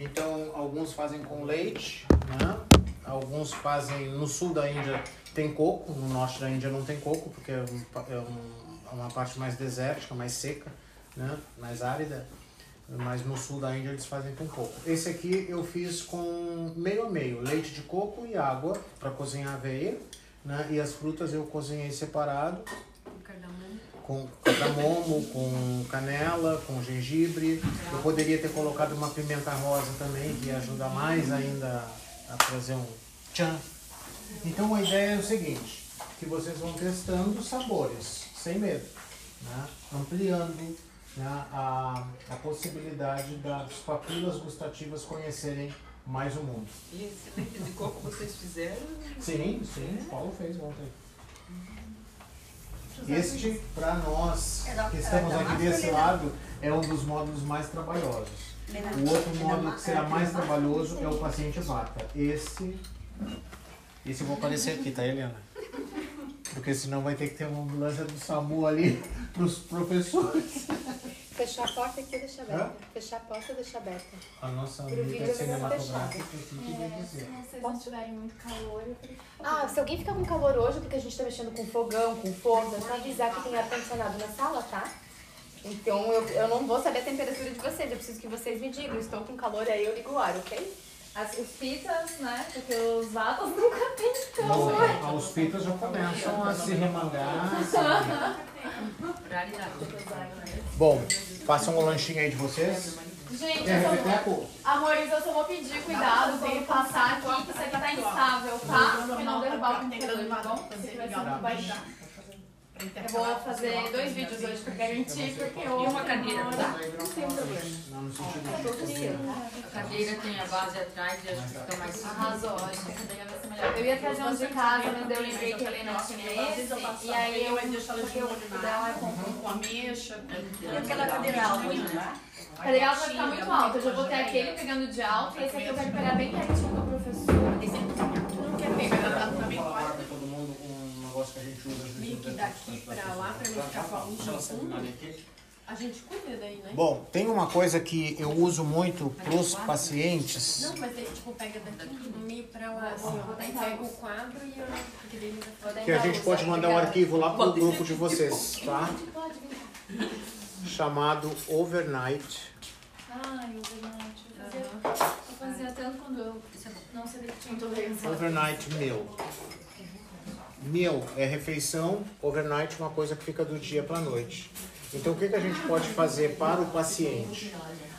Então, alguns fazem com leite, né? Alguns fazem no sul da Índia tem coco, no norte da Índia não tem coco, porque é, um, é um, é uma parte mais desértica, mais seca, né? mais árida. Mas no sul da Índia eles fazem com coco. Esse aqui eu fiz com meio a meio, leite de coco e água para cozinhar a aveia. Né? E as frutas eu cozinhei separado. Com cardamomo, com canela, com gengibre. Eu poderia ter colocado uma pimenta rosa também, que ajuda mais ainda a trazer um tchan. Então a ideia é o seguinte, que vocês vão testando sabores, sem medo, né? ampliando né, a, a possibilidade das papilas gustativas conhecerem mais o mundo. E esse leite de coco vocês fizeram? Sim, sim, o Paulo fez ontem. Este, para nós que estamos aqui desse lado, é um dos módulos mais trabalhosos. O outro módulo que será mais trabalhoso é o paciente vata. Esse, esse eu vou aparecer aqui, tá, Helena? Porque senão vai ter que ter uma ambulância do SAMU ali para os professores. Fechar a porta aqui e deixar aberta. Hã? Fechar a porta e deixar aberta. A nossa Pro vídeo amiga cinematográfica aqui que É, dizer. se vocês não tiverem muito calor, eu prefiro. Ah, se alguém ficar com calor hoje, porque a gente tá mexendo com fogão, com forno, é só avisar que tem ar-condicionado na sala, tá? Então eu, eu não vou saber a temperatura de vocês, eu preciso que vocês me digam. Estou com calor, aí eu ligo o ar, ok? As, os pitas, né? Porque os vatos nunca têm Bom, calor. os pitas já começam a se remangar. Bom, façam um lanchinho aí de vocês. Gente, Quer eu só, repeteco? amores, eu só vou pedir cuidado pra ele passar aqui, que isso aqui tá instável, tá? Pra não derrubar o computador, tá bom? Aqui vai Eu vou fazer dois vídeos hoje pra garantir, porque eu. E uma cadeira, tá? Não tem problema. Não, no sentido A cadeira tem a base atrás e acho que fica mais seguro. Arrasou, acho que a cadeira vai ser melhor. Eu ia trazer uns de casa, mas eu lembrei que a Helena tinha esse, e aí eu. Porque eu dela é com com ameixa. E aquela cadeira alta né? A cadeira alta vai ficar muito alta. Eu já vou ter aquele pegando de alto e esse aqui eu quero pegar bem pertinho do professor. Não quer ver, mas ela também Falar pode. para todo mundo um negócio que a gente usa. Link no daqui pra lá, pra não ficar com a luz no fundo. A gente cuida daí, né? Bom, tem uma coisa que eu uso muito para os pacientes. Não, mas aí, tipo, pega daqui meio pra lá, assim. Daí pega o quadro e eu. Que a gente pode mandar um arquivo lá pro grupo de vocês, tá? Chamado Overnight. Ai, o verdade. Eu fazia, eu fazia tanto quando eu não sabia que tinha intolerância. Overnight Meal. Meal é refeição, overnight é uma coisa que fica do dia para noite. Então o que, que a gente pode fazer para o paciente?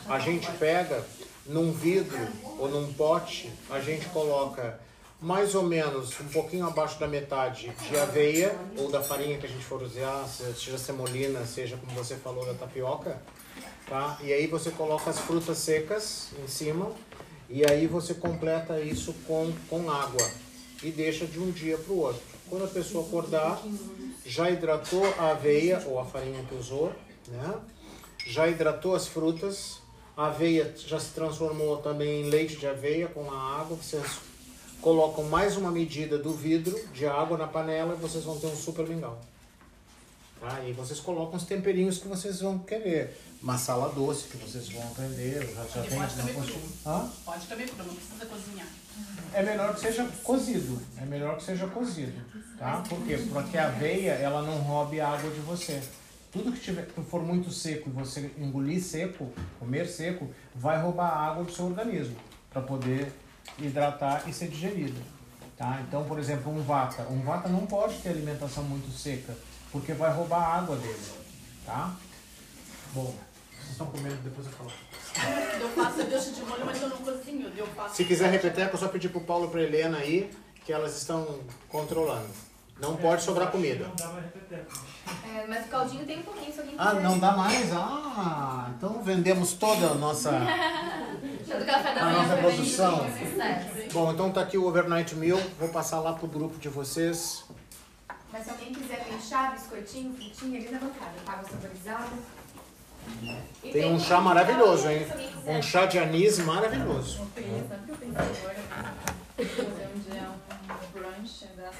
A gente pega num vidro ou num pote, a gente coloca mais ou menos um pouquinho abaixo da metade de aveia ou da farinha que a gente for usar, seja semolina, seja como você falou da tapioca, tá? E aí você coloca as frutas secas em cima e aí você completa isso com, com água e deixa de um dia para o outro. Quando a pessoa acordar, já hidratou a aveia ou a farinha que usou, né? Já hidratou as frutas, a aveia já se transformou também em leite de aveia com a água. Vocês colocam mais uma medida do vidro de água na panela e vocês vão ter um super mingau. Tá? E vocês colocam os temperinhos que vocês vão querer. Masala doce que vocês vão aprender, já, já tem pode cozinha. cru. Hã? Pode comer cru, não precisa cozinhar. É melhor que seja cozido. É melhor que seja cozido. Tá? Por quê? Porque a aveia, ela não roube a água de você. Tudo que, tiver, que for muito seco e você engolir seco, comer seco, vai roubar a água do seu organismo para poder hidratar e ser digerido. Tá? Então, por exemplo, um vata. Um vata não pode ter alimentação muito seca, porque vai roubar a água dele. Tá? Bom, vocês estão comendo, depois eu falo. Eu faço, eu deixo de molho, mas eu não cozinho. Eu faço. Se quiser repetir, é só pedir pro Paulo e pra Helena aí, que elas estão controlando. Não pode sobrar comida. Não dá mais repeteco. É, mas o caldinho tem um pouquinho, se alguém Ah, quiser. não dá mais? Ah, então vendemos toda a nossa. Do café da A manhã nossa bem produção. sucesso. Bom, então tá aqui o Overnight Meal. Vou passar lá pro grupo de vocês. Mas se alguém quiser chá, biscoitinho, frutinha ali na bancada, água saborizada. Tem um chá maravilhoso, hein? Um chá de anis maravilhoso. Sabe o que eu pensei agora? Fazer um dia um brunch. Um lugar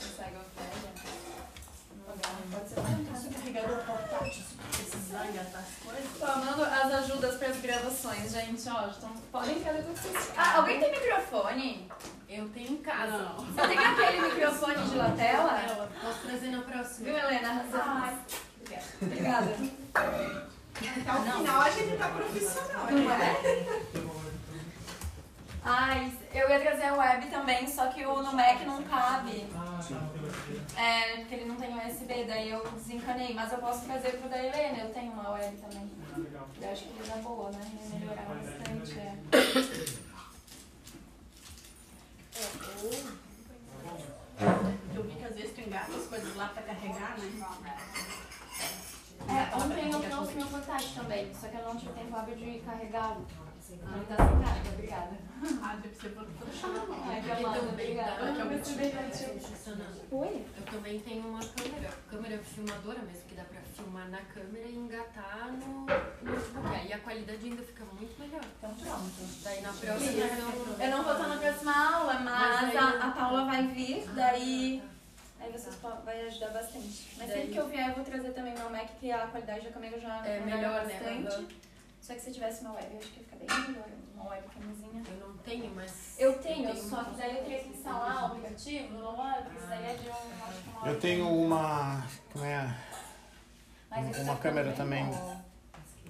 Pode ser. Esse carregador portátil, se precisar engatar as coisas. Tomando as ajudas para as gravações, gente, ó. Então, podem trazer o que vocês Ah, alguém tem microfone? Eu tenho em casa. Não. Você tem aquele microfone de lapela? Ela, posso trazer na próxima. Viu, Helena? Arrasou. Obrigada. Até o final a gente tá profissional. Não é? Ai, eu ia trazer a web também, só que o no Mac não cabe. É, porque ele não tem USB, daí eu desencanei. Mas eu posso trazer pro da Helena, eu tenho uma web também. Eu acho que ele dá boa, né? Ia melhorar bastante. É. Eu vi que às vezes tu engata as coisas lá pra carregar, né? É, ontem eu trouxe meu portátil também, só que eu não tive tempo hábil de carregá-lo. Não tá sem carga, obrigada. Ah, deve ser. Ai, amada, também obrigada. Eu. Oi? Também tenho uma câmera, câmera filmadora mesmo, que dá pra filmar na câmera e engatar no no notebook. Aí a qualidade ainda fica muito melhor. Então pronto. Daí na próxima eu não vou estar na próxima aula, mas, Mas aí- a, a Paula vai vir, daí. Aí vocês po- vai ajudar bastante. Mas Daí- sempre que eu vier, eu vou trazer também meu Mac, que a qualidade da câmera já É melhora melhor, né? bastante. Aham. Só que se tivesse uma web, eu acho que ia ficar bem melhor. Uma webcamzinha. Eu não tenho, mas. Eu tenho, tenho só que daí eu teria que instalar o aplicativo, não é? Porque isso daí é de um. Acho que uma Eu tenho uma. Como é? Mas uma tá câmera também. boa.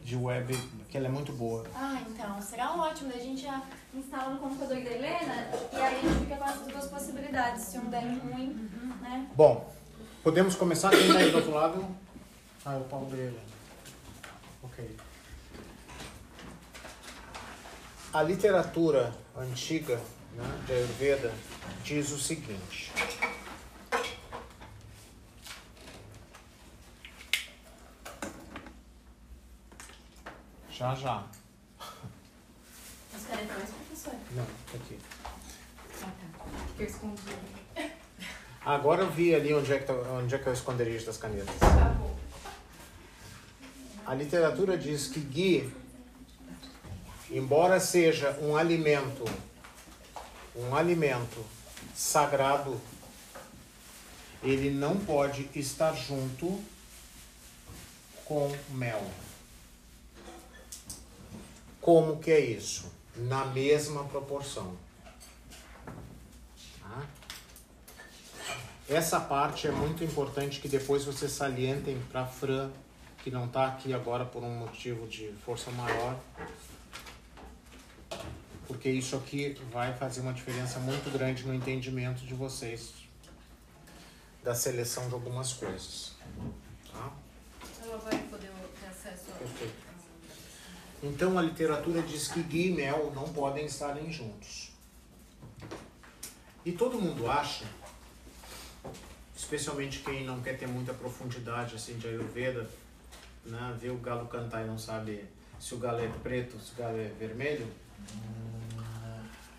De web, que ela é muito boa. Ah, então, será ótimo. Daí a gente já instala no computador da Helena e aí a gente fica com as duas possibilidades. Se um der ruim, né? Bom, podemos começar? Quem está aí do outro lado? Ah, o Paulo dele. Ok. A literatura antiga né, de Ayurveda diz o seguinte. Já, já. Os caretões, professor. Não, tá aqui. Ah, tá. Fiquei escondido. Agora eu vi ali onde é que, tá, onde é, que é o esconderijo das canetas. A literatura diz que ghee, embora seja um alimento, um alimento sagrado, ele não pode estar junto com mel. Como que é isso? Na mesma proporção. Essa parte é muito importante que depois vocês salientem para a Fran, que não está aqui agora por um motivo de força maior. Porque isso aqui vai fazer uma diferença muito grande no entendimento de vocês da seleção de algumas coisas. Tá? Ela vai poder ter acesso a. Perfeito. Então a literatura diz que ghee e mel não podem estarem juntos. E todo mundo acha, especialmente quem não quer ter muita profundidade assim de Ayurveda, né, vê o galo cantar e não sabe se o galo é preto, se o galo é vermelho,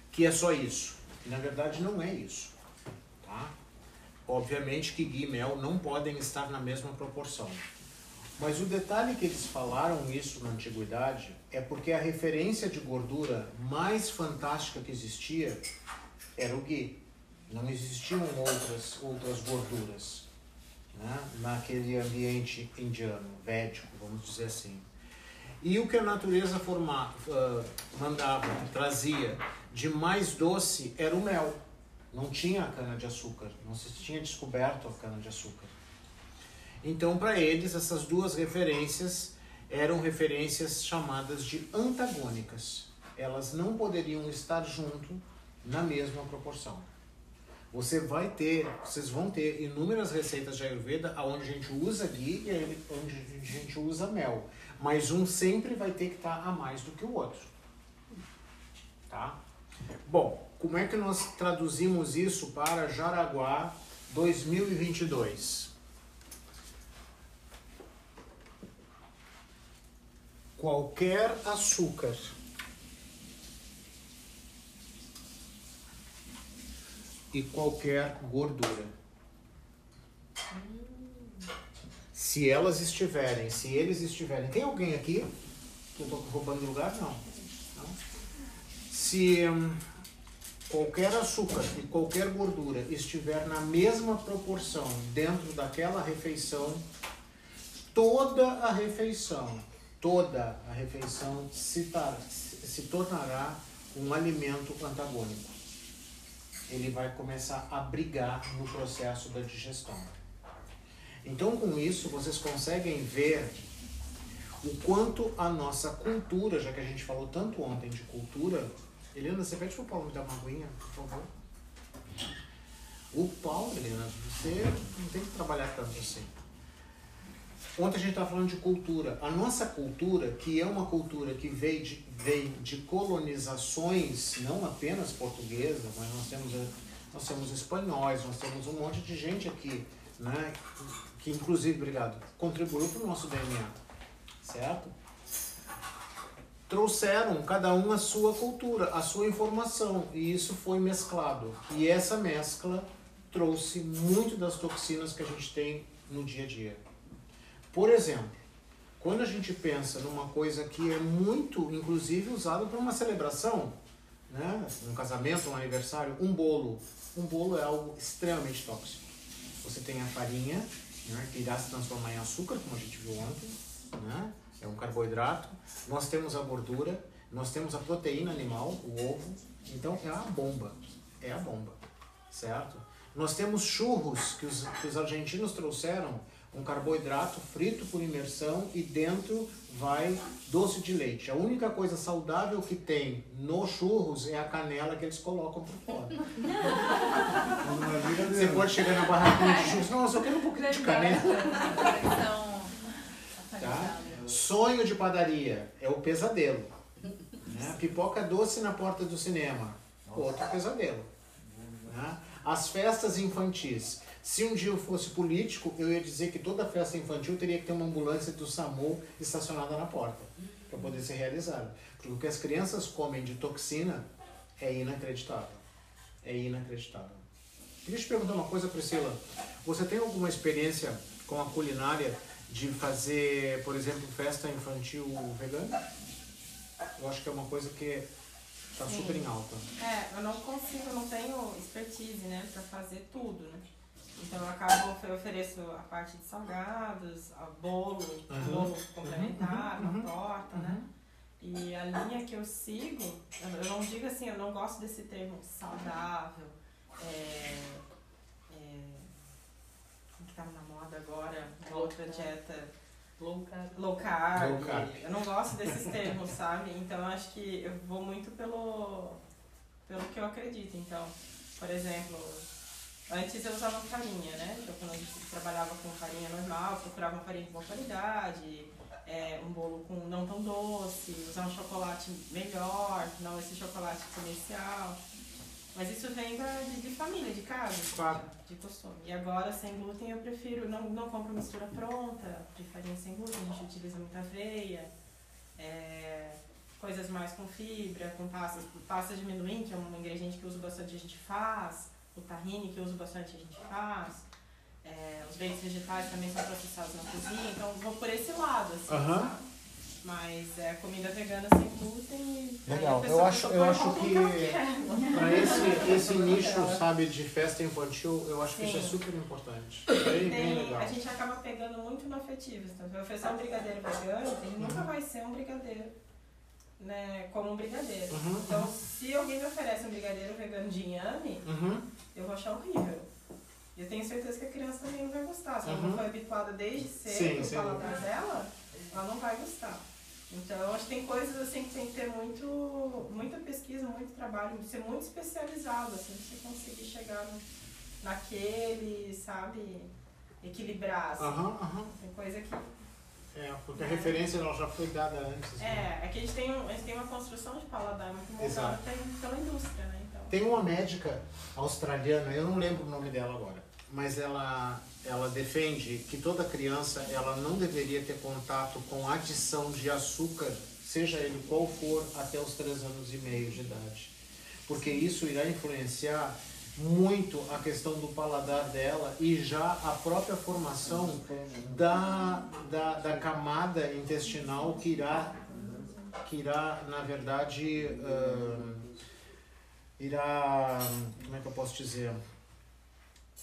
que é só isso. E, na verdade não é isso. Tá? Obviamente que ghee e mel não podem estar na mesma proporção. Mas o detalhe que eles falaram isso na antiguidade é porque a referência de gordura mais fantástica que existia era o ghee. Não existiam outras, outras gorduras né? naquele ambiente indiano, védico, vamos dizer assim. E o que a natureza forma, ah, mandava, trazia de mais doce era o mel. Não tinha a cana-de-açúcar, não se tinha descoberto a cana-de-açúcar. Então, para eles, essas duas referências eram referências chamadas de antagônicas. Elas não poderiam estar junto na mesma proporção. Você vai ter, vocês vão ter inúmeras receitas de Ayurveda onde a gente usa ghee e onde a gente usa mel. Mas um sempre vai ter que estar a mais do que o outro. Tá? Bom, como é que nós traduzimos isso para Jaraguá 2022? qualquer açúcar e qualquer gordura. Se elas estiverem, se eles estiverem. Tem alguém aqui? Que eu tô roubando lugar? Não. Não. Se, hum, qualquer açúcar e qualquer gordura estiver na mesma proporção dentro daquela refeição, toda a refeição, toda a refeição se, tar- se tornará um alimento antagônico. Ele vai começar a brigar no processo da digestão. Então, com isso, vocês conseguem ver o quanto a nossa cultura, já que a gente falou tanto ontem de cultura, Helena, você pede pro Paulo me dar uma aguinha, por favor? O Paulo, Helena, você não tem que trabalhar tanto assim. Ontem a gente estava falando de cultura. A nossa cultura, que é uma cultura que veio de, veio de colonizações, não apenas portuguesas, mas nós temos, eh, nós temos espanhóis, nós temos um monte de gente aqui, né? Que inclusive, obrigado, contribuiu para o nosso DNA, certo? Trouxeram cada um a sua cultura, a sua informação, e isso foi mesclado. E essa mescla trouxe muito das toxinas que a gente tem no dia a dia. Por exemplo, quando a gente pensa numa coisa que é muito, inclusive, usada para uma celebração, né? um casamento, um aniversário, um bolo. Um bolo é algo extremamente tóxico. Você tem a farinha, né? que irá se transformar em açúcar, como a gente viu ontem, né? é um carboidrato. Nós temos a gordura, nós temos a proteína animal, o ovo. Então é a bomba, é a bomba, certo? Nós temos churros que os, que os argentinos trouxeram, um carboidrato frito por imersão e dentro vai doce de leite. A única coisa saudável que tem no churros é a canela que eles colocam por fora. Você pode chegar na barraquinha de churros, não, eu só quero um pouquinho de canela. Tá? Sonho de padaria é o pesadelo. Né? Pipoca doce na porta do cinema, outro pesadelo. Né? As festas infantis. Se um dia eu fosse político, eu ia dizer que toda festa infantil teria que ter uma ambulância do SAMU estacionada na porta para poder ser realizada. Porque o que as crianças comem de toxina é inacreditável. É inacreditável. Queria te perguntar uma coisa, Priscila. Você tem alguma experiência com a culinária de fazer, por exemplo, festa infantil vegana? Eu acho que é uma coisa que está super em alta. É, eu não consigo, eu não tenho expertise, né, pra fazer tudo, né? Então eu acabo, eu ofereço a parte de salgados, a bolo, Uhum. bolo complementar, Uhum. uma torta, né? E a linha que eu sigo, eu não digo assim, eu não gosto desse termo saudável, é, é, que tá na moda agora, uma outra dieta Low carb. low carb. Low carb. Eu não gosto desses termos, sabe? Então eu acho que eu vou muito pelo, pelo que eu acredito. Então, por exemplo, antes eu usava farinha, né? Então quando eu trabalhava com farinha normal, procurava uma farinha de boa qualidade, é, um bolo com não tão doce, usar um chocolate melhor, não esse chocolate comercial. Mas isso vem da, de, de família, de casa, Claro. de costume. E agora, sem glúten, eu prefiro, não, não compro mistura pronta de farinha sem glúten, a gente utiliza muita aveia, é, coisas mais com fibra, com passas, pasta de amendoim, que é um ingrediente que eu uso bastante, a gente faz, o tahine, que eu uso bastante, a gente faz. É, os leites vegetais também são processados na cozinha, então vou por esse lado, assim, Aham. sabe? Mas é comida vegana sem glúten e Legal. Eu acho- eu acho que- quer. Para esse, esse nicho, sabe, de festa infantil, eu acho que isso é Sim. super importante. Bem, bem legal. a gente acaba pegando muito no afetivo. Então, se eu oferecer um brigadeiro vegano, ele nunca vai ser um brigadeiro, né, como um brigadeiro. Uhum, Então, se alguém me oferece um brigadeiro vegano de inhame, Uhum. eu vou achar horrível. E eu tenho certeza que a criança também não vai gostar. Se ela Uhum. não foi habituada desde Sim, cedo sem paladar dela, ela não vai gostar. Então, acho que tem coisas assim que tem que ter muito, muita pesquisa, muito trabalho, ser muito especializado, assim, pra você conseguir chegar no, naquele, sabe, equilibrar, assim. Tem coisa que. É, porque a referência ela já foi dada antes. né? É, é que a gente tem, um, a gente tem uma construção de paladar muito montada pela indústria, né? Então. Tem uma médica australiana, eu não lembro o nome dela agora, mas ela, ela defende que toda criança ela não deveria ter contato com adição de açúcar, seja ele qual for, até os 3 anos e meio de idade. Porque isso irá influenciar muito a questão do paladar dela e já a própria formação da, da, da camada intestinal que irá, que irá na verdade, ahn, irá, como é que eu posso dizer?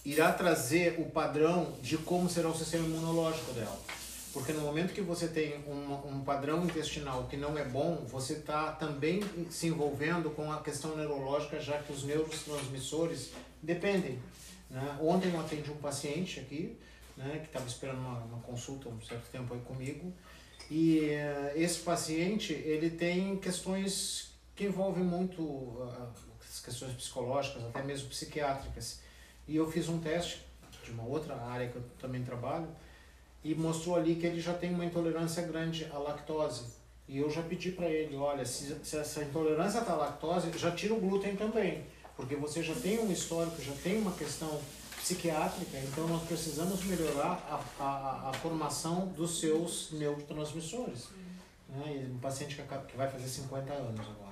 Irá trazer o padrão de como será o sistema imunológico dela. Porque no momento que você tem um, um padrão intestinal que não é bom, você está também se envolvendo com a questão neurológica, já que os neurotransmissores dependem. Né? Ontem eu atendi um paciente aqui, né, que estava esperando uma, uma, consulta um certo tempo aí comigo, e uh, esse paciente ele tem questões que envolvem muito uh, questões psicológicas, até mesmo psiquiátricas. E eu fiz um teste de uma outra área que eu também trabalho, e mostrou ali que ele já tem uma intolerância grande à lactose. E eu já pedi para ele, olha, se, se essa intolerância está à lactose, já tira o glúten também, porque você já tem um histórico, já tem uma questão psiquiátrica, então nós precisamos melhorar a, a, a formação dos seus neurotransmissores. Né? E um paciente que, que vai fazer 50 anos agora.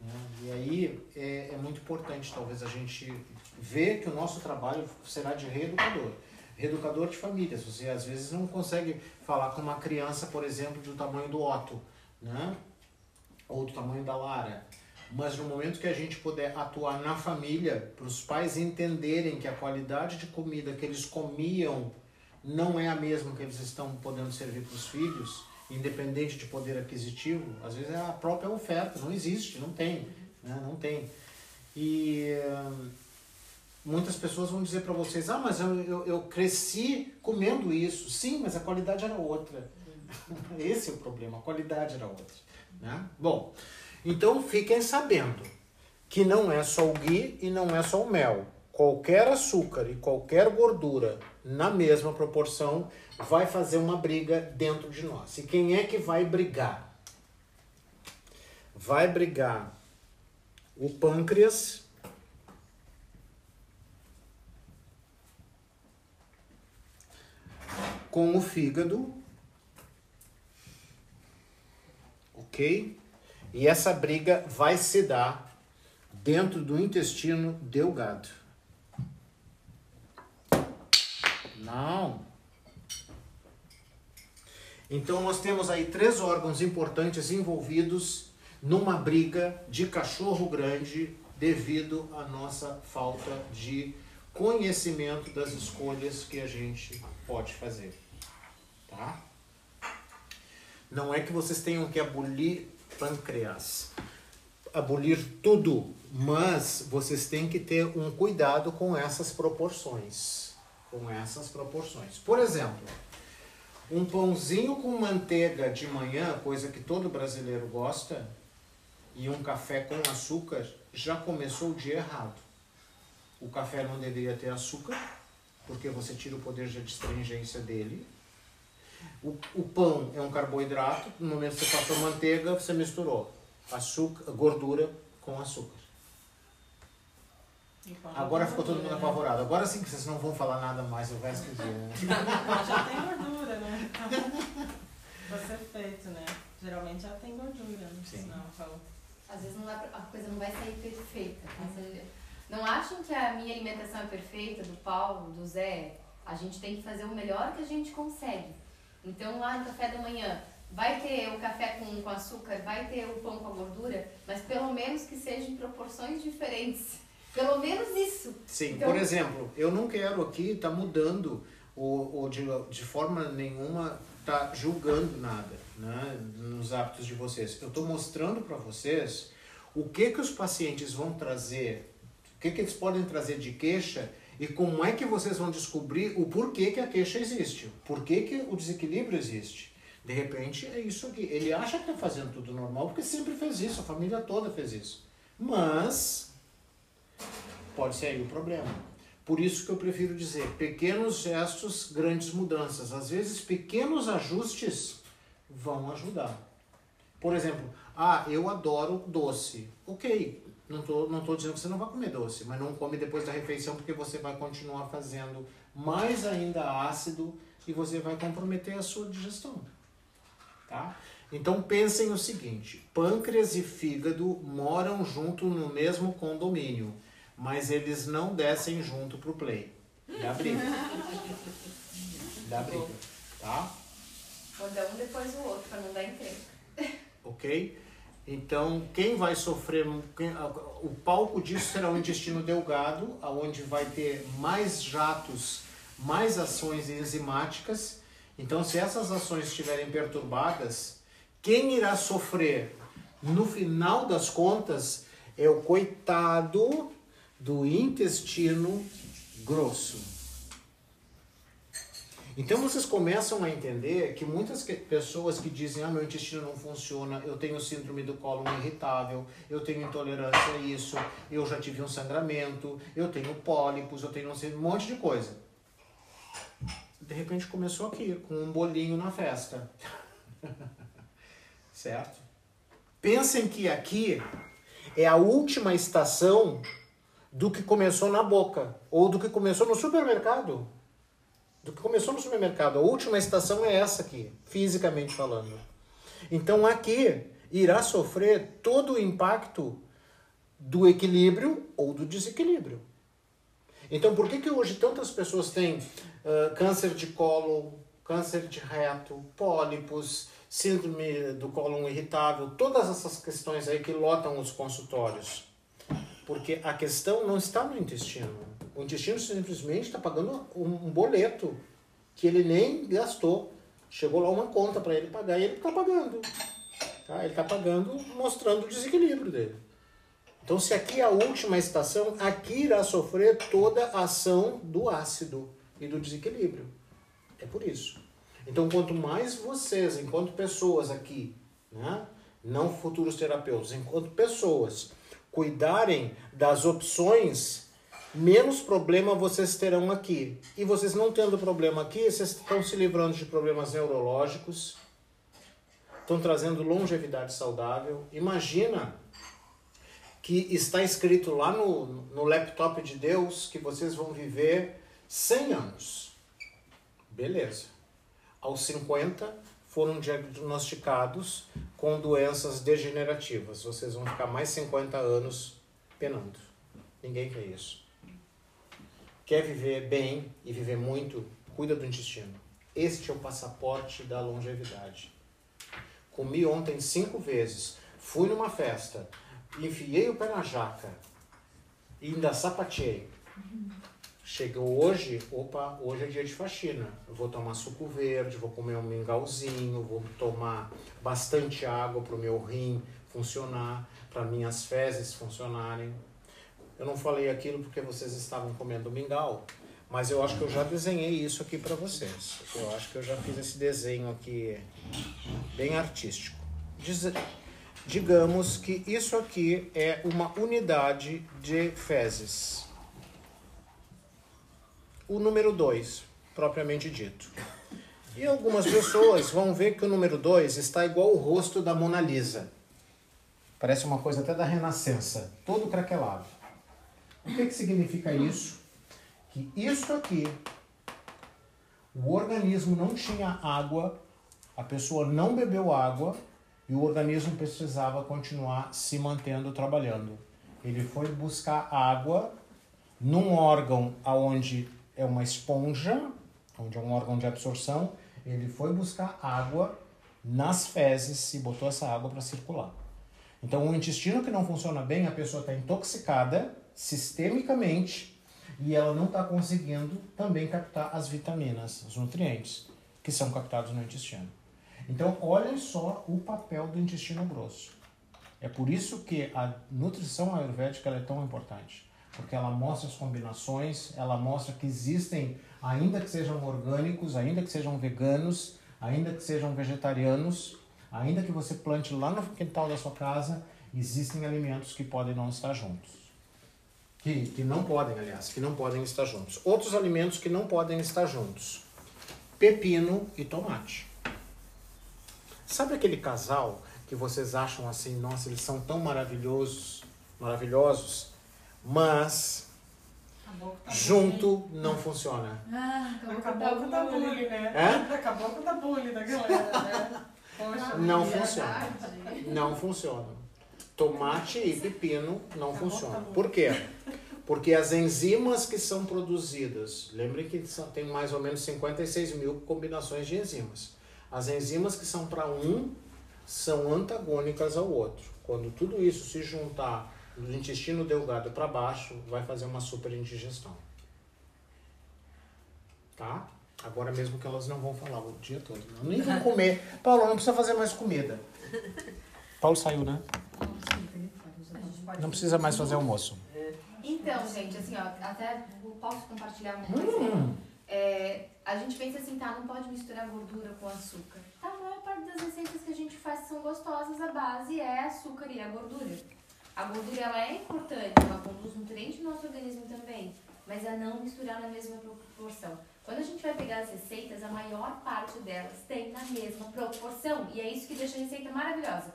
Né? E aí é, é muito importante, talvez, a gente ver que o nosso trabalho será de reeducador reeducador de famílias. Você às vezes não consegue falar com uma criança, por exemplo, do tamanho do Otto, né? Ou do tamanho da Lara. Mas no momento que a gente puder atuar na família, para os pais entenderem que a qualidade de comida que eles comiam não é a mesma que eles estão podendo servir para os filhos, independente de poder aquisitivo, às vezes é a própria oferta, não existe, não tem, né? não tem. E muitas pessoas vão dizer para vocês: ah, mas eu, eu, eu, cresci comendo isso. Sim, mas a qualidade era outra. Esse é o problema, a qualidade era outra. Né? Bom, então fiquem sabendo que não é só o ghee e não é só o mel. Qualquer açúcar e qualquer gordura na mesma proporção vai fazer uma briga dentro de nós. E quem é que vai brigar? Vai brigar o pâncreas com o fígado, ok? E essa briga vai se dar dentro do intestino delgado. Não. Então nós temos aí três órgãos importantes envolvidos numa briga de cachorro grande devido à nossa falta de conhecimento das escolhas que a gente pode fazer. Tá? Não é que vocês tenham que abolir pâncreas, abolir tudo, mas vocês têm que ter um cuidado com essas proporções. Com essas proporções. Por exemplo, um pãozinho com manteiga de manhã, coisa que todo brasileiro gosta, e um café com açúcar, já começou o dia errado. O café não deveria ter açúcar, porque você tira o poder de astringência dele. O, o pão é um carboidrato, no momento que você passou manteiga, você misturou açúcar, gordura com açúcar. Agora ficou todo mundo apavorado. Agora sim que vocês não vão falar nada mais o resto do dia. Né? já tem gordura, né? Vai ser feito, né? Geralmente já tem gordura, né? Sim. Não, Às vezes não dá pra, a coisa não vai sair perfeita. Tá? Não acham que a minha alimentação é perfeita, do Paulo, do Zé? A gente tem que fazer o melhor que a gente consegue. Então, lá no café da manhã, vai ter o café com, com açúcar, vai ter o pão com a gordura, mas pelo menos que seja em proporções diferentes. Pelo menos isso. Sim, então, por exemplo, eu não quero aqui estar tá mudando ou, ou de, de forma nenhuma tá julgando nada né, nos hábitos de vocês. Eu estou mostrando para vocês o que que os pacientes vão trazer o que, que eles podem trazer de queixa e como é que vocês vão descobrir o porquê que a queixa existe, por que, que o desequilíbrio existe. De repente é isso aqui. Ele acha que está fazendo tudo normal porque sempre fez isso, a família toda fez isso. Mas pode ser aí o problema. Por isso que eu prefiro dizer pequenos gestos, grandes mudanças. Às vezes pequenos ajustes vão ajudar. Por exemplo, ah, eu adoro doce. Ok, não tô, não tô dizendo que você não vai comer doce, mas não come depois da refeição porque você vai continuar fazendo mais ainda ácido e você vai comprometer a sua digestão. Tá? Então pensem o seguinte: pâncreas e fígado moram junto no mesmo condomínio, mas eles não descem junto pro play. Dá briga. Dá briga, tá? Vou dar um depois o outro para não dar encrenca. Ok? Então, quem vai sofrer, quem- o palco disso será o intestino delgado, aonde vai ter mais jatos, mais ações enzimáticas. Então, se essas ações estiverem perturbadas, quem irá sofrer no final das contas é o coitado do intestino grosso. Então vocês começam a entender que muitas que- pessoas que dizem ah, meu intestino não funciona, eu tenho síndrome do cólon irritável, eu tenho intolerância a isso, eu já tive um sangramento, eu tenho pólipos, eu tenho um monte de coisa. De repente começou aqui, com um bolinho na festa. certo? Pensem que aqui é a última estação do que começou na boca, ou do que começou no supermercado do que começou no supermercado. A última estação é essa aqui, fisicamente falando. Então aqui irá sofrer todo o impacto do equilíbrio ou do desequilíbrio. Então por que, que hoje tantas pessoas têm ah, câncer de cólon, câncer de reto, pólipos, síndrome do cólon irritável, todas essas questões aí que lotam os consultórios? Porque a questão não está no intestino. O intestino simplesmente está pagando um, boleto que ele nem gastou. Chegou lá uma conta para ele pagar e ele está pagando. Tá? Ele está pagando, mostrando o desequilíbrio dele. Então, se aqui é a última estação, aqui irá sofrer toda a ação do ácido e do desequilíbrio. É por isso. Então, quanto mais vocês, enquanto pessoas aqui, né, não futuros terapeutas, enquanto pessoas, cuidarem das opções, menos problema vocês terão aqui. E vocês não tendo problema aqui, vocês estão se livrando de problemas neurológicos, estão trazendo longevidade saudável. Imagina que está escrito lá no, no laptop de Deus que vocês vão viver 100 anos. Beleza. Aos 50 foram diagnosticados com doenças degenerativas. Vocês vão ficar mais 50 anos penando. Ninguém quer isso. Quer viver bem e viver muito, cuida do intestino. Este é o passaporte da longevidade. Comi ontem cinco vezes, fui numa festa, enfiei o pé na jaca e ainda sapateei. Chegou hoje, opa, hoje é dia de faxina. Vou tomar suco verde, vou comer um mingauzinho, vou tomar bastante água para o meu rim funcionar, para minhas fezes funcionarem. Eu não falei aquilo porque vocês estavam comendo mingau, mas eu acho que eu já desenhei isso aqui para vocês. Eu acho que eu já fiz esse desenho aqui bem artístico. Diz- digamos que isso aqui é uma unidade de fezes. O número 2, propriamente dito. E algumas pessoas vão ver que o número 2 está igual o rosto da Mona Lisa. Parece uma coisa até da Renascença, todo craquelado. O que, que significa isso? Que isso aqui, o organismo não tinha água, a pessoa não bebeu água e o organismo precisava continuar se mantendo trabalhando. Ele foi buscar água num órgão onde é uma esponja, onde é um órgão de absorção, ele foi buscar água nas fezes e botou essa água para circular. Então, o intestino que não funciona bem, a pessoa está intoxicada sistemicamente e ela não está conseguindo também captar as vitaminas, os nutrientes que são captados no intestino. Então, olhem só o papel do intestino grosso. É por isso que a nutrição ayurvédica é tão importante, porque ela mostra as combinações, ela mostra que existem, ainda que sejam orgânicos, ainda que sejam veganos, ainda que sejam vegetarianos, ainda que você plante lá no quintal da sua casa, existem alimentos que podem não estar juntos. Que, que não podem, aliás, que não podem estar juntos. Outros alimentos que não podem estar juntos: pepino e tomate. Sabe aquele casal que vocês acham assim, nossa, eles são tão maravilhosos, maravilhosos, mas junto não funciona. Ah, Acabou com o da bullying, né? É? Acabou com o da bullying da galera, né? Poxa, Não vida. funciona. Não funciona. Tomate e pepino não funcionam. Por quê? Porque as enzimas que são produzidas, lembrem que são- tem mais ou menos 56 mil combinações de enzimas. As enzimas que são para um são antagônicas ao outro. Quando tudo isso se juntar do intestino delgado para baixo, vai fazer uma super indigestão. Tá? Agora mesmo que elas não vão falar o dia todo. Não, nem vão comer. Paulo, não precisa fazer mais comida. Paulo saiu, né? Não precisa mais fazer almoço. Então, gente, assim, ó, até posso compartilhar uma coisa? É, a gente pensa assim, tá, não pode misturar gordura com açúcar. Tá, a maior parte das receitas que a gente faz são gostosas, a base é açúcar e a gordura. A gordura, ela é importante, ela conduz nutriente no nosso organismo também, mas é não misturar na mesma proporção. Quando a gente vai pegar as receitas, a maior parte delas tem na mesma proporção, e é isso que deixa a receita maravilhosa.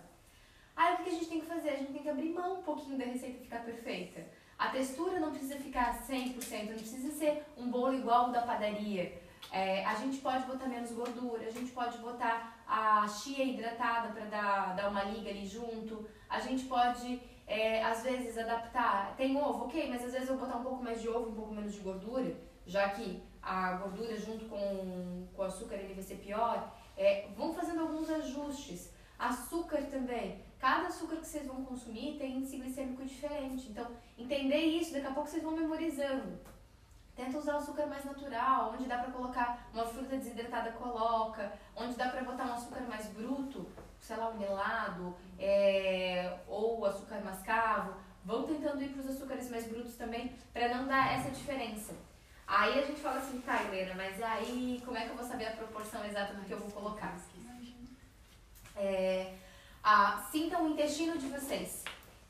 Aí o que a gente tem que fazer? A gente tem que abrir mão um pouquinho da receita ficar perfeita. A textura não precisa ficar 100%, não precisa ser um bolo igual o da padaria. É, a gente pode botar menos gordura, a gente pode botar a chia hidratada para dar, dar uma liga ali junto. A gente pode, é, às vezes, adaptar. Tem ovo, ok, mas às vezes eu vou botar um pouco mais de ovo, um pouco menos de gordura, já que a gordura junto com, com o açúcar ele vai ser pior. É, vão fazendo alguns ajustes. Açúcar também. Cada açúcar que vocês vão consumir tem índice glicêmico diferente. Então, entender isso, daqui a pouco vocês vão memorizando. Tenta usar o açúcar mais natural, onde dá para colocar uma fruta desidratada, coloca. Onde dá para botar um açúcar mais bruto, sei lá, um melado, é, ou açúcar mascavo. Vão tentando ir para os açúcares mais brutos também, para não dar essa diferença. Aí a gente fala assim, tá, Helena, mas aí como é que eu vou saber a proporção exata do que eu vou colocar? É, ah, sintam o intestino de vocês.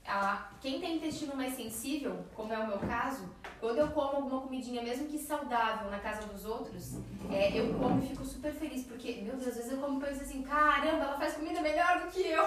Ah, quem tem intestino mais sensível, como é o meu caso, quando eu como alguma comidinha, mesmo que saudável, na casa dos outros, é, eu como e fico super feliz, porque, meu Deus, às vezes eu como e penso assim, caramba, ela faz comida melhor do que eu.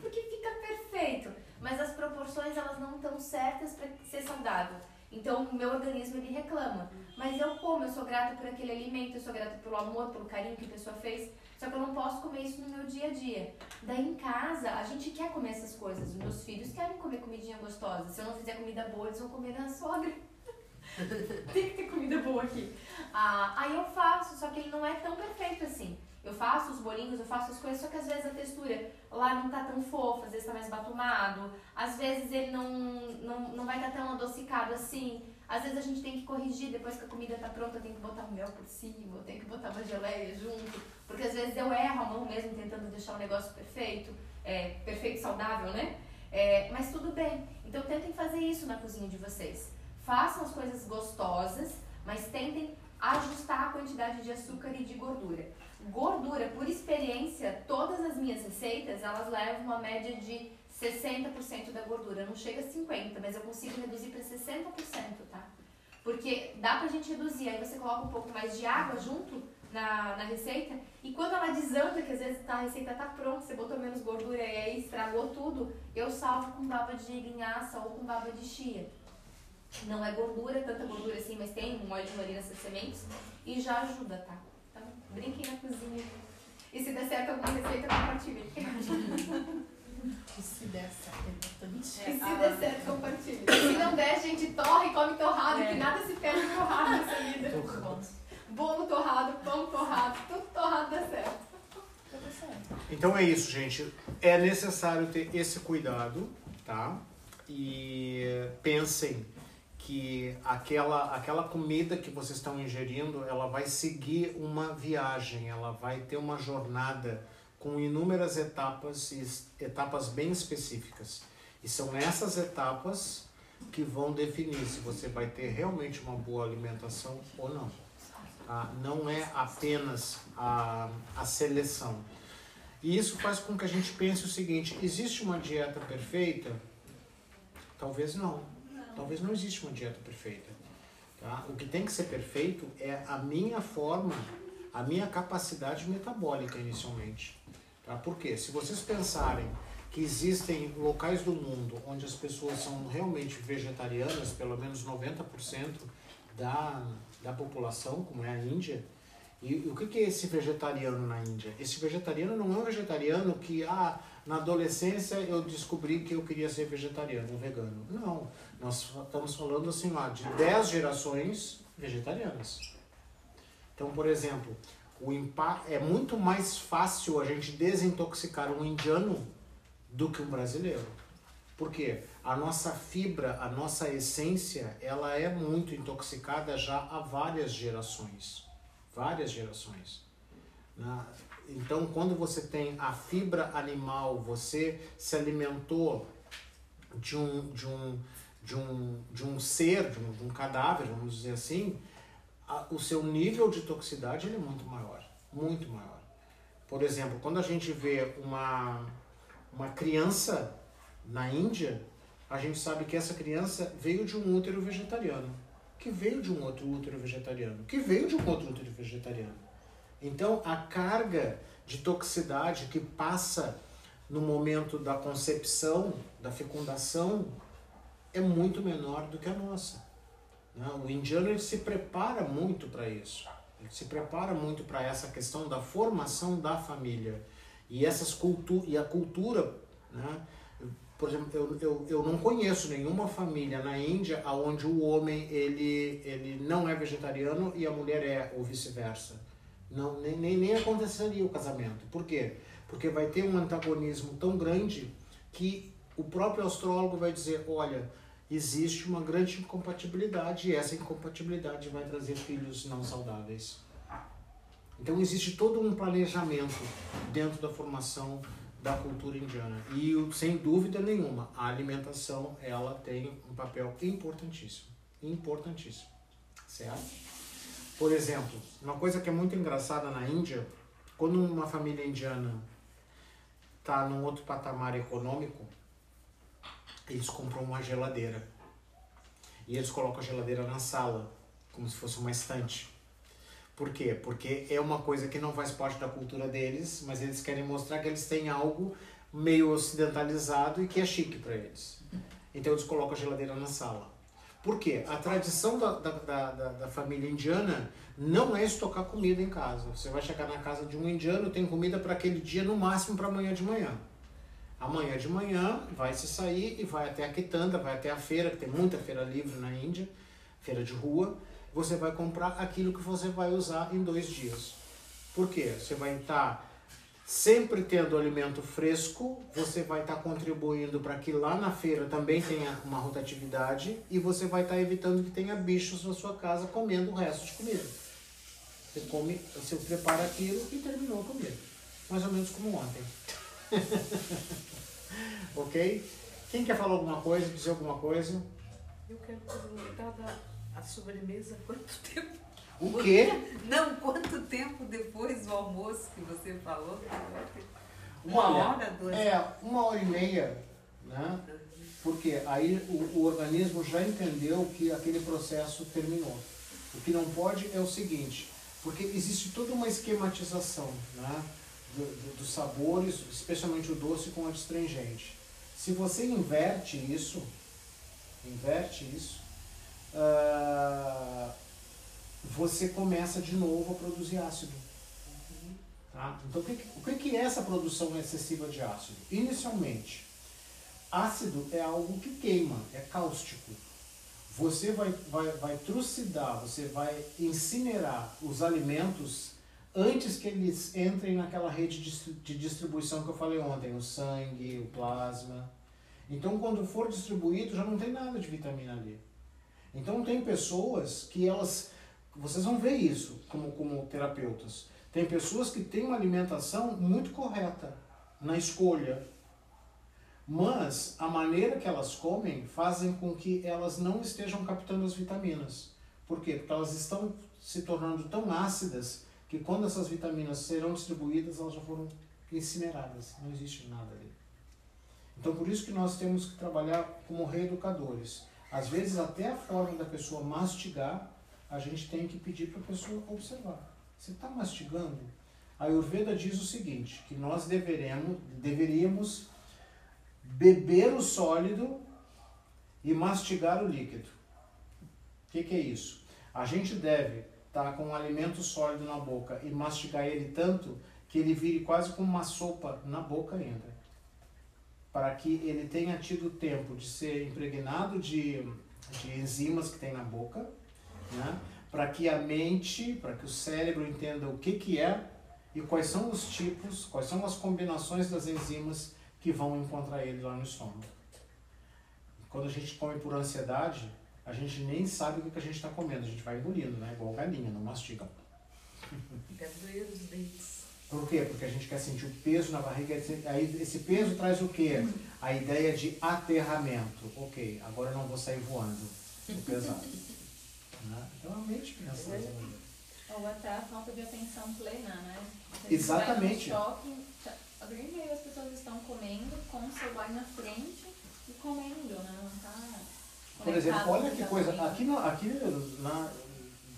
Porque fica perfeito. Mas as proporções, elas não estão certas para ser saudável. Então, o meu organismo, ele reclama. Mas eu como, eu sou grata por aquele alimento, eu sou grata pelo amor, pelo carinho que a pessoa fez. Só que eu não posso comer isso no meu dia a dia. Daí em casa, a gente quer comer essas coisas. Os meus filhos querem comer comidinha gostosa. Se eu não fizer comida boa, eles vão comer na sogra. Tem que ter comida boa aqui. Ah, aí eu faço, só que ele não é tão perfeito assim. Eu faço os bolinhos, eu faço as coisas, só que às vezes a textura lá não tá tão fofa, às vezes tá mais batumado, às vezes ele não, não, não vai estar tá tão adocicado assim. Às vezes a gente tem que corrigir, depois que a comida tá pronta, tem que botar um mel por cima, tem que botar uma geleia junto. Porque às vezes eu erro a mão mesmo tentando deixar o negócio perfeito, é, perfeito saudável, né? É, mas tudo bem. Então tentem fazer isso na cozinha de vocês. Façam as coisas gostosas, mas tentem ajustar a quantidade de açúcar e de gordura. Gordura, por experiência, todas as minhas receitas, elas levam uma média de 60% da gordura. Não chega a 50%, mas eu consigo reduzir para 60%, tá? Porque dá pra gente reduzir, aí você coloca um pouco mais de água junto na, na receita, e quando ela desanda, que às vezes a receita tá pronta, você botou menos gordura e aí estragou tudo, eu salvo com baba de linhaça ou com baba de chia. Não é gordura, tanta gordura assim, mas tem um óleo de marina nessas sementes, e já ajuda, tá? Então, brinquem na cozinha. E se der certo alguma receita, compartilhe. E se der certo, é importante. E se der certo, compartilhe. Se não der, gente, torre e come torrado, É. que nada se perde torrado nessa vida. Bolo torrado, pão torrado, tudo torrado dá certo. Tudo certo. Então é isso, gente. É necessário ter esse cuidado, tá? E pensem que aquela, aquela comida que vocês estão ingerindo, ela vai seguir uma viagem, ela vai ter uma jornada com inúmeras etapas e etapas bem específicas. E são essas etapas que vão definir se você vai ter realmente uma boa alimentação ou não. Tá? Não é apenas a, a seleção. E isso faz com que a gente pense o seguinte: existe uma dieta perfeita? Talvez não. Talvez não existe uma dieta perfeita. Tá? O que tem que ser perfeito é a minha forma, a minha capacidade metabólica inicialmente. Tá? Por quê? Se vocês pensarem que existem locais do mundo onde as pessoas são realmente vegetarianas, pelo menos 90% da, da população, como é a Índia, e o que é esse vegetariano na Índia? Esse vegetariano não é um vegetariano que, ah, na adolescência eu descobri que eu queria ser vegetariano, vegano. Não, nós estamos falando assim, lá, de 10 gerações vegetarianas. Então, por exemplo, o impa é muito mais fácil a gente desintoxicar um indiano do que um brasileiro. Por quê? A nossa fibra, a nossa essência, ela é muito intoxicada já há várias gerações. Várias gerações. Então, quando você tem a fibra animal, você se alimentou de um, de um, de um, de um ser, de um, de um cadáver, vamos dizer assim, o seu nível de toxicidade é muito maior. Muito maior. Por exemplo, quando a gente vê uma, uma criança na Índia, a gente sabe que essa criança veio de um útero vegetariano, que veio de um outro útero vegetariano, que veio de um outro útero vegetariano. Então, a carga de toxicidade que passa no momento da concepção, da fecundação, é muito menor do que a nossa. né? O indiano ele se prepara muito para isso. Ele se prepara muito para essa questão da formação da família. E, essas cultu e a cultura, né? Por exemplo, eu, eu, eu não conheço nenhuma família na Índia onde o homem ele, ele não é vegetariano e a mulher é, ou vice-versa. Não, nem, nem, nem aconteceria o casamento. Por quê? Porque vai ter um antagonismo tão grande que o próprio astrólogo vai dizer, olha, existe uma grande incompatibilidade e essa incompatibilidade vai trazer filhos não saudáveis. Então existe todo um planejamento dentro da formação da cultura indiana e sem dúvida nenhuma a alimentação ela tem um papel importantíssimo, importantíssimo, certo? Por exemplo, uma coisa que é muito engraçada na Índia, quando uma família indiana está num outro patamar econômico, eles compram uma geladeira. E eles colocam a geladeira na sala, como se fosse uma estante. Por quê? Porque é uma coisa que não faz parte da cultura deles, mas eles querem mostrar que eles têm algo meio ocidentalizado e que é chique para eles. Então eles colocam a geladeira na sala. Por quê? A tradição da, da, da, da, família indiana não é estocar comida em casa. Você vai chegar na casa de um indiano, tem comida para aquele dia, no máximo para amanhã de manhã. Amanhã de manhã vai se sair e vai até a quitanda, vai até a feira, que tem muita feira livre na Índia, feira de rua. Você vai comprar aquilo que você vai usar em dois dias. Por quê? Você vai estar sempre tendo alimento fresco, você vai estar contribuindo para que lá na feira também tenha uma rotatividade e você vai estar evitando que tenha bichos na sua casa comendo o resto de comida. Você come, você prepara aquilo e terminou a comida. Mais ou menos como ontem. ok? Quem quer falar alguma coisa, dizer alguma coisa? Eu quero perguntar da a sobremesa quanto tempo? O quê? Não, quanto tempo depois do almoço que você falou? Uma Olha, hora, duas É, uma hora e meia, né? Porque aí o, o organismo já entendeu que aquele processo terminou. O que não pode é o seguinte, porque existe toda uma esquematização né? do- do- dos sabores, especialmente o doce com o astringente. Se você inverte isso, inverte isso, ah, você começa de novo a produzir ácido. Tá? Então, o que, o que é essa produção excessiva de ácido? Inicialmente, ácido é algo que queima, é cáustico. Você vai, vai, vai trucidar, você vai incinerar os alimentos antes que eles entrem naquela rede de distribuição que eu falei ontem, o sangue, o plasma. Então, quando for distribuído, já não tem nada de vitamina D. Então, tem pessoas que elas. Vocês vão ver isso como, como terapeutas. Tem pessoas que têm uma alimentação muito correta na escolha, mas a maneira que elas comem fazem com que elas não estejam captando as vitaminas. Por quê? Porque elas estão se tornando tão ácidas que quando essas vitaminas serão distribuídas, elas já foram incineradas. Não existe nada ali. Então, por isso que nós temos que trabalhar como reeducadores. Às vezes, até a forma da pessoa mastigar, a gente tem que pedir para a pessoa observar. Você está mastigando? A Ayurveda diz o seguinte, que nós deveremos, deveríamos beber o sólido e mastigar o líquido. O que, que é isso? A gente deve estar com um alimento sólido na boca e mastigar ele tanto que ele vire quase como uma sopa na boca ainda. Para que ele tenha tido tempo de ser impregnado de, de enzimas que tem na boca, né? para que a mente, para que o cérebro entenda o que, que é e quais são os tipos, quais são as combinações das enzimas que vão encontrar ele lá no estômago. Quando a gente come por ansiedade, a gente nem sabe o que que a gente está comendo, a gente vai engolindo, né? Igual galinha, não mastiga. Fica doer os dentes. Por quê? Porque a gente quer sentir o peso na barriga. Aí esse peso traz o quê? A ideia de aterramento. Ok, agora eu não vou sair voando. Tô pesado. Né? Então a mente pensa dessa maneira. Ou até a falta de atenção plena, né? Exatamente. Você no shopping, tá- a grande maioria das pessoas estão comendo com o celular na frente e comendo, né? Não tá Por exemplo, olha que coisa, exatamente. aqui, não, aqui na,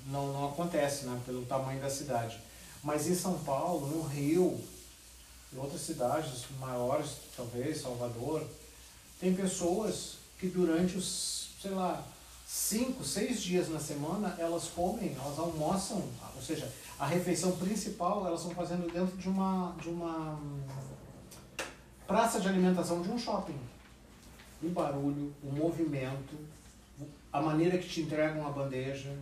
não, não acontece, né, pelo tamanho da cidade. Mas em São Paulo, no Rio, em outras cidades maiores, talvez, Salvador, tem pessoas que durante os, sei lá, cinco, seis dias na semana, elas comem, elas almoçam, ou seja, a refeição principal elas estão fazendo dentro de uma, de uma praça de alimentação de um shopping. O barulho, o movimento, a maneira que te entregam a bandeja,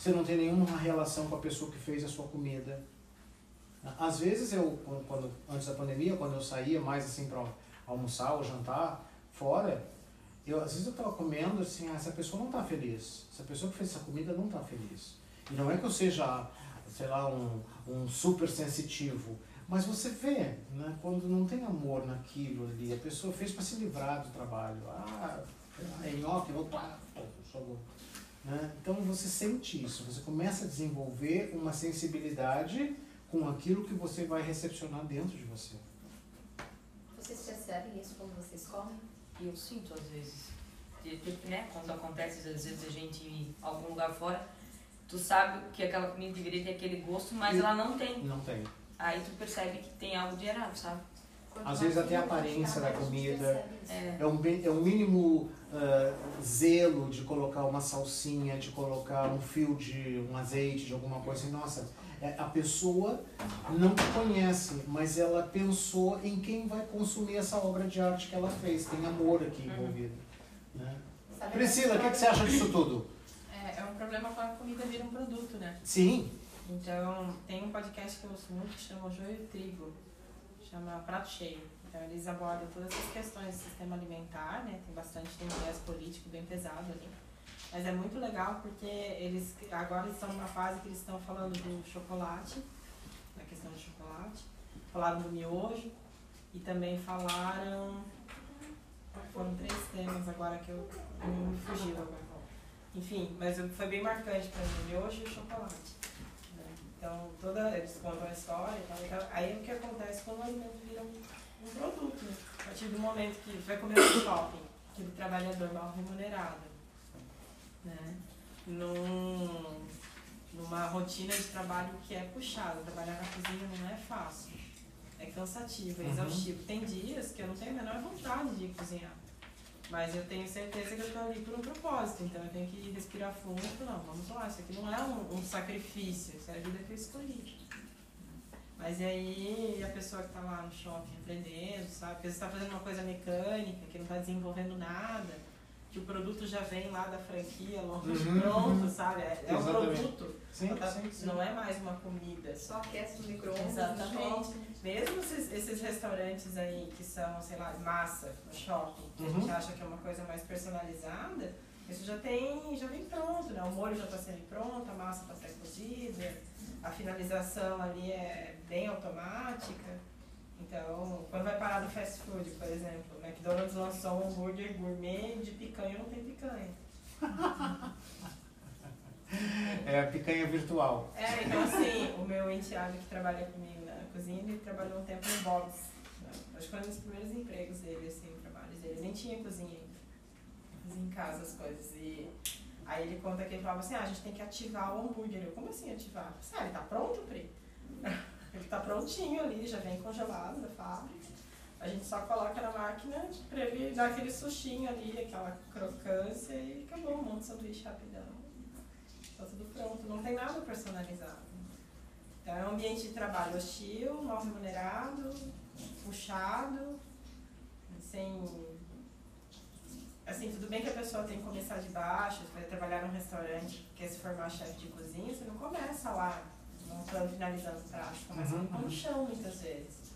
você não tem nenhuma relação com a pessoa que fez a sua comida. Às vezes eu, quando- antes da pandemia, quando eu saía mais assim para almoçar ou jantar fora, eu, às vezes eu estava comendo assim, ah, essa pessoa não está feliz, essa pessoa que fez essa comida não está feliz. E não é que eu seja, sei lá, um, um super sensitivo, mas você vê, né, quando não tem amor naquilo ali, a pessoa fez para se livrar do trabalho. Ah, é nhoque, vou pá, jogou. Né? Então você sente isso, você começa a desenvolver uma sensibilidade com aquilo que você vai recepcionar dentro de você. Vocês percebem isso quando vocês comem? E eu sinto às vezes. De- de- né? Quando acontece, às vezes a gente ir em algum lugar fora, tu sabe que aquela comida deveria ter aquele gosto, mas ela não tem. Não tem. Aí tu percebe que tem algo de errado, sabe? Quanto Às mais vezes até a aparência da comida. É. É um, é um mínimo ah, zelo de colocar uma salsinha, de colocar um fio de um azeite, de alguma coisa assim. Nossa, é, a pessoa não te conhece, mas ela pensou em quem vai consumir essa obra de arte que ela fez. Tem amor aqui envolvido. Né? Priscila, o que, que você acha disso tudo? É, é um problema quando a comida vira um produto, né? Sim. Então, tem um podcast que eu ouço muito que chama Joio e Trigo, chama Prato Cheio. Então, eles abordam todas essas questões do sistema alimentar, né? Tem bastante, tem um político bem pesado ali. Mas é muito legal porque eles agora estão numa fase que eles estão falando do chocolate, da questão do chocolate, falaram do miojo e também falaram. Foram três temas agora que eu me fugiu agora. Enfim, mas foi bem marcante para mim, miojo e chocolate. né? Então, toda, eles contam a história então, aí o que acontece quando o alimento vira um, um produto? A partir do momento que vai comer no shopping, aquele trabalhador mal remunerado, né? Num, numa rotina de trabalho que é puxada, trabalhar na cozinha não é fácil. É cansativo, é Uhum. exaustivo. Tem dias que eu não tenho a menor vontade de ir cozinhar. Mas eu tenho certeza que eu estou ali por um propósito, então eu tenho que respirar fundo e falar, não, vamos lá, isso aqui não é um, um sacrifício, isso é a vida que eu escolhi. Mas e aí a pessoa que está lá no shopping aprendendo, sabe? Porque você está fazendo uma coisa mecânica, que não está desenvolvendo nada, que o produto já vem lá da franquia, logo Uhum, pronto, uhum. sabe? É, é um produto. Sim, tá- sim, sim. Não é mais uma comida. Só aquece no micro-ondas. Exatamente. Mesmo esses, esses restaurantes aí que são, sei lá, massa no shopping, que a Uhum. gente acha que é uma coisa mais personalizada, isso já tem, já vem pronto, né? O molho já está sendo pronto, a massa está sendo cozida, a finalização ali é bem automática. Então, quando vai parar no fast food, por exemplo, o McDonald's lançou um hambúrguer gourmet de picanha não tem picanha. É a picanha virtual. É, então assim, o meu enteado que trabalha comigo na cozinha, ele trabalhou um tempo em Bob's. Acho que foi um dos primeiros empregos dele, assim, trabalhos dele. Ele nem tinha cozinha ainda. Fazia em casa as coisas. E aí ele conta que ele falava assim, ah, a gente tem que ativar o hambúrguer. Eu, como assim ativar? Ah, ele tá pronto, Pri? Ele tá prontinho ali, já vem congelado da fábrica. A gente só coloca na máquina pra ele dar aquele sustinho ali, aquela crocância e acabou, monta o sanduíche rapidão. Tá tudo pronto, não tem nada personalizado. Então é um ambiente de trabalho hostil, mal remunerado, puxado, sem. Assim, tudo bem que a pessoa tem que começar de baixo, vai trabalhar num restaurante, quer se formar chefe de cozinha, você não começa lá montando, finalizando o prato, começa Uhum, no chão muitas vezes.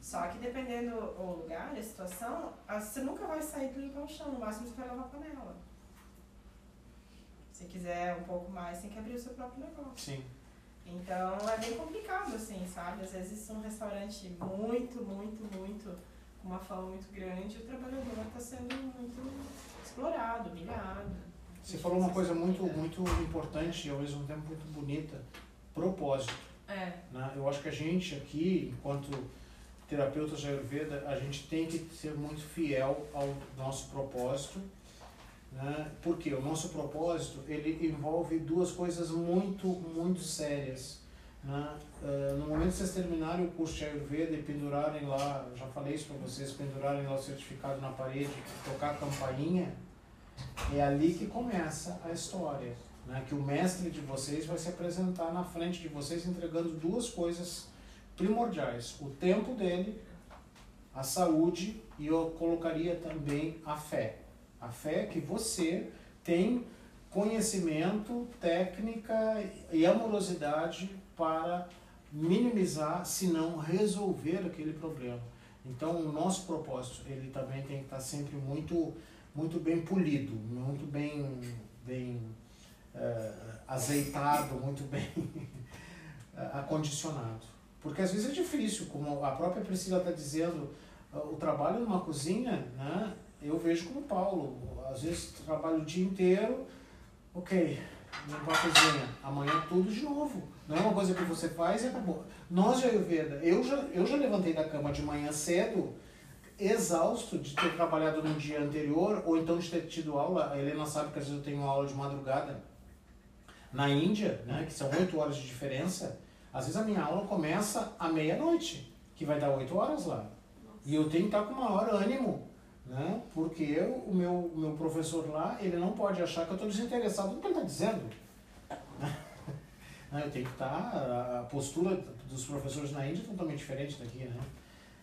Só que dependendo do lugar, a situação, você nunca vai sair do limpar o chão, no máximo você vai lavar a panela. Se quiser um pouco mais, tem que abrir o seu próprio negócio. Sim. Então é bem complicado, assim, sabe? Às vezes um restaurante muito, muito, muito, uma fama muito grande, o trabalhador está sendo muito explorado, humilhado. Você falou uma coisa muito, muito importante e ao mesmo tempo muito bonita, propósito. É. Né? Eu acho que a gente aqui, enquanto terapeutas de Ayurveda, a gente tem que ser muito fiel ao nosso propósito, né? porque o nosso propósito ele envolve duas coisas muito, muito sérias. Né? Uh, no momento que vocês terminarem o curso de Ayurveda e pendurarem lá, já falei isso para vocês, pendurarem lá o certificado na parede, tocar a campainha, é ali que começa a história. Né? Que o mestre de vocês vai se apresentar na frente de vocês entregando duas coisas primordiais: o tempo dele, a saúde e eu colocaria também a fé. A fé que você tem conhecimento, técnica e amorosidade para minimizar, se não resolver aquele problema. Então, o nosso propósito, ele também tem que estar sempre muito, muito bem polido, muito bem, bem uh, azeitado, muito bem acondicionado. Porque às vezes é difícil, como a própria Priscila está dizendo, o trabalho numa cozinha, né, eu vejo como Paulo. Às vezes trabalho o dia inteiro, ok, limpar a cozinha, amanhã tudo de novo. Não é uma coisa que você faz e acabou. Nós de Ayurveda, eu já, eu já levantei da cama de manhã cedo, exausto de ter trabalhado no dia anterior, ou então de ter tido aula. A Helena sabe que às vezes eu tenho aula de madrugada na Índia, né, que são oito horas de diferença. Às vezes a minha aula começa à meia-noite, que vai dar oito horas lá. E eu tenho que estar com maior ânimo né? Porque eu, o meu, o meu professor lá, ele não pode achar que eu estou desinteressado no que ele está dizendo. eu tenho que estar, a postura dos professores na Índia é totalmente diferente daqui, né?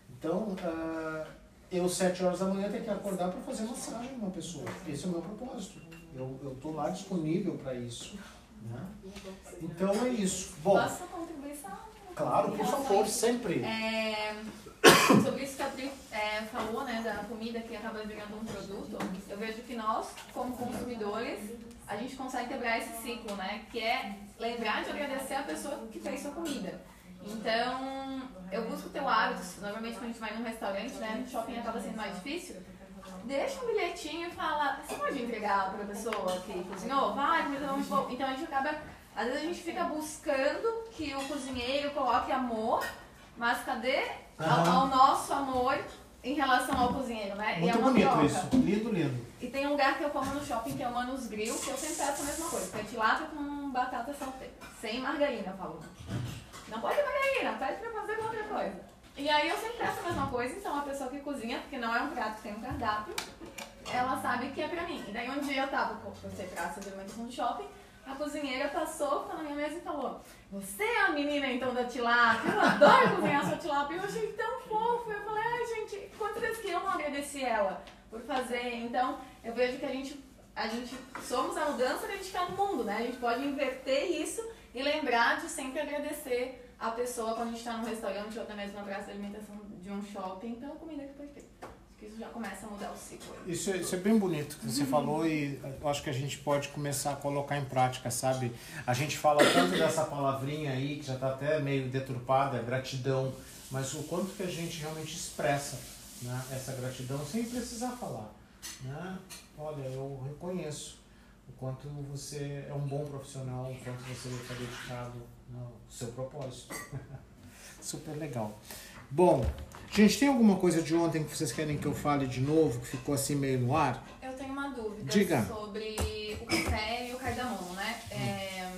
Então, uh, eu, sete horas da manhã, tenho que acordar para fazer massagem numa pessoa. Esse é o meu propósito. Eu estou lá disponível para isso. Né? Então é isso. Bom, Posso contribuição? Claro, por favor, sempre. É, sobre isso que a Pri é, falou, né, da comida que acaba virando um produto, eu vejo que nós, como consumidores, a gente consegue quebrar esse ciclo, né, que é lembrar de agradecer a pessoa que fez sua comida. Então, eu busco ter o hábito, normalmente quando a gente vai num restaurante, né, no shopping acaba sendo mais difícil, deixa um bilhetinho e fala, você pode entregar para a pessoa que cozinhou? Vai, comida não muito Então a gente acaba, às vezes a gente fica buscando que o cozinheiro coloque amor, mas cadê ao, ao, nosso amor em relação ao cozinheiro, né? Muito e é bonito troca. isso, lindo, lindo. E tem um lugar que eu como no shopping que é o Manos Grill, que eu sempre peço a mesma coisa, que é tilápia com batata salteira, sem margarina, eu falo. Não pode margarina, pede pra fazer outra coisa. E aí eu sempre peço a mesma coisa, então a pessoa que cozinha, porque não é um prato que tem um cardápio, ela sabe que é pra mim. E daí um dia eu tava com você praça de alimentação no shopping, a cozinheira passou, ficou na minha mesa e falou: Você é a menina então da tilápia? Eu adoro cozinhar sua tilápia. Eu achei tão fofo. Eu falei: Ai, gente, quantas vezes que eu não agradeci ela por fazer? Então, eu vejo que a gente, a gente somos a mudança que a gente quer no mundo, né? A gente pode inverter isso e lembrar de sempre agradecer a pessoa quando a gente está num restaurante ou até mesmo na praça de alimentação de um shopping pela comida que foi feita isso já começa a mudar o ciclo. Isso, é, isso é bem bonito que você falou e eu acho que a gente pode começar a colocar em prática, sabe? A gente fala tanto dessa palavrinha aí, que já está até meio deturpada, gratidão, mas o quanto que a gente realmente expressa né, essa gratidão sem precisar falar. Né? Olha, eu reconheço o quanto você é um bom profissional, o quanto você está dedicado no seu propósito. Super legal. Bom, Gente, tem alguma coisa de ontem que vocês querem que eu fale de novo, que ficou assim meio no ar? Eu tenho uma dúvida Diga. sobre o café e o cardamomo, né? É...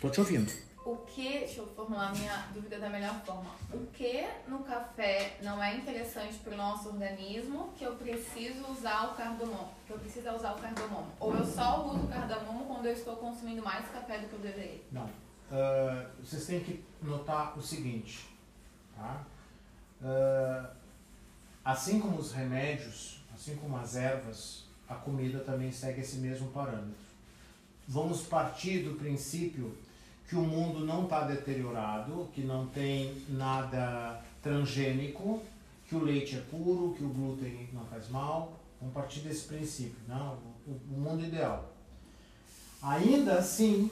Tô te ouvindo. O que, deixa eu formular minha dúvida da melhor forma. O que no café não é interessante para o nosso organismo que eu preciso usar o cardamomo? Que eu preciso usar o cardamomo? Ou eu só uso o cardamomo quando eu estou consumindo mais café do que eu deveria? Não. Uh, vocês têm que notar o seguinte, tá? Uh, assim como os remédios, assim como as ervas, a comida também segue esse mesmo parâmetro. Vamos partir do princípio que o mundo não está deteriorado, que não tem nada transgênico, que o leite é puro, que o glúten não faz mal. Vamos partir desse princípio, não? O, o mundo ideal. Ainda assim,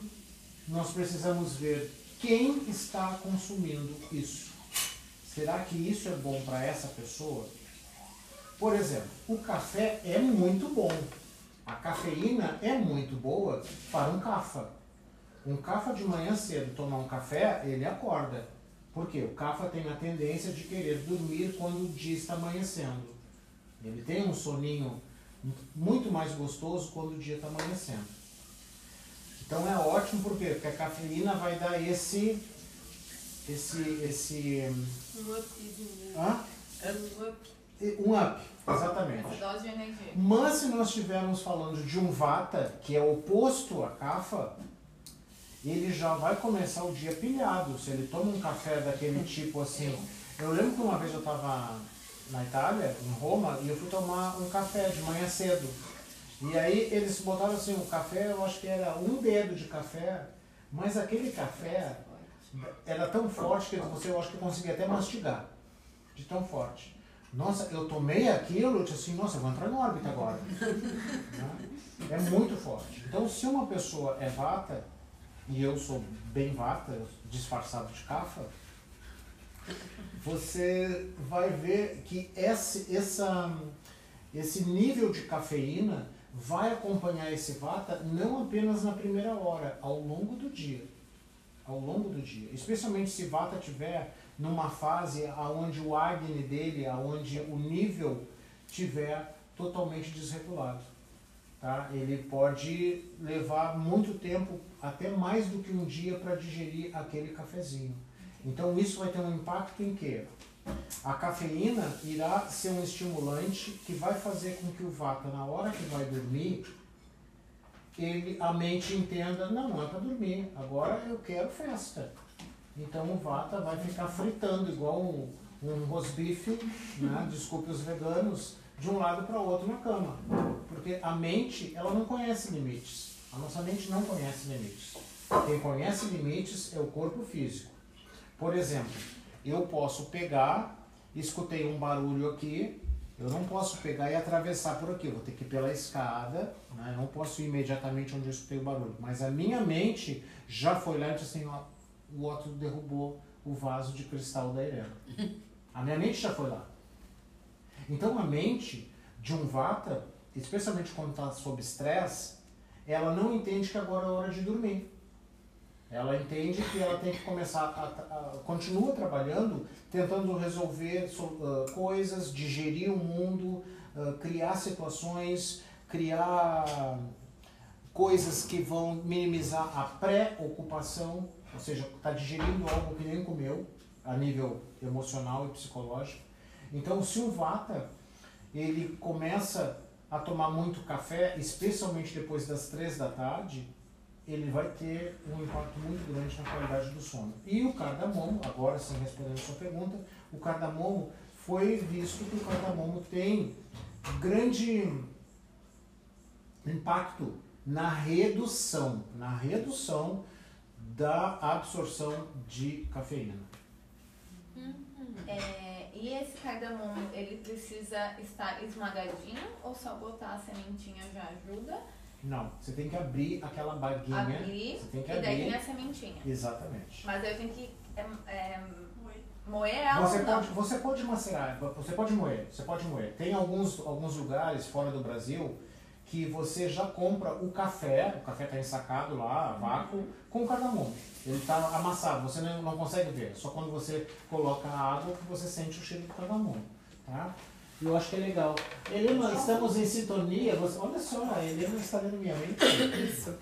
nós precisamos ver quem está consumindo isso. Será que isso é bom para essa pessoa? Por exemplo, o café é muito bom. A cafeína é muito boa para um cafa. Um cafa de manhã cedo tomar um café, ele acorda. Por quê? O cafa tem a tendência de querer dormir quando o dia está amanhecendo. Ele tem um soninho muito mais gostoso quando o dia está amanhecendo. Então é ótimo por quê? Porque a cafeína vai dar esse esse esse Um upzinho. hã? Um up. um up, exatamente. Dose de energia. Mas se nós estivermos falando de um vata, que é oposto à kafa, ele já vai começar o dia pilhado. Se ele toma um café daquele tipo assim. Eu lembro que uma vez eu estava na Itália, em Roma, e eu fui tomar um café de manhã cedo. E aí eles botaram assim, o café, eu acho que era um dedo de café, mas aquele café era tão forte que você, eu acho que conseguia até mastigar, de tão forte. Nossa, eu tomei aquilo, eu disse assim, nossa, eu vou entrar em órbita agora. Né? é muito forte. Então, se uma pessoa é vata, e eu sou bem vata, disfarçado de cafa, você vai ver que esse, essa, esse nível de cafeína vai acompanhar esse vata não apenas na primeira hora, ao longo do dia. Ao longo do dia. Especialmente se vata tiver numa fase onde o Agni dele, onde o nível tiver totalmente desregulado. Tá? Ele pode levar muito tempo, até mais do que um dia, para digerir aquele cafezinho. Então isso vai ter um impacto em quê? A cafeína irá ser um estimulante que vai fazer com que o vata, na hora que vai dormir, ele, a mente entenda, não, não é para dormir, agora eu quero festa. Então o vata vai ficar fritando igual um, um rosbife, né? desculpe os veganos, de um lado para o outro na cama. Porque a mente, ela não conhece limites. A nossa mente não conhece limites. Quem conhece limites é o corpo físico. Por exemplo, eu posso pegar, escutei um barulho aqui, eu não posso pegar e atravessar por aqui, eu vou ter que ir pela escada, né? eu não posso ir imediatamente onde eu escutei o barulho. Mas a minha mente já foi lá e disse assim, ó, o outro derrubou o vaso de cristal da Irena. A minha mente já foi lá. Então a mente de um vata, especialmente quando está sob estresse, ela não entende que agora é hora de dormir. Ela entende que ela tem que começar a, a continua trabalhando, tentando resolver uh, coisas, digerir o mundo, uh, criar situações, criar coisas que vão minimizar a pré-ocupação, ou seja, está digerindo algo que nem comeu, a nível emocional e psicológico. Então, se um vata ele começa a tomar muito café, especialmente depois das três da tarde, ele vai ter um impacto muito grande na qualidade do sono. E o cardamomo, agora sim respondendo a sua pergunta, o cardamomo foi visto que o cardamomo tem grande impacto na redução, na redução da absorção de cafeína. É, e esse cardamomo, ele precisa estar esmagadinho ou só botar a sementinha já ajuda? Não, você tem que abrir aquela baguinha. Abrir você tem que e daí abrir. tem a sementinha. Exatamente. Mas eu tenho que é, é, moer ela Você ou não? pode, você pode macerar, você pode moer, você pode moer. Tem alguns, alguns lugares fora do Brasil que você já compra o café, o café está ensacado lá, vácuo, com cardamomo. Ele está amassado, você não, não consegue ver. Só quando você coloca a água que você sente o cheiro do cardamomo. Tá? Eu acho que é legal. Helena, estamos em sintonia. Você, olha só, a Helena está lendo minha mente. Isso.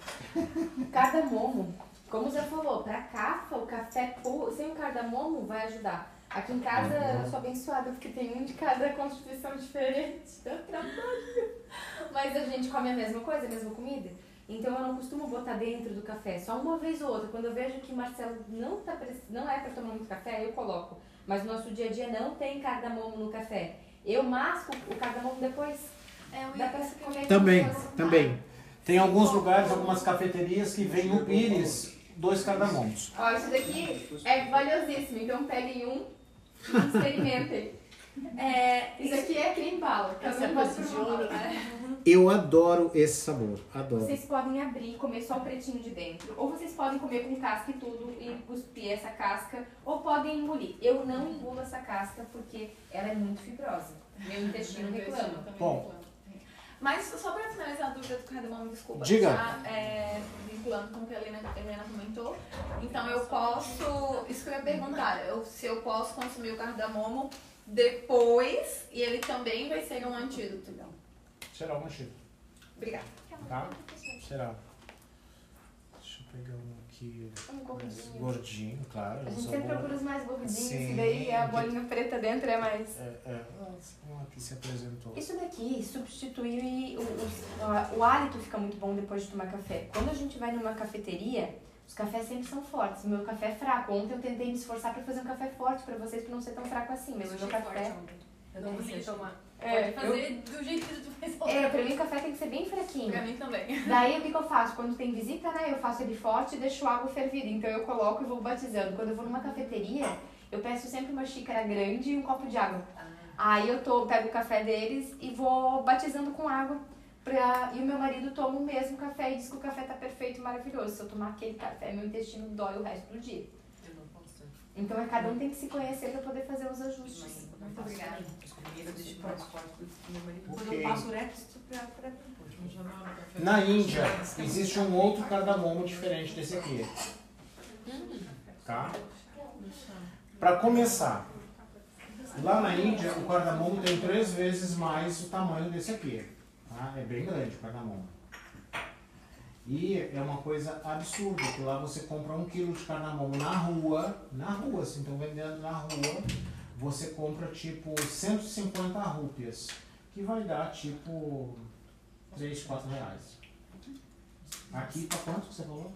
Cardamomo, como você falou, para cafa, o café puro, sem o cardamomo vai ajudar. Aqui em casa eu sou abençoada porque tem um de cada constituição diferente. Dá trabalho. Mas a gente come a mesma coisa, a mesma comida. Então eu não costumo botar dentro do café, só uma vez ou outra. Quando eu vejo que Marcelo não, tá, não é para tomar muito café, eu coloco. Mas no nosso dia a dia não tem cardamomo no café. Eu masco o cardamomo depois. É, eu Dá ia pra pensar comer Também, também. Tem alguns lugares, algumas cafeterias que vem o pires, dois cardamomos. Ó, isso daqui é valiosíssimo. Então peguem um, Experimentem. É, isso aqui é creme bala. Essa é pode de ouro, né? Eu adoro esse sabor. Adoro. Vocês podem abrir e comer só o pretinho de dentro. Ou vocês podem comer com casca e tudo e cuspir essa casca. Ou podem engolir. Eu não engulo essa casca porque ela é muito fibrosa. Meu intestino reclama. Bom. Mas só pra finalizar a dúvida do cardamomo, desculpa. Diga. Já, é, vinculando com o que a Helena, a Helena comentou. Então eu posso. Isso que eu ia perguntar, eu, se eu posso consumir o cardamomo depois e ele também vai ser um antídoto. Será um antigo. Obrigada. Tá? Será. Deixa eu pegar um aqui. Um mais gordinho. gordinho, claro. A gente sempre procura os mais gordinhos, Sim. e daí a bolinha preta dentro é mais. É, é. Ah, Um aqui se apresentou. Isso daqui substitui o, o, o hálito fica muito bom depois de tomar café. Quando a gente vai numa cafeteria, os cafés sempre são fortes. O meu café é fraco. Ontem eu tentei me esforçar pra fazer um café forte pra vocês pra não ser tão fraco assim, mas o meu café. Eu não consegui tomar. É, Pode fazer do jeito que tu fez É, pra mim o café tem que ser bem fraquinho. Pra mim também. Daí o que, que eu faço? Quando tem visita, né? Eu faço ele forte e deixo a água fervida. Então eu coloco e vou batizando. Quando eu vou numa cafeteria, eu peço sempre uma xícara grande e um copo de água. Aí eu tô, pego o café deles e vou batizando com água. Pra... E o meu marido toma o mesmo café e diz que o café tá perfeito e maravilhoso. Se eu tomar aquele café, meu intestino dói o resto do dia. Eu não posso. Então é cada um tem que se conhecer pra poder fazer os ajustes. Muito obrigada. Eu deixo mais forte porque meu marido. Quando eu passo pra, Na Índia, existe um outro cardamomo diferente desse aqui. Tá? Para começar, lá na Índia, o cardamomo tem três vezes mais o tamanho desse aqui. Tá? É bem grande o cardamomo. E é uma coisa absurda, que lá você compra um quilo de cardamomo na rua, na rua, assim, estão vendendo na rua, você compra tipo 150 rúpias, que vai dar tipo 3, 4 reais. Aqui tá quanto que você falou?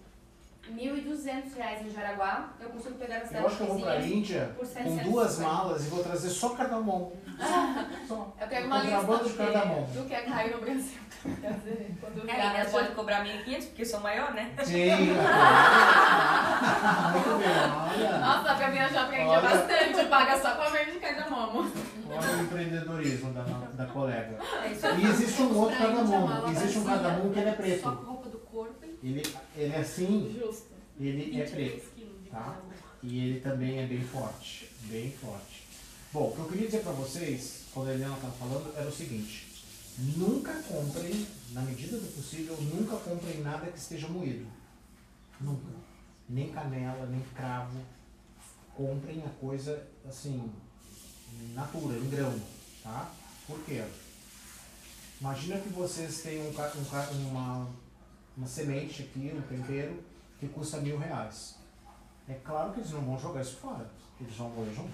1.200 reais em Jaraguá. Eu consigo pegar na cidade Eu acho que eu vou pra Índia com 750. duas malas e vou trazer só cardamomo. Só. Eu quero uma lista do de que, cardamomo. do que é cair no Brasil. Quer dizer, Quando eu É, ainda pode cobrar 1.500 porque sou maior, né? Sim. Muito bem, olha. Nossa, dá pra viajar pra Índia Olha. bastante, paga só pra ver de cardamomo. Olha o empreendedorismo da, da colega. É E existe um outro cardamomo. Existe um cardamomo que ele é Só preto. com roupa do corpo e Ele, ele é assim, Justo. ele é 23 preto. tá? E ele também é bem forte. Bem forte. Bom, o que eu queria dizer pra vocês, quando a Helena estava falando, era o seguinte. Nunca comprem, na medida do possível, nunca comprem nada que esteja moído. Nunca. Nem canela, nem cravo. Comprem a coisa, assim, natura, em grão, tá? Por quê? Imagina que vocês têm um, um uma, uma semente aqui, um tempero, que custa mil reais. É claro que eles não vão jogar isso fora. Eles vão moer junto.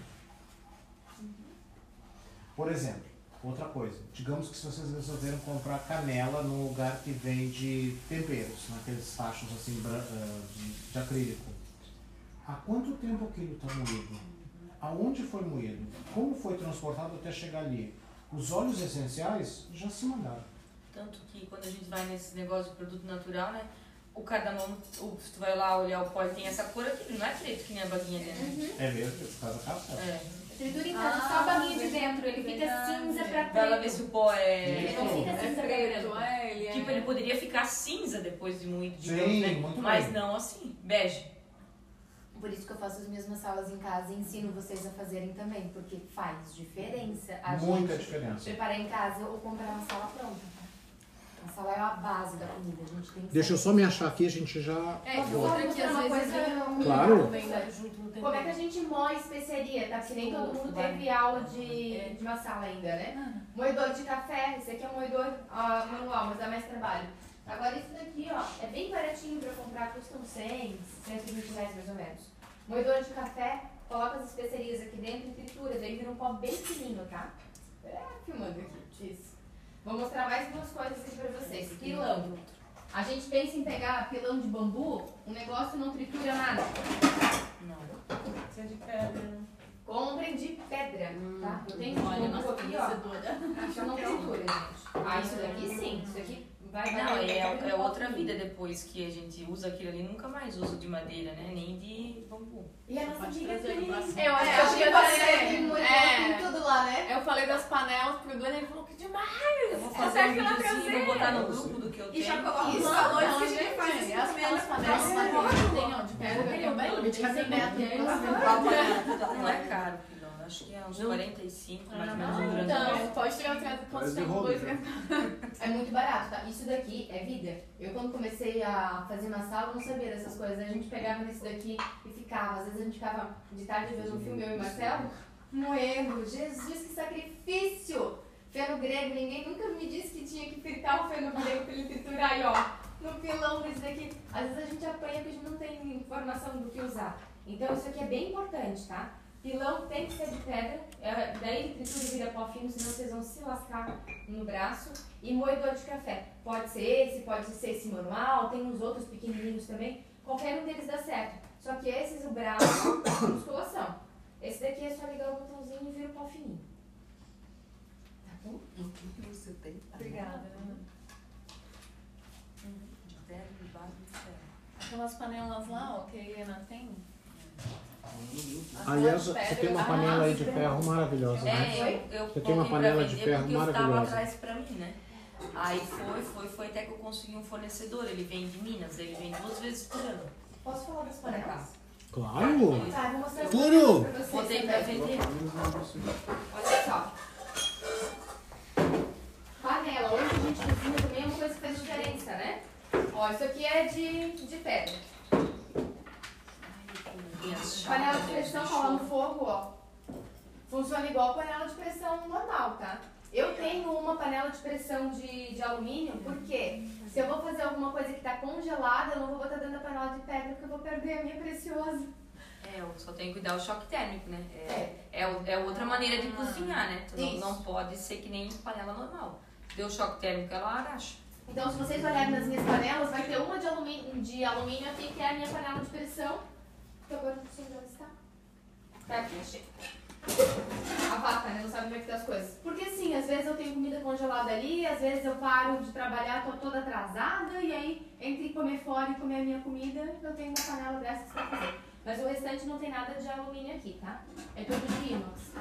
Por exemplo, outra coisa. Digamos que se vocês resolveram comprar canela num lugar que vende temperos, naqueles tachos assim ah, de, de acrílico. Há quanto tempo aquilo está moído? Aonde foi moído? Como foi transportado até chegar ali? Os óleos essenciais já se mandaram. Tanto que quando a gente vai nesse negócio de produto natural, né? O cardamomo, o, se tu vai lá olhar o pó, ele tem essa cor aqui, ele não é preto que nem a baguinha dele. É mesmo? Por causa da casca? É. Tritura em casa, só a baguinha de dentro. Ele fica cinza pra Vai lá ver preto. se o pó é. Ele não fica É cinza pra preto, é, ele é. Tipo, ele poderia ficar cinza depois de moído, Sim, digamos, né? muito Mas bem. não assim, bege. Por isso que eu faço as mesmas salas em casa e ensino vocês a fazerem também, porque faz diferença a Muita gente diferença. preparar em casa ou comprar uma sala pronta. A sala é a base da comida, a gente tem que Deixa eu só me achar aqui, a gente já. É, outra que mostrar às uma vezes coisa? é Claro. né? junto no Como é que a gente moe especiaria, tá? Que nem todo mundo teve aula de, de massala ainda, né? Moedor de café, esse aqui é um moedor ah, manual, mas dá mais trabalho. Agora isso daqui, ó, é bem baratinho pra comprar, custam 100, 120 reais mais ou menos. Moedor de café, coloca as especiarias aqui dentro e tritura, daí vira um pó bem fininho, tá? É, filmando aqui, isso. Vou mostrar mais duas coisas aqui pra vocês. Pilão. A gente pensa em pegar pilão de bambu, o negócio não tritura nada. Não. Isso é de pedra? Comprem de pedra, tá? Eu tenho Olha, nossa aqui, ó. conhecedora. Isso não tritura, gente. Ah, isso daqui sim. Isso aqui vai Não, é, é outra vida depois que a gente usa aquilo ali, nunca mais usa de madeira, né? Nem de bambu. E a nossa. Eu acho É, que eu acho que ia você trazer. tem É, tudo lá, né? eu falei das panelas pro Duane, ele falou que demais. Eu vou É fazer certo um videozinho, vou botar no grupo do que eu E tenho. já coloca Isso, valores que a gente, faz as primeiro as panelas tem, ó, de pedra, tem bem, de casamento. Não é caro. Acho que é uns 45, mais ou menos, Ah, um então, pode tirar o crédito quanto tempo? Dois né? É muito barato, tá? Isso daqui é vida. Eu quando comecei a fazer sala, não sabia dessas coisas. A gente pegava nesse daqui e ficava. Às vezes a gente ficava de tarde vendo um filme, eu e Marcelo, moendo. Jesus, que sacrifício! Feno grego, ninguém nunca me disse que tinha que fritar o feno grego pra ele triturar aí, ó. No pilão desse daqui. Às vezes a gente apanha porque a gente não tem informação do que usar. Então isso aqui é bem importante, tá? Pilão tem que ser de pedra, é, daí ele tritura e vira pó fino, senão vocês vão se lascar no braço. E moedor de café. Pode ser esse, pode ser esse manual, tem uns outros pequenininhos também. Qualquer um deles dá certo. Só que esses, o braço, é musculação. Esse daqui é só ligar o botãozinho e vira o pó fininho. Tá bom? Você tem. Obrigada. De ferro, de base de ferro. Aquelas panelas lá, ó, que a Helena tem. Aliás, você tem uma panela aí de ferro maravilhosa, né? É, eu, eu Você tem uma panela de ferro porque eu estava maravilhosa. atrás pra mim, né? Aí foi, foi, foi até que eu consegui um fornecedor. Ele vem de Minas, ele vem duas vezes por ano. Posso falar das panelas? Claro! Tá, vocês Botei pra vender. Olha só. Panela, hoje a gente cozinha também é uma coisa que faz diferença, né? Ó, isso aqui é de, de pedra. Panela de pressão, no fogo, ó. Funciona igual panela de pressão normal, tá? Eu tenho uma panela de pressão de, de alumínio, porque se eu vou fazer alguma coisa que tá congelada, eu não vou botar dentro da panela de pedra, porque eu vou perder a minha preciosa. É, eu só tenho que cuidar do choque térmico, né? É, é, o- é outra maneira de cozinhar, né? Tu não, não pode ser que nem panela normal. Deu choque térmico, ela agacha. Então, se vocês olharem nas minhas panelas, vai ter uma de alumínio, de alumínio aqui, que é a minha panela de pressão. Que agora não sei onde está. Tá aqui, achei. A vaca, né? Não sabe como é que tá as coisas. Porque assim, às vezes eu tenho comida congelada ali, às vezes eu paro de trabalhar, tô toda atrasada, e aí, entre comer fora e comer a minha comida, eu tenho uma panela dessas pra fazer. Mas o restante não tem nada de alumínio aqui, tá? É tudo de inox.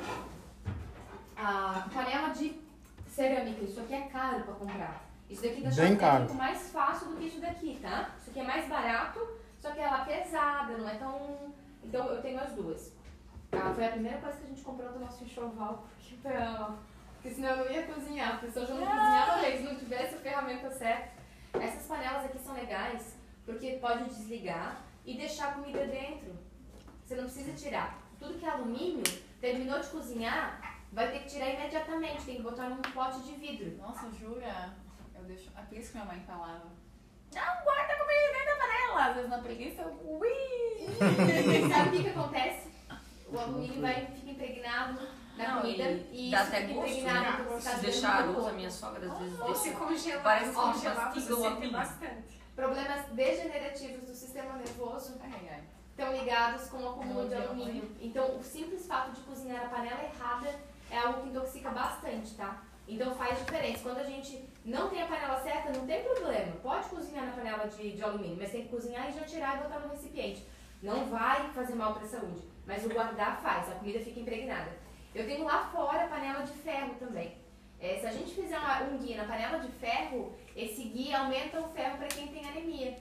A panela de cerâmica, isso aqui é caro pra comprar. Isso daqui Bem choque caro. térmico mais fácil do que isso daqui, tá? Isso aqui é mais barato, só que ela é pesada, não é tão. Então eu tenho as duas. Ah, foi a primeira coisa que a gente comprou do nosso enxoval, porque, pra- porque senão eu não ia cozinhar, porque se eu já não cozinhava mesmo, se não tivesse a ferramenta certa. Essas panelas aqui são legais, porque pode desligar e deixar a comida dentro. Você não precisa tirar. Tudo que é alumínio, terminou de cozinhar, vai ter que tirar imediatamente, tem que botar num pote de vidro. Nossa, jura? Eu deixo. É por isso que minha mãe falava. Não guarda a comida dentro da panela. Às vezes na preguiça eu. Ui! Sabe o que, que acontece? O alumínio vai fica impregnado na Não, comida e e dá até gosto, impregnado né? Se deixar a luz, a minha sogra às vezes se deixa. congelar, Parece que mastiga o alumínio. bastante. Problemas degenerativos do sistema nervoso Ai, ai. estão ligados com o acúmulo de alumínio. Então, o simples fato de cozinhar a panela errada é algo que intoxica bastante, tá? Então faz diferença. Quando a gente não tem a panela certa, não tem problema. Pode cozinhar na panela de, de alumínio, mas tem que cozinhar e já tirar e botar no recipiente. Não vai fazer mal para a saúde, mas o guardar faz, a comida fica impregnada. Eu tenho lá fora a panela de ferro também. É, se a gente fizer uma- um guia na panela de ferro, esse guia aumenta o ferro para quem tem anemia.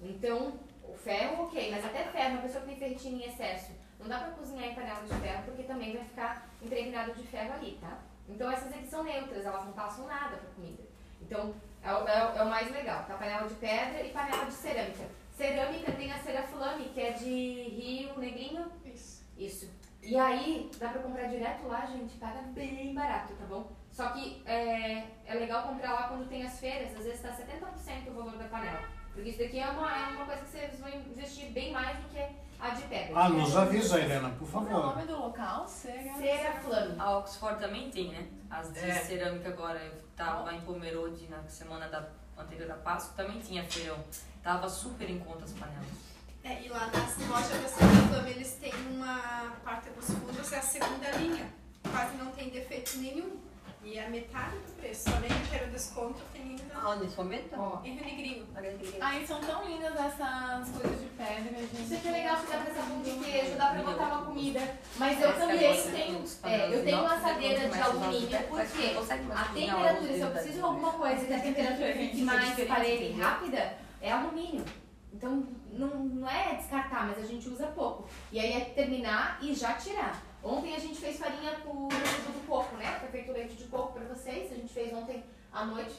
Então, o ferro, ok, mas até ferro, uma pessoa que tem ferritina em excesso, não dá pra cozinhar em panela de ferro porque também vai ficar impregnado de ferro ali, tá? Então essas aqui são neutras, elas não passam nada pra comida. Então é o, é o- é o mais legal, tá? Panela de pedra e panela de cerâmica. Cerâmica tem a Ceraflame, que é de Rio Negrinho. Isso. Isso. E aí, dá pra comprar direto lá, gente, paga bem barato, tá bom? Só que é, é legal comprar lá quando tem as feiras, às vezes tá 70% o valor da panela. Porque isso daqui é uma, é uma coisa que vocês vão investir bem mais do que a de pedra. Ah, nos avisa, Helena, por Qual é o favor. nome do local? Cera. Ceraflame. A Oxford também tem, né? As de É. cerâmica agora. Eu tava lá em Pomerode na semana da anterior da Páscoa, também tinha feirão. Tava super em conta as panelas. É, e lá nas lojas da Santa eles têm uma parte dos fundos, é a segunda linha. Quase não tem defeito nenhum. E a metade do preço. Além de ter o desconto, tem ainda Ah, nesse momento? Ó. em Renegrinho. Ai, são tão lindas essas coisas de pedra, gente. Isso aqui é legal que dá pra fazer de queijo, dá pra botar uma comida. Mas eu Essa também tenho, é, eu tenho uma assadeira de alumínio, porque a temperatura, se eu preciso de alguma coisa que a temperatura fique mais parelha e rápida, é alumínio. Então não, não é descartar, mas a gente usa pouco. E aí é terminar e já tirar. Ontem a gente fez farinha com leite do coco, né? Foi feito leite de coco pra vocês. A gente fez ontem à noite.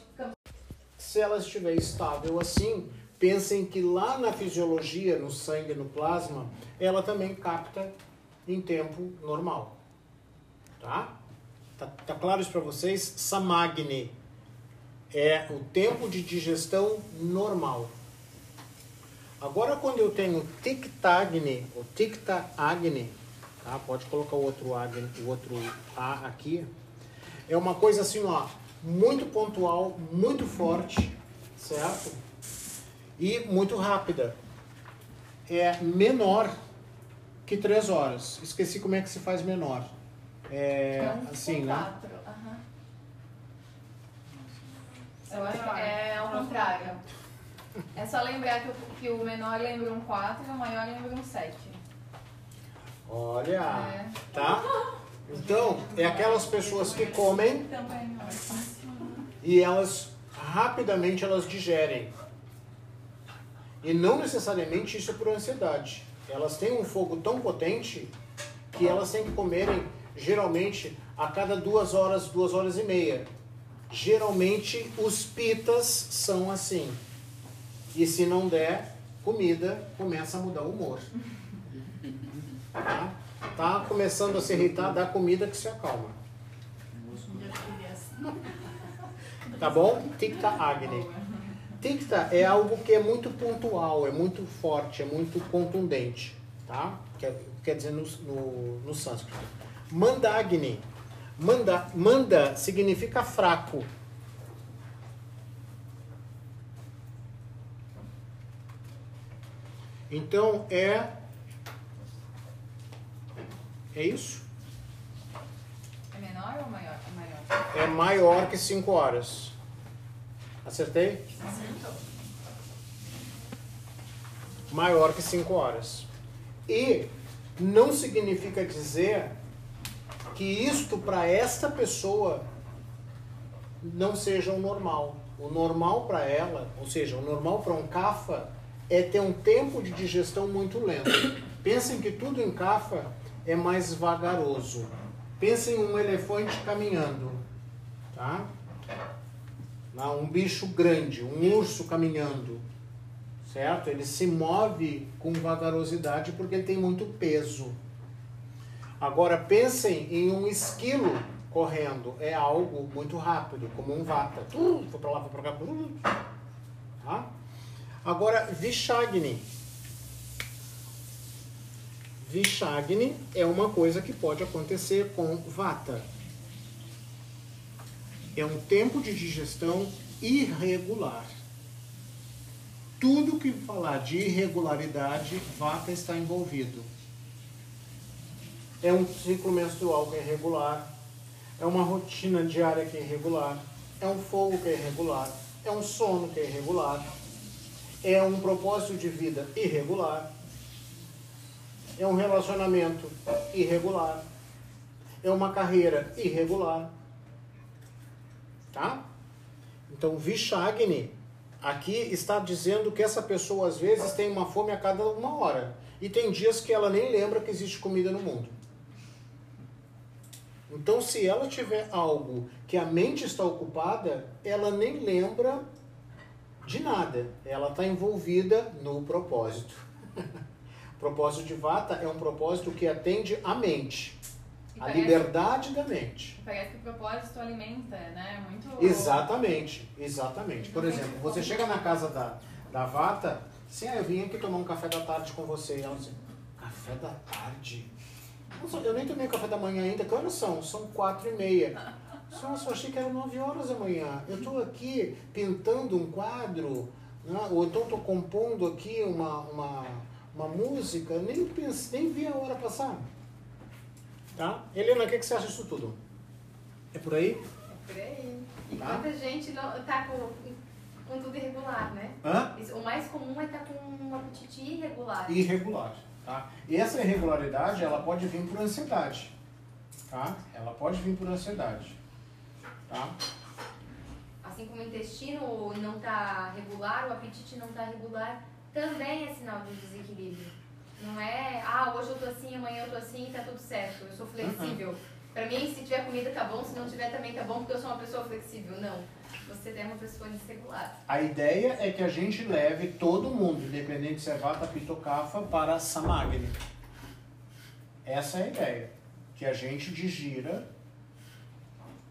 Se ela estiver estável assim, pensem que lá na fisiologia, no sangue, no plasma, ela também capta em tempo normal. Tá? Tá, tá claro isso para vocês? Samagni é o tempo de digestão normal. Agora, quando eu tenho tic-tagni, ou tic-tagni, tá? pode colocar o outro, agni, o outro A aqui, é uma coisa assim, ó, muito pontual, muito forte, certo? E muito rápida. É menor que três horas. Esqueci como é que se faz menor. É um assim, né? Eu acho que é ao contrário. É só lembrar que o, que o menor lembra um 4 e o maior lembra um 7. Olha, É. tá? Então, é aquelas pessoas que comem e elas rapidamente elas digerem. E não necessariamente isso é por ansiedade. Elas têm um fogo tão potente que elas têm que comerem geralmente a cada duas horas, duas horas e meia. Geralmente os pitas são assim. E se não der comida, começa a mudar o humor. Tá? Tá começando a se irritar, dá comida que se acalma. Tá bom? Ticta Agni. Ticta é algo que é muito pontual, é muito forte, é muito contundente. Tá? Quer, quer dizer no, no, no sânscrito. Mandagni. Manda, manda significa fraco. Então é. É isso? É menor ou maior? É maior. É maior que 5 horas. Acertei? Maior que 5 horas. E não significa dizer que isto para esta pessoa não seja o normal. O normal para ela, ou seja, o normal para um CAFA é ter um tempo de digestão muito lento. Pensem que tudo em CAFA é mais vagaroso. Pensem em um elefante caminhando, tá? Um bicho grande, um urso caminhando, certo? Ele se move com vagarosidade porque ele tem muito peso. Agora pensem em um esquilo correndo, é algo muito rápido, como um vata. Uh, foi para lá, foi para cá. uh, Tá? Agora, Vishagni. Vishagni é uma coisa que pode acontecer com vata. É um tempo de digestão irregular. Tudo que falar de irregularidade, vata está envolvido. É um ciclo menstrual que é irregular, é uma rotina diária que é irregular, é um fogo que é irregular, é um sono que é irregular, é um propósito de vida irregular, é um relacionamento irregular, é uma carreira irregular. Tá? Então, Vishagni aqui está dizendo que essa pessoa às vezes tem uma fome a cada uma hora. E tem dias que ela nem lembra que existe comida no mundo. Então, se ela tiver algo que a mente está ocupada, ela nem lembra de nada. Ela está envolvida no propósito. propósito de Vata é um propósito que atende a mente, E a parece- liberdade da mente. Parece que o propósito alimenta, né? Muito. Exatamente, exatamente. Por exemplo, você chega na casa da, da Vata, assim, ah, eu vim aqui tomar um café da tarde com você. E ela diz, café da tarde? Nossa, eu nem tomei café da manhã ainda. Que horas são? São quatro e meia. Nossa, eu achei que eram nove horas da manhã. Eu estou aqui pintando um quadro, né? ou então estou compondo aqui uma, uma, uma música, nem, pensei, nem vi a hora passar. Tá? Helena, o que, que você acha disso tudo? É por aí? Por aí. E Tá. quanta gente não, tá com, com tudo irregular, né? Hã? O mais comum é estar com um apetite irregular. Irregular, tá? E essa irregularidade, ela pode vir por ansiedade, tá? Ela pode vir por ansiedade, tá? Assim como o intestino não está regular, o apetite não está regular, também é sinal de desequilíbrio. Não é, ah, hoje eu tô assim, amanhã eu tô assim tá tudo certo, eu sou flexível. Pra mim, se tiver comida tá bom, se não tiver também tá bom, porque eu sou uma pessoa flexível. Não, você é uma pessoa desregular. A ideia é que a gente leve todo mundo, independente se é vata, kapha, para samagni. Essa é a ideia. Que a gente digira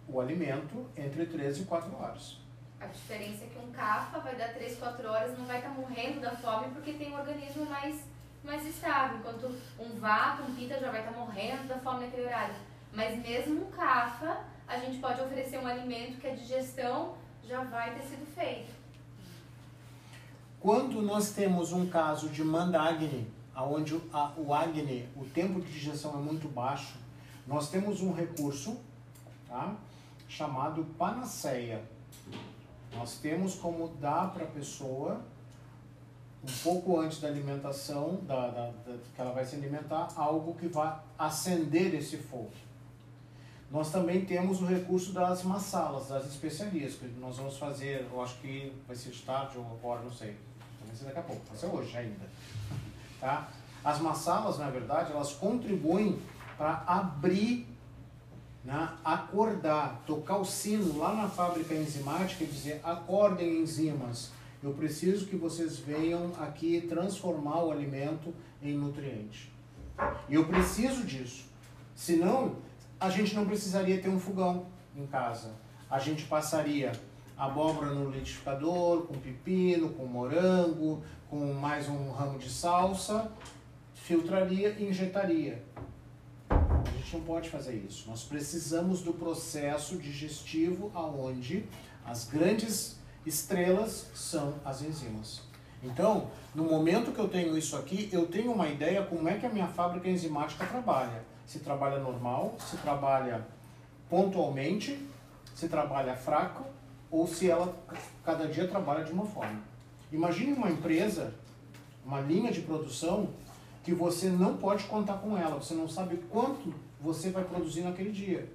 o alimento entre 3 e 4 horas. A diferença é que um cafa vai dar 3, 4 horas, não vai estar morrendo da fome porque tem um organismo mais, mais estável. Enquanto um vato, um pita já vai estar morrendo da fome naquele horário. Mas mesmo um cafa, a gente pode oferecer um alimento que a digestão já vai ter sido feita. Quando nós temos um caso de mandagni, onde o, a- o agni, o tempo de digestão é muito baixo, nós temos um recurso tá, chamado panaceia. Nós temos como dar para a pessoa, um pouco antes da alimentação, da, da- da- que ela vai se alimentar, algo que vai acender esse fogo. Nós também temos o recurso das massalas, das especiarias, que nós vamos fazer, eu acho que vai ser de tarde ou agora, não sei. Vai ser daqui a pouco, vai ser hoje ainda. Tá? As massalas, na verdade, elas contribuem para abrir, né, acordar, tocar o sino lá na fábrica enzimática e dizer, acordem enzimas, eu preciso que vocês venham aqui transformar o alimento em nutriente. E eu preciso disso. Senão, a gente não precisaria ter um fogão em casa. A gente passaria abóbora no liquidificador, com pepino, com morango, com mais um ramo de salsa, filtraria e injetaria. Gente não pode fazer isso. Nós precisamos do processo digestivo aonde as grandes estrelas são as enzimas. Então, no momento que eu tenho isso aqui, eu tenho uma ideia como é que a minha fábrica enzimática trabalha. Se trabalha normal, se trabalha pontualmente, se trabalha fraco ou se ela cada dia trabalha de uma forma. Imagine uma empresa, uma linha de produção que você não pode contar com ela, você não sabe quanto você vai produzir naquele dia.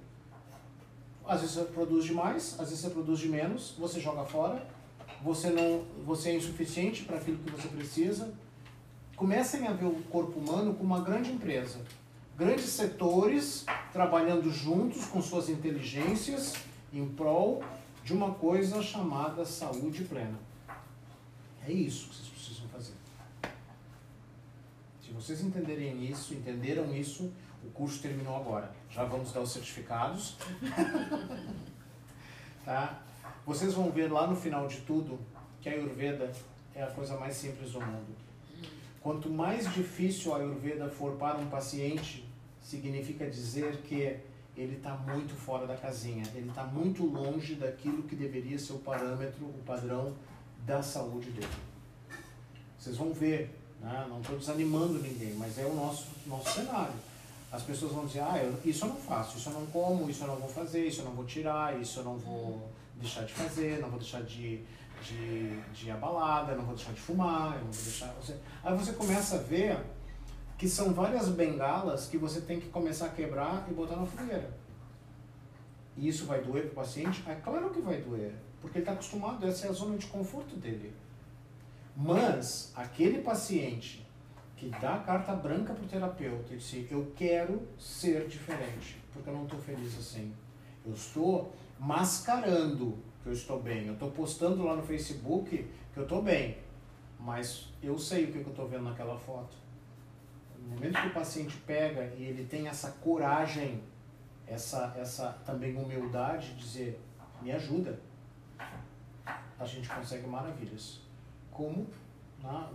Às vezes você produz demais, às vezes você produz de menos, você joga fora, você não, você é insuficiente para aquilo que você precisa. Comecem a ver o corpo humano como uma grande empresa. Grandes setores trabalhando juntos com suas inteligências em prol de uma coisa chamada saúde plena. É isso que vocês precisam fazer. Se vocês entenderem isso, entenderam isso, o curso terminou agora. Já vamos dar os certificados. tá? Vocês vão ver lá no final de tudo que a Ayurveda é a coisa mais simples do mundo. Quanto mais difícil a Ayurveda for para um paciente, significa dizer que ele está muito fora da casinha, ele está muito longe daquilo que deveria ser o parâmetro, o padrão da saúde dele. Vocês vão ver, né? não estou desanimando ninguém, mas é o nosso, nosso cenário. As pessoas vão dizer, ah, eu, isso eu não faço, isso eu não como, isso eu não vou fazer, isso eu não vou tirar, isso eu não vou deixar de fazer, não vou deixar de, de, de ir à balada, não vou deixar de fumar, eu não vou deixar... Você... Aí você começa a ver que são várias bengalas que você tem que começar a quebrar e botar na fogueira. E isso vai doer para o paciente? É claro que vai doer, porque ele está acostumado, essa é a zona de conforto dele. Mas aquele paciente que dá carta branca para o terapeuta e diz, eu quero ser diferente, porque eu não estou feliz assim. Eu estou mascarando que eu estou bem. Eu estou postando lá no Facebook que eu estou bem, mas eu sei o que, que eu estou vendo naquela foto. No momento que o paciente pega e ele tem essa coragem, essa, essa também humildade de dizer, me ajuda, a gente consegue maravilhas. Como né,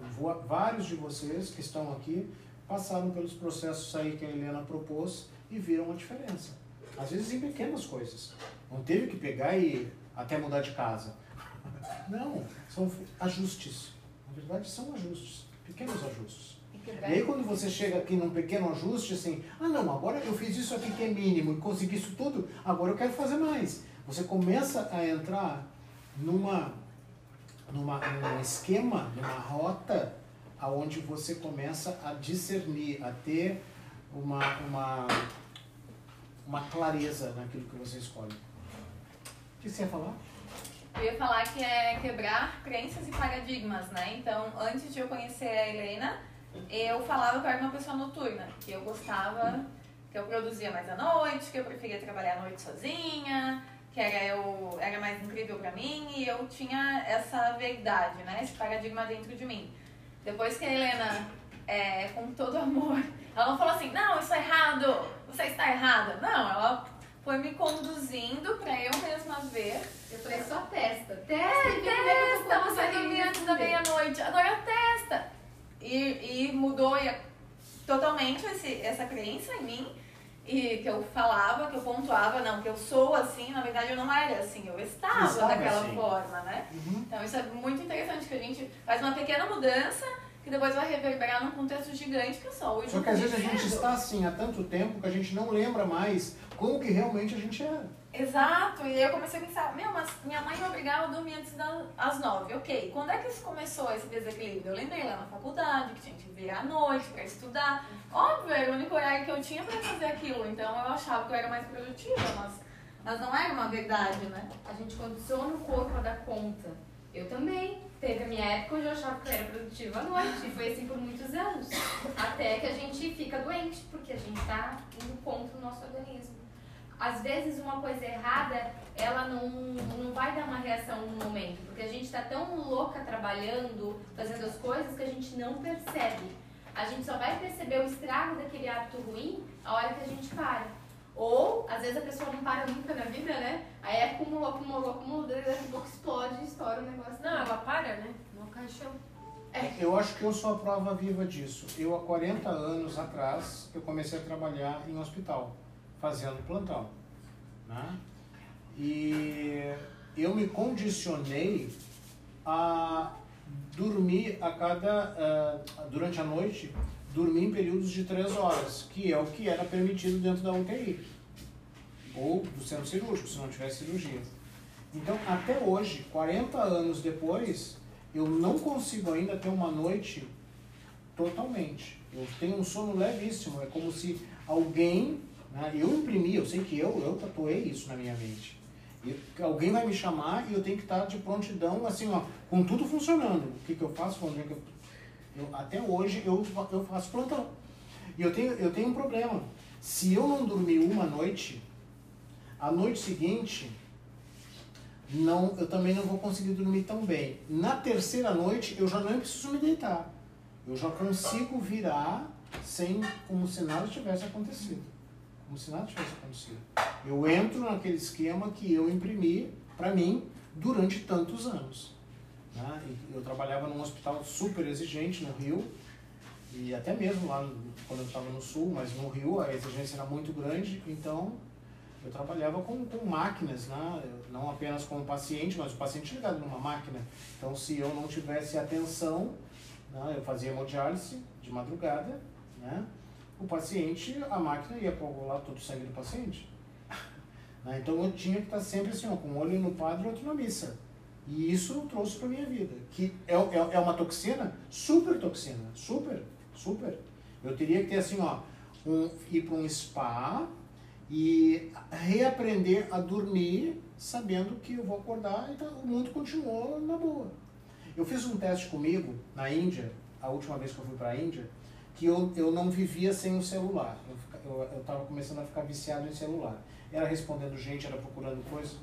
vários de vocês que estão aqui passaram pelos processos aí que a Helena propôs e viram a diferença. Às vezes em pequenas coisas. Não teve que pegar e até mudar de casa. Não, são ajustes. Na verdade, são ajustes, pequenos ajustes. E aí quando você chega aqui num pequeno ajuste, assim, ah não, agora eu fiz isso aqui que é mínimo e consegui isso tudo, agora eu quero fazer mais. Você começa a entrar numa, numa, num esquema, numa rota, aonde você começa a discernir, a ter uma, uma, uma clareza naquilo que você escolhe. O que você ia falar? Eu ia falar que é quebrar crenças e paradigmas, né? Então, antes de eu conhecer a Helena, eu falava que eu era uma pessoa noturna, que eu gostava, que eu produzia mais à noite, que eu preferia trabalhar à noite sozinha, que era eu era mais incrível pra mim e eu tinha essa verdade, né? Esse paradigma dentro de mim. Depois que a Helena, é, com todo amor, ela não falou assim, não, isso é errado, você está errada. Não, ela foi me conduzindo pra eu mesma ver. Eu falei, só testa. Testa, É, é testa, você dormir antes da meia-noite. Agora testa. E, e mudou e- totalmente esse, essa crença em mim. E que eu falava, que eu pontuava, não, que eu sou assim, na verdade eu não era assim, eu estava, Estava daquela assim. forma, né? Uhum. Então isso é muito interessante, que a gente faz uma pequena mudança que depois vai reverberar num contexto gigante que é só hoje. Só que às vezes a gente está assim há tanto tempo que a gente não lembra mais como que realmente a gente era. Exato, e aí eu comecei a pensar, meu, mas minha mãe me obrigava a dormir antes das nove, ok. Quando é que isso começou, esse desequilíbrio? Eu lembrei lá na faculdade, que tinha que vir à noite pra estudar. Óbvio, era o único horário que eu tinha pra fazer aquilo, então eu achava que eu era mais produtiva, mas, mas não era uma verdade, né? A gente condiciona o corpo a dar conta. Eu também. Teve a minha época onde eu achava que eu era produtiva à noite. E foi assim por muitos anos. Até que a gente fica doente, porque a gente tá indo contra o nosso organismo. Às vezes uma coisa errada, ela não, não vai dar uma reação no momento. Porque a gente tá tão louca trabalhando, fazendo as coisas, que a gente não percebe. A gente só vai perceber o estrago daquele hábito ruim a hora que a gente para. Ou, às vezes, a pessoa não para nunca na vida, né? Aí acumulou, acumulou, acumulou, daí daqui a pouco explode e estoura o negócio. Não, ela para, né? No caixão. Eu acho que eu sou a prova viva disso. Eu, há 40 anos atrás, eu comecei a trabalhar em hospital, fazendo plantão. Né? E eu me condicionei a dormir a cada, eh, durante a noite, dormir em períodos de 3 horas, que é o que era permitido dentro da UTI. Ou do centro cirúrgico, se não tivesse cirurgia. Então, até hoje, 40 anos depois, eu não consigo ainda ter uma noite totalmente. Eu tenho um sono levíssimo. É como se alguém, né, eu imprimi, eu sei que eu, eu tatuei isso na minha mente. E alguém vai me chamar e eu tenho que estar de prontidão, assim, ó, com tudo funcionando. O que, que eu faço? É que eu, eu- até hoje eu, eu faço plantão. E eu tenho, eu tenho um problema. Se eu não dormir uma noite, a noite seguinte, não, eu também não vou conseguir dormir tão bem. Na terceira noite, eu já não preciso me deitar. Eu já consigo virar sem como se nada tivesse acontecido. Como se nada tivesse acontecido. Eu entro naquele esquema que eu imprimi para mim durante tantos anos. né? Eu trabalhava num hospital super exigente no Rio, e até mesmo lá no- quando eu estava no Sul, mas no Rio a exigência era muito grande, então eu trabalhava com, com máquinas, né? Não apenas como paciente, mas o paciente ligado numa máquina. Então, se eu não tivesse atenção, né? eu fazia hemodiálise de madrugada, né? O paciente, a máquina ia coagular todo o sangue do paciente. Né? Então, eu tinha que estar sempre assim, ó, com um olho no padre e outro na missa. E isso eu trouxe para minha vida, que é, é, é uma toxina, super toxina, super, super. Eu teria que ter assim, ó, um, ir para um spa e reaprender a dormir sabendo que eu vou acordar e tá- o mundo continuou na boa. Eu fiz um teste comigo na Índia, a última vez que eu fui para a Índia, que eu, eu não vivia sem o celular. Eu, fica- eu, eu tava começando a ficar viciado em celular. Era respondendo gente, era procurando coisa.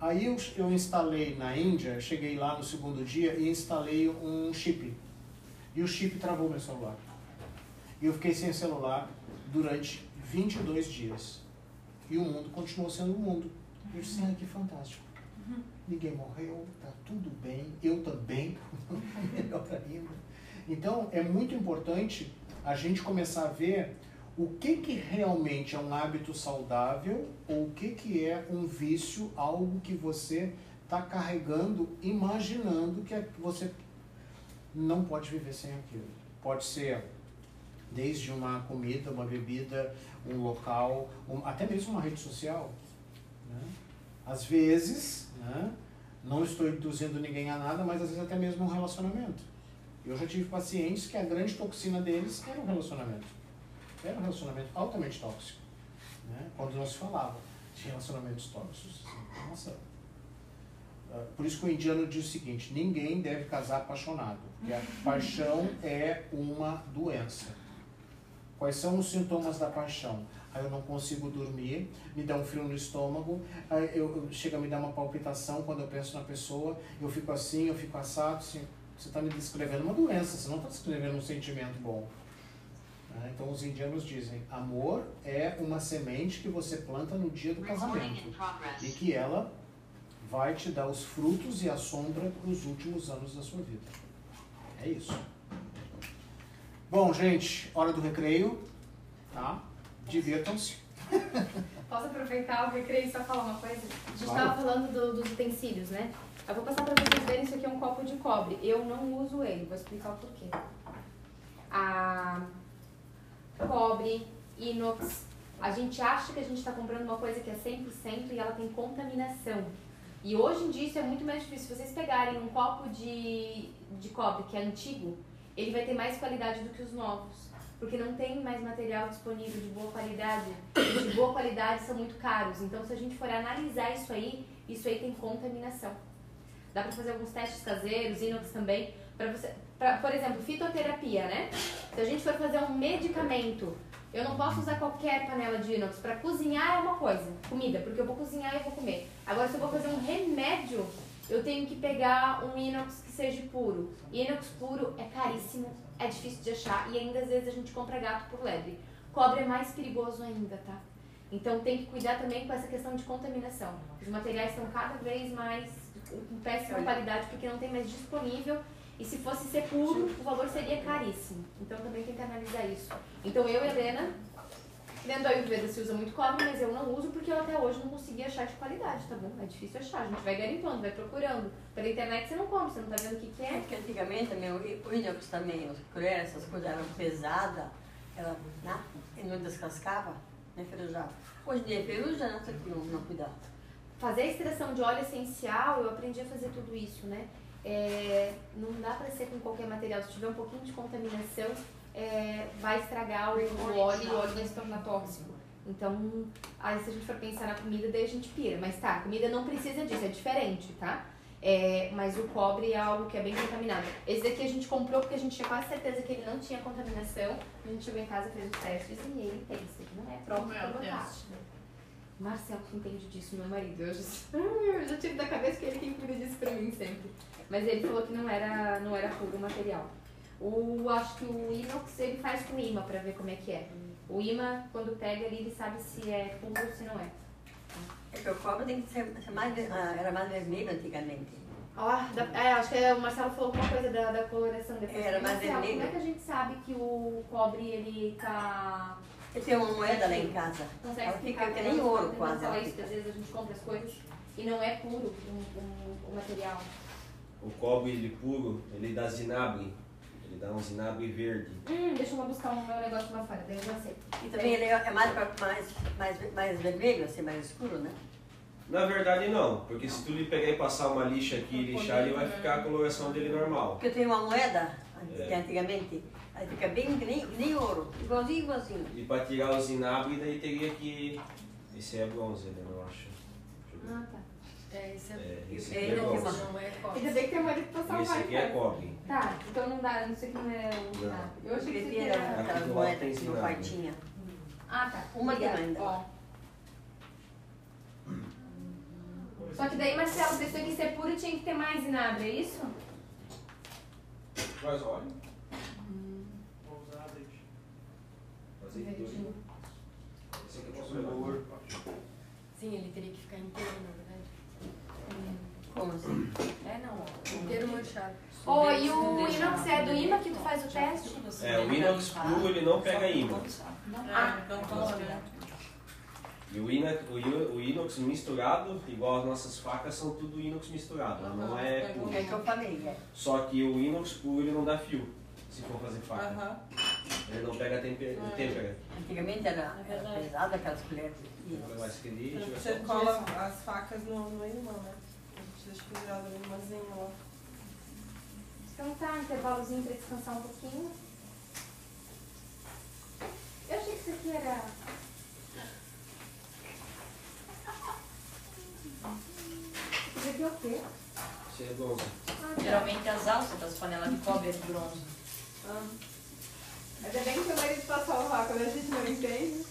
Aí eu, eu instalei na Índia, cheguei lá no segundo dia e instalei um chip. E o chip travou meu celular. E eu fiquei sem celular durante 22 dias. E o mundo continuou sendo o mundo. Eu disse, ah, que fantástico. Ninguém morreu, tá tudo bem, eu também, melhor ainda. Então, é muito importante a gente começar a ver o que, que realmente é um hábito saudável ou o que, que é um vício, algo que você está carregando, imaginando que é- você não pode viver sem aquilo. Pode ser desde uma comida, uma bebida, um local, um- até mesmo uma rede social. Né? Às vezes, né, não estou induzindo ninguém a nada, mas às vezes até mesmo um relacionamento. Eu já tive pacientes que a grande toxina deles era o relacionamento. Era um relacionamento altamente tóxico. Né? Quando se falava de relacionamentos tóxicos. assim, Nossa. Ah, Por isso que o indiano diz o seguinte: ninguém deve casar apaixonado, porque a paixão é uma doença. Quais são os sintomas da paixão? Aí eu não consigo dormir, me dá um frio no estômago, aí eu, eu- chega a me dar uma palpitação quando eu penso na pessoa, eu fico assim, eu fico assado. Assim, você está me descrevendo uma doença, você não está descrevendo um sentimento bom. Né? Então os indianos dizem: amor é uma semente que você planta no dia do casamento e que ela vai te dar os frutos e a sombra para os últimos anos da sua vida. É isso. Bom, gente, hora do recreio, tá? Divirtam-se. Posso aproveitar o recreio e só falar uma coisa? A gente Claro. estava falando do- dos utensílios, né? Eu vou passar para vocês verem, isso aqui é um copo de cobre. Eu não uso ele, vou explicar o porquê. A cobre, inox, a gente acha que a gente está comprando uma coisa que é 100% e ela tem contaminação. E hoje em dia isso é muito mais difícil. Se vocês pegarem um copo de, de cobre que é antigo, ele vai ter mais qualidade do que os novos. Porque não tem mais material disponível de boa qualidade. Os de boa qualidade são muito caros. Então, se a gente for analisar isso aí, isso aí tem contaminação. Dá pra fazer alguns testes caseiros, inox também. Pra você, pra, por exemplo, fitoterapia, né? Se a gente for fazer um medicamento, eu não posso usar qualquer panela de inox. Pra cozinhar é uma coisa, comida, porque eu vou cozinhar e eu vou comer. Agora, se eu vou fazer um remédio, eu tenho que pegar um inox que seja puro. Inox puro é caríssimo, é difícil de achar e ainda às vezes a gente compra gato por lebre. Cobre é mais perigoso ainda, tá? Então tem que cuidar também com essa questão de contaminação. Os materiais estão cada vez mais com péssima qualidade porque não tem mais disponível. E se fosse ser puro, o valor seria caríssimo. Então também tem que analisar isso. Então eu e a Helena, dentro da Ayurveda se usa muito cobre, mas eu não uso porque eu até hoje não consegui achar de qualidade, tá bom? É difícil achar. A gente vai garimpando, vai procurando. Pela internet você não compra, você não tá vendo o que, que É é. porque antigamente também, o inox também, os colheres, essas coisas eram pesadas, ela né, não descascava, nem ferrujava. Hoje em dia, ferruja, não sei que não, não cuidar. Fazer a extração de óleo essencial, eu aprendi a fazer tudo isso, né? É, não dá pra ser com qualquer material. Se tiver um pouquinho de contaminação, é, vai estragar o, o óleo e o óleo vai se tornar tóxico. Então, aí se a gente for pensar na comida, daí a gente pira. Mas tá, a comida não precisa disso, é diferente, tá? É, mas o cobre é algo que é bem contaminado. Esse daqui a gente comprou porque a gente tinha quase certeza que ele não tinha contaminação. A gente chegou em casa, fez os testes e ele tem. Isso aqui não é próprio Como é o para botar. teste? Marcelo que entende disso, meu marido. Eu já, eu já tive da cabeça que ele quem cuida disso pra mim sempre. Mas ele falou que não era, não era puro o material. O, acho que o inox ele faz com imã pra ver como é que é. O imã, quando pega ali, ele sabe se é puro ou se não é. É que o cobre tem que ser, ser mais, ah, era mais vermelho antigamente. Ó, da- é, acho que é, o Marcelo falou alguma coisa da, da coloração depois. Era mais Marcelo, vermelho. como é que a gente sabe que o cobre ele tá. Eu tenho uma moeda lá em casa. Consegue Ela fica que nem ouro quase. ela isso, às vezes a gente compra as coisas e não é puro o, o, o material. O cobre ele puro, ele dá zinabre. Ele dá um zinabre verde. Hum, deixa eu buscar um meu negócio lá fora, daí eu já sei. E também ele é mais, mais, mais, mais vermelho, assim, mais escuro, né? Na verdade não, porque se tu lhe pegar e passar uma lixa aqui e lixar, ele vai ficar a coloração dele normal. Porque eu tenho uma moeda, É. que antigamente, aí fica bem que nem, nem ouro, igualzinho, igualzinho. E para tirar o zinabre, daí teria que. Esse é bronze, né, eu acho. Ah, tá. É, esse é, É, esse É, aqui é bronze. uma- não é Ainda cobre. bem que tem marido pra E salvar esse aqui é cobre. Tá, então não dá, não sei que não é o Não. nada. Eu achei que era aquelas moedas tem que meu pai tinha. Ah, tá. Uma demanda. Ó. Só que daí, Marcelo, se isso aqui ser puro, tinha que ter mais zinabre, é isso? Mas olha. Hum. Vou usar azeite. Esse aqui o. Sim, ele teria que ficar inteiro, na verdade. Como assim? É, não. Inteiro manchado. Ó, e o inox é do imã que tu faz o teste? É, o inox puro ele não pega imã. Ah, então tá, né? E o inox, o, ino- o inox misturado, igual as nossas facas, são tudo inox misturado, não é puro. É que eu falei, é. Só que o inox puro ele não dá fio, se for fazer faca. Aham. Ele não pega tempe- têmpera. Antigamente era, era pesada aquelas colheres. Se querer, Você cola as facas no, no imã, né? A gente deixa pendurado no imãzinho lá. Então tá, intervalozinho pra descansar um pouquinho. Eu achei que isso aqui era. Isso aqui é o quê? Isso é bronze. Geralmente as alças das panelas de cobre é de bronze. Ainda bem que meu marido passou lá quando a gente não entende.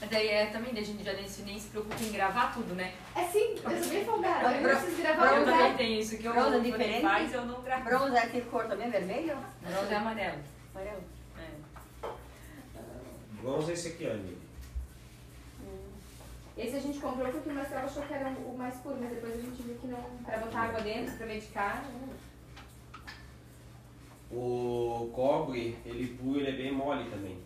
Mas daí é também, daí a gente já nem se, nem se preocupa em gravar tudo, né? É sim, eu sou bem folgada. Eu não preciso gravar Eu o também tenho isso, que eu Bronze é ele diferente? faz, eu não gravo. Bronze é que cor também, vermelho? Bronze é amarelo. Amarelo. É. Bronze é esse aqui, ó, amigo. Esse a gente comprou porque o Marcelo achou que era o mais puro, mas depois a gente viu que não. Pra botar água dentro, pra medicar. hum. O cobre, ele puro, ele é bem mole também.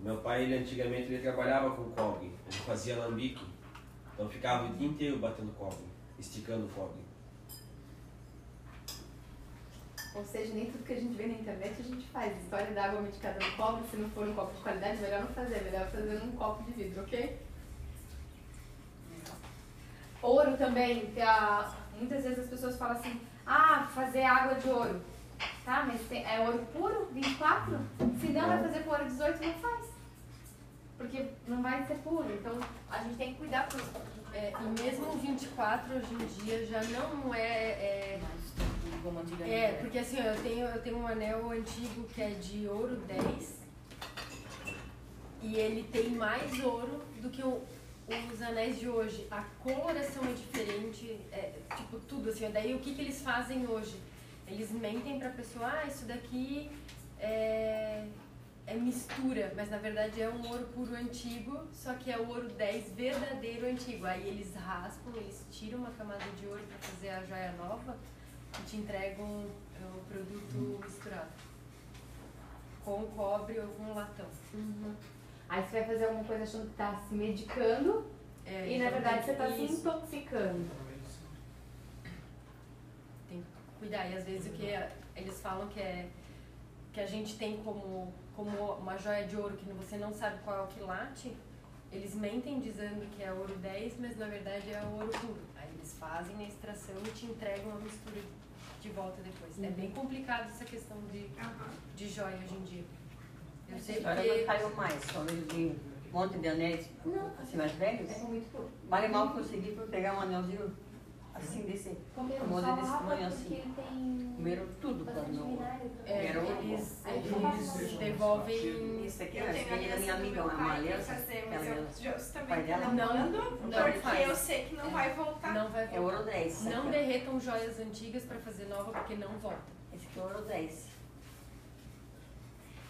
Meu pai, ele antigamente, ele trabalhava com cobre. Ele fazia alambique. Então ficava o dia inteiro batendo cobre, esticando cobre. Ou seja, nem tudo que a gente vê na internet a gente faz. História da água medicada no cobre, se não for um copo de qualidade, melhor não fazer. Melhor fazer num copo de vidro, ok? Ouro também. que a- muitas vezes as pessoas falam assim, ah, fazer água de ouro. Tá, mas tem- é ouro puro, 24? Se não vai fazer com ouro 18, não faz. Porque não vai ser puro. Então a gente tem que cuidar por É, e mesmo o 24 hoje em dia já não é, é. É, porque assim, eu tenho, eu tenho um anel antigo que é de ouro 10 e ele tem mais ouro do que o- os anéis de hoje. A coloração é diferente, é, tipo tudo assim. Daí o que, que eles fazem hoje? Eles mentem pra pessoa, ah, isso daqui é, é mistura, mas na verdade é um ouro puro antigo, só que é o ouro 10 verdadeiro antigo. Aí eles raspam, eles tiram uma camada de ouro pra fazer a joia nova e te entregam é, o produto misturado. Com cobre ou com latão. Aí você vai fazer alguma coisa achando que tá se medicando É, e na verdade você tá que- se intoxicando. Tem que cuidar. E às vezes o que é- eles falam que é que a gente tem como, como uma joia de ouro que você não sabe qual é o quilate, eles mentem dizendo que é ouro 10, mas na verdade é ouro puro. Aí eles fazem a extração e te entregam a mistura de volta depois. É bem complicado essa questão de, de joia hoje em dia. Eu sei Agora não porque... caiu mais, só eu de um monte de anéis assim mais velhos. É muito. Mal e mal consegui por pegar um anelzinho assim desse. Só desse tamanho assim. Comeram tudo quando. É, Era ouro. eles, eu eles devolvem... Isso aqui Eu é tenho filha da minha amiga, uma aliança. ela- eu pai dela não não- não porque faz. eu sei que não vai voltar. Não vai É voltar. ouro 10. Não derretam joias antigas pra fazer nova porque não volta. Esse aqui é ouro 10.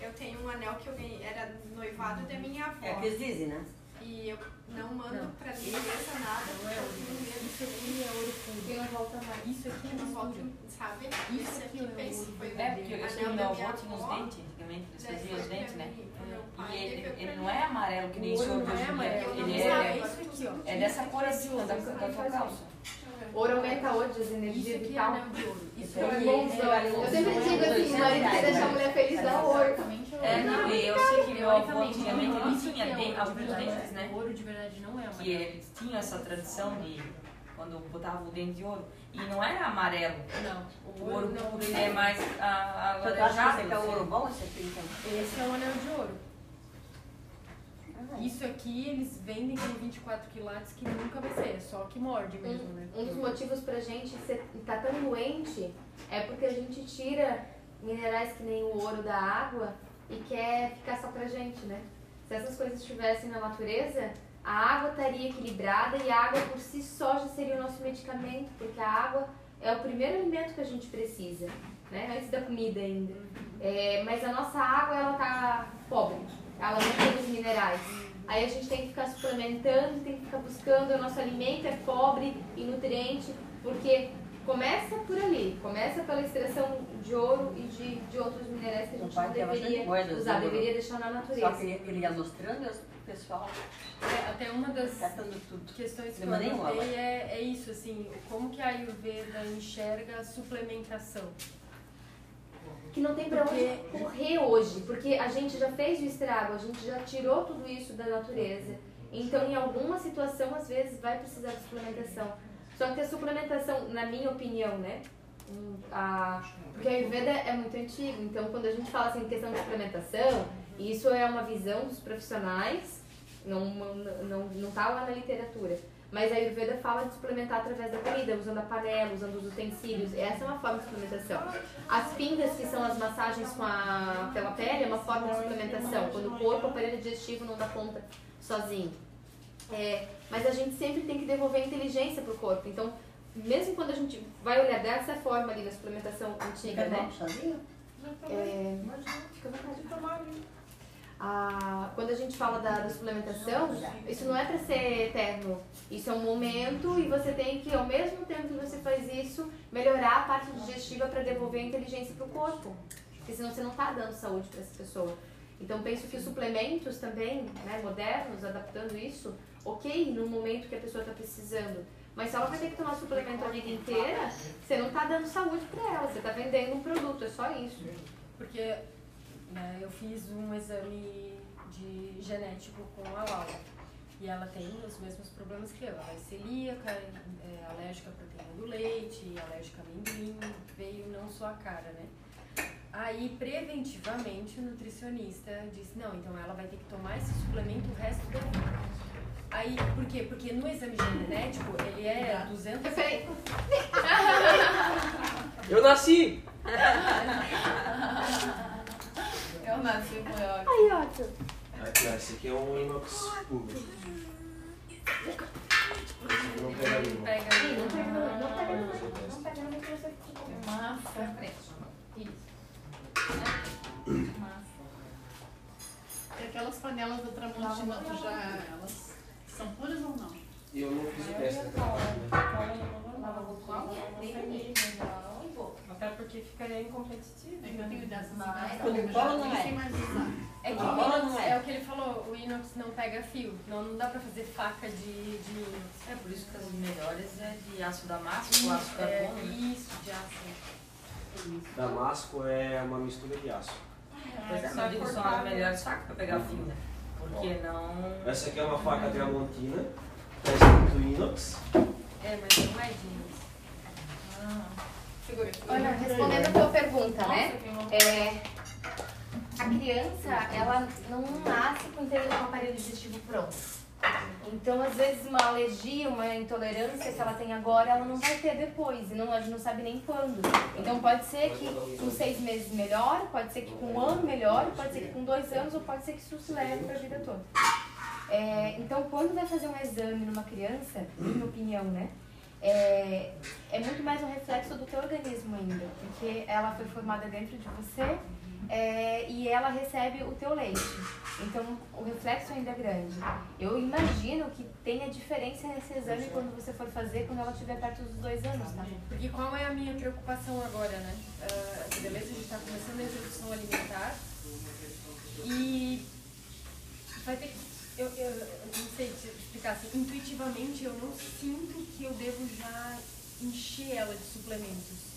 Eu tenho um anel que eu ganhei, era noivado da minha avó. É o que eles dizem, né? E eu não mando Não. pra limpeza nada, Não é porque eu ouro. tenho medo Isso aqui é ouro puro. Não volta mais. Isso aqui é volte, mistura. sabe? Isso Esse aqui aqui é ouro foi É, porque anel meu da minha avô tinha uns avó, dentes, antigamente eles faziam os dentes, né? E ele, ele não é amarelo que nem O ouro ouro não hoje é em dia. Ele é. Isso é dessa cor assim, da, da tua calça. Ouro aumenta hoje as Isso energias aqui e é tal. anel de ouro. Isso Então É bonzão. é... Eu sempre digo assim, o marido quer deixar a mulher feliz, dá ouro. É, não, e eu sei que meu avô antigamente ele isso tinha é alguns verdade. dentes, né? O ouro de verdade não é Que amarelo. eles tinham essa tradição de quando botavam o dente de ouro. E não era amarelo. Não, O ouro não, ele é mais a- Então, tu acha que alaranjado. é o ouro assim. bom, esse aqui então? Esse é o anel de ouro. Isso aqui eles vendem com 24 quilates que nunca vai ser, é só que morde mesmo, né? Um dos motivos pra gente ser, tá tão doente é porque a gente tira minerais que nem o ouro da água e quer ficar só pra gente, né? Se essas coisas estivessem na natureza, a água estaria equilibrada e a água por si só já seria o nosso medicamento, porque a água é o primeiro alimento que a gente precisa, né? Antes da comida ainda. É, mas a nossa água, ela tá pobre, ela não tem os minerais. Aí a gente tem que ficar suplementando, tem que ficar buscando, o nosso alimento é pobre em nutriente, porque começa por ali, começa pela extração de ouro e de, de outros minerais que a gente não deveria usar, ouro. deveria deixar na Só que natureza. ele, ia mostrando e o pessoal É, até uma das questões que eu anotei é, é isso, assim, como que a Ayurveda enxerga a suplementação. Que não tem pra onde correr hoje, porque a gente já fez o estrago, a gente já tirou tudo isso da natureza. Então, em alguma situação, às vezes, vai precisar de suplementação. Só que a suplementação, na minha opinião, né? A, porque a Ayurveda é muito antigo, então quando a gente fala assim, questão de suplementação, isso é uma visão dos profissionais, não, não, não, não tá lá na literatura. Mas a Ayurveda fala de suplementar através da comida, usando a panela, usando os utensílios. Essa é uma forma de suplementação. As pingas, que são as massagens com a, pela pele, é uma forma de suplementação. Quando o corpo, o aparelho digestivo não dá conta sozinho. É, mas a gente sempre tem que devolver inteligência pro corpo. Então, mesmo quando a gente vai olhar dessa forma ali na suplementação antiga, né? É, fica à vontade de tomar ali. Ah, quando a gente fala da, da suplementação, isso não é para ser eterno. Isso é um momento e você tem que, ao mesmo tempo que você faz isso, melhorar a parte digestiva para devolver a inteligência para o corpo. Porque senão você não está dando saúde para essa pessoa. Então penso que os suplementos também, né, modernos, adaptando isso, ok, no momento que a pessoa está precisando. Mas se ela vai ter que tomar suplemento a vida inteira, você não está dando saúde para ela, você está vendendo um produto, é só isso. Porque né, eu fiz um exame de genético com a Laura. E ela tem os mesmos problemas que eu. Ela é celíaca, é alérgica à proteína do leite, alérgica a amendoim, veio não só a cara, né? Aí, preventivamente, o nutricionista disse, não, então ela vai ter que tomar esse suplemento o resto da vida. Aí, por quê? Porque no exame genético, ele é 200... Eu nasci! Eu nasci com ela. Aí, Otto. Aqui, ó, esse aqui é um inox puro. Não pega ali, não. Pega no- não pega no- não pega no microfone. Massa. Isso. E aquelas panelas do Tramontina, tu já, elas são puras ou não? E eu não fiz o teste daquela Até porque ficaria incompetitivo. É que eu tenho dessas Mas- Quando Quando bola não é. é. É que o bola não é. é. o que ele falou, o inox não pega fio. Não, não dá pra fazer faca de, de inox. É por isso que as melhores é de aço damasco, aço é, carbono. né? Isso, de aço. Damasco é uma mistura de aço. Pois é, mas eu digo são as melhores facas pra pegar fio, né? Porque não. Essa aqui é uma faca Tramontina, tá escrito inox. É, mas não é de inox. Olha, respondendo a tua pergunta, né? É, a criança, ela não nasce com o aparelho digestivo pronto. Então, às vezes, uma alergia, uma intolerância que ela tem agora, ela não vai ter depois. E não, a gente não sabe nem quando. Então, pode ser que com seis meses melhore, pode ser que com um ano melhore, pode ser que com dois anos, ou pode ser que isso se leve para a vida toda. É, então, quando vai fazer um exame numa criança, minha opinião, né? É, é muito mais um reflexo do teu organismo ainda, porque ela foi formada dentro de você é, e ela recebe o teu leite. Então, o reflexo ainda é grande. Eu imagino que tenha diferença nesse exame quando você for fazer, quando ela estiver perto dos dois anos, tá? Porque qual é a minha preocupação agora, né? Ah, beleza, a gente tá começando a introdução alimentar e vai ter que. Eu, eu não sei te explicar assim, intuitivamente eu não sinto que eu devo já encher ela de suplementos.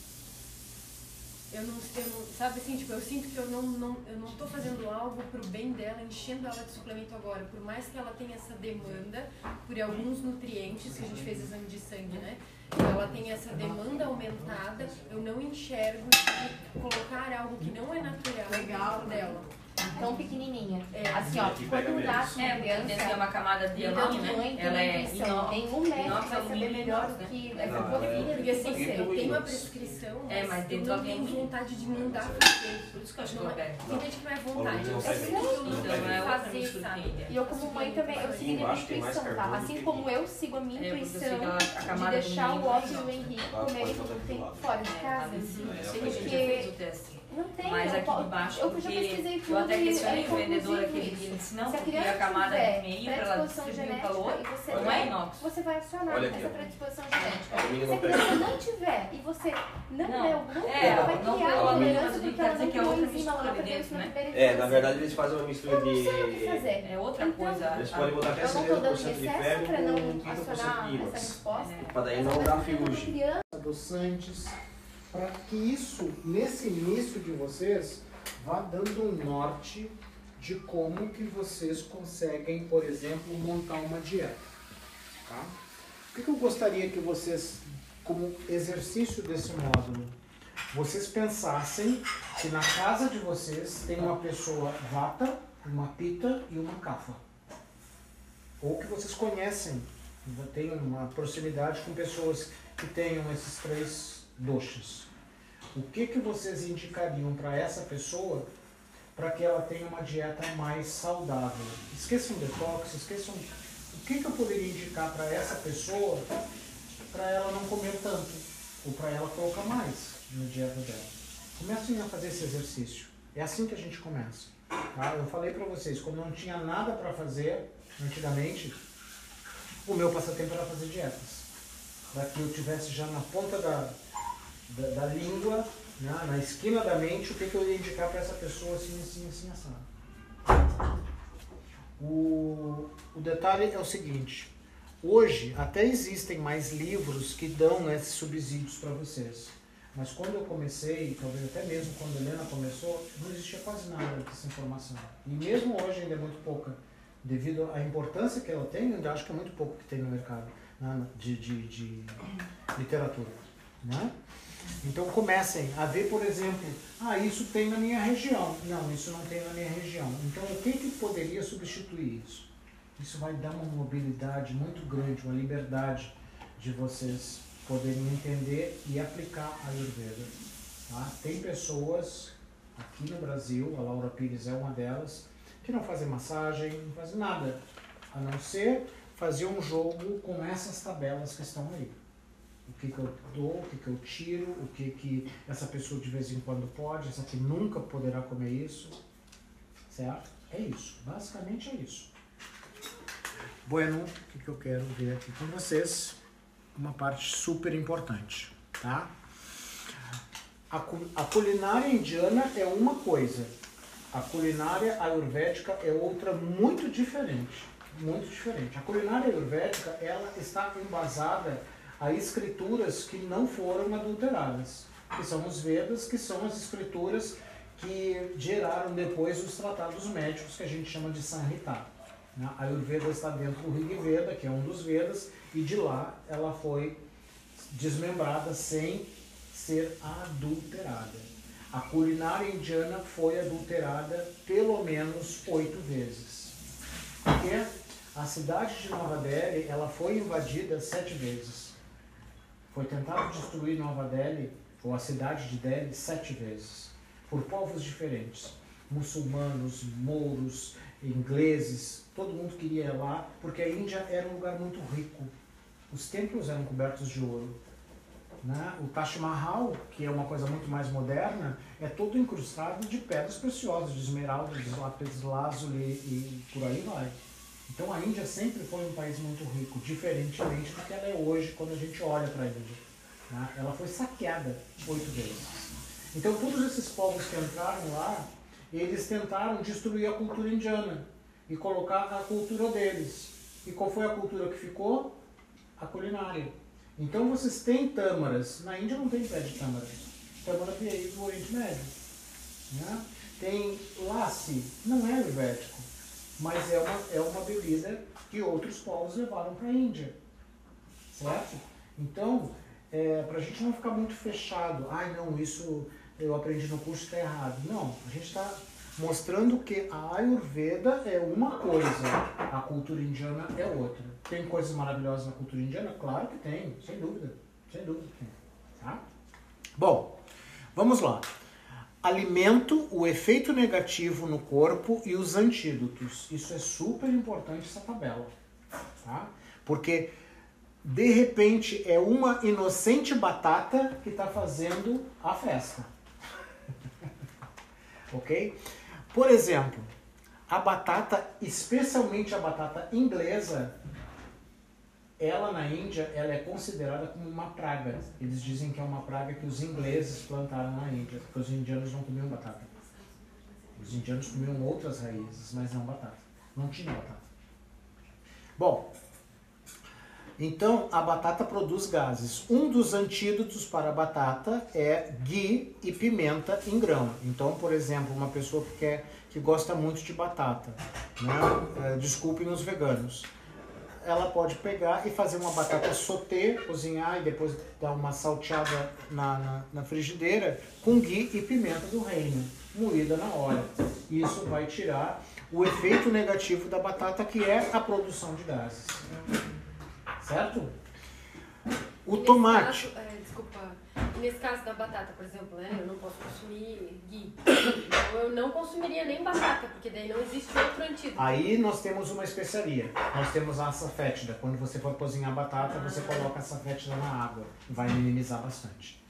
Eu não, eu não, sabe assim, tipo, eu sinto que eu não, não, eu não tô fazendo algo pro bem dela, enchendo ela de suplemento agora. Por mais que ela tenha essa demanda por alguns nutrientes, que a gente fez exame de sangue, né? Ela tem essa demanda aumentada, eu não enxergo de colocar algo que não é natural Legal. dentro dela. Tão pequenininha. É. Assim, ó, quando nasce uma É, criança... tem uma camada de então, diamante, né? mãe tem Ela é inox- Nenhum médico vai saber alumínio, melhor do né? que Não, essa é- pouquinha Porque assim, você. eu tenho uma prescrição, É, mas eu não tem tenho alumínio. vontade de mandar fazer. Por isso que eu acho que Não não é- pega. Tem gente que não é vontade, Alumínio eu que eu é outra fazer, sabe? que tem. E eu como mãe também, eu sigo a minha tem mais intuição, tá? Assim que como eu sigo a minha É, eu intuição que de deixar o Otto e o Henrique botar tudo tem do lado. fora de É, casa. mas sim, É, eu sei que a gente já porque- fez o teste. Não tem, Mas eu aqui de baixo, eu já porque pesquisei tudo eu até questionei é o vendedor dia, ele disse, não, Se a porque criança a camada tiver de meio, pra ela distribuir o calor, você não é inox. Você vai acionar Olha aqui, essa predisposição genética. Se a não criança não tiver e você não, Não. der alguma É, ela vai não criar intolerância mas eu porque quero ela dizer não que é tem outra enzima, ela não mistura vai isso É, na verdade eles fazem uma mistura Eu não sei o que de. fazer. É outra Então, coisa. Eles podem botar até Eu não tô dando 70% de excesso ferro pra com não 30% acionar de inox. resposta. É. Pra daí não dar ferrugem. adoçantes, para que isso, nesse início de vocês, vá dando um norte de como que vocês conseguem, por exemplo, montar uma dieta. Tá? O que, eu gostaria que vocês, como exercício desse módulo, vocês pensassem que na casa de vocês tem uma pessoa vata, uma pita e uma kafa. Ou que vocês conhecem, tem uma proximidade com pessoas que tenham esses três doshas. O que, que vocês indicariam para essa pessoa para que ela tenha uma dieta mais saudável? Esqueçam detox, esqueçam o que, que eu poderia indicar para essa pessoa para ela não comer tanto ou para ela colocar mais na dieta dela. Comecem a fazer esse exercício. É assim que a gente começa. Tá? Eu falei para vocês, quando não tinha nada para fazer antigamente, o meu passatempo era fazer dietas. Para que eu tivesse já na ponta da, da, da língua, né, na esquina da mente, o que, que eu ia indicar para essa pessoa assim, assim, assim, assado. O, o detalhe é o seguinte, hoje até existem mais livros que dão esses subsídios para vocês. Mas quando eu comecei, talvez até mesmo quando a Helena começou, não existia quase nada dessa informação. E mesmo hoje ainda é muito pouca, devido à importância que ela tem, ainda acho que é muito pouco que tem no mercado né, de, de, de literatura. Né? Então comecem a ver, por exemplo, ah, isso tem na minha região. Não, isso não tem na minha região. Então o que, que poderia substituir isso? Isso vai dar uma mobilidade muito grande, uma liberdade de vocês poderem entender e aplicar a Ayurveda. Tá? Tem pessoas aqui no Brasil, a Laura Pires é uma delas, que não fazem massagem, não fazem nada, a não ser fazer um jogo com essas tabelas que estão aí. O que, que eu dou, o que, que eu tiro, o que, que essa pessoa de vez em quando pode, essa que nunca poderá comer isso. Certo? É isso. Basicamente é isso. Bueno, o que, que eu quero ver aqui com vocês? Uma parte super importante, tá? A, a culinária indiana é uma coisa, a culinária ayurvédica é outra muito diferente, muito diferente. A culinária ayurvédica ela está embasada a escrituras que não foram adulteradas, que são os Vedas, que são as escrituras que geraram depois os tratados médicos que a gente chama de Samhita. né? A Ayurveda está dentro do Rig Veda, que é um dos Vedas, e de lá ela foi desmembrada sem ser adulterada. A culinária indiana foi adulterada pelo menos oito vezes. Porque a cidade de Nova Delhi ela foi invadida sete vezes. Foi tentado destruir Nova Delhi, ou a cidade de Delhi, sete vezes, por povos diferentes. Muçulmanos, mouros, ingleses, todo mundo queria ir lá, porque a Índia era um lugar muito rico. Os templos eram cobertos de ouro. Né? O Taj Mahal, que é uma coisa muito mais moderna, é todo incrustado de pedras preciosas, de esmeralda, de lápis lazuli e por aí vai. Então a Índia sempre foi um país muito rico, diferentemente do que ela é hoje quando a gente olha para a Índia. né? Ela foi saqueada oito vezes. Então todos esses povos que entraram lá, eles tentaram destruir a cultura indiana e colocar a cultura deles. E qual foi a cultura que ficou? A culinária. Então vocês têm tâmaras. Na Índia não tem pé de tâmara. Tâmara veio do Oriente Médio. Né? Tem lassi, não é ayurvédico, mas é uma, é uma bebida que outros povos levaram para a Índia. Certo? Então, é, para a gente não ficar muito fechado, ai não, isso eu aprendi no curso está errado. Não, a gente está mostrando que a Ayurveda é uma coisa, a cultura indiana é outra. Tem coisas maravilhosas na cultura indiana? Claro que tem, sem dúvida. Sem dúvida que tem. Tá? Bom, vamos lá. Alimento, o efeito negativo no corpo e os antídotos. Isso é super importante essa tabela. Tá? Porque de repente é uma inocente batata que está fazendo a festa. ok? Por exemplo, a batata, especialmente a batata inglesa, ela na Índia ela é considerada como uma praga. Eles dizem que é uma praga que os ingleses plantaram na Índia, porque os indianos não comiam batata. Os indianos comiam outras raízes, mas não batata. Não tinha batata. Bom, Então, a batata produz gases. Um dos antídotos para a batata é ghee e pimenta em grão. Então, por exemplo, uma pessoa que, quer, que gosta muito de batata, né? É, desculpem os veganos, ela pode pegar e fazer uma batata sauté, cozinhar e depois dar uma salteada na, na, na frigideira com ghee e pimenta do reino, moída na hora. Isso vai tirar o efeito negativo da batata, que é a produção de gases. Certo? O tomate. caso, é, desculpa. Nesse caso da batata, por exemplo, né? Eu não posso consumir ghee. Então eu não consumiria nem batata, porque daí não existe outro antídoto. Aí nós temos uma especiaria. Nós temos a açafétida. Quando você for cozinhar batata, você coloca a açafétida na água. Vai minimizar bastante.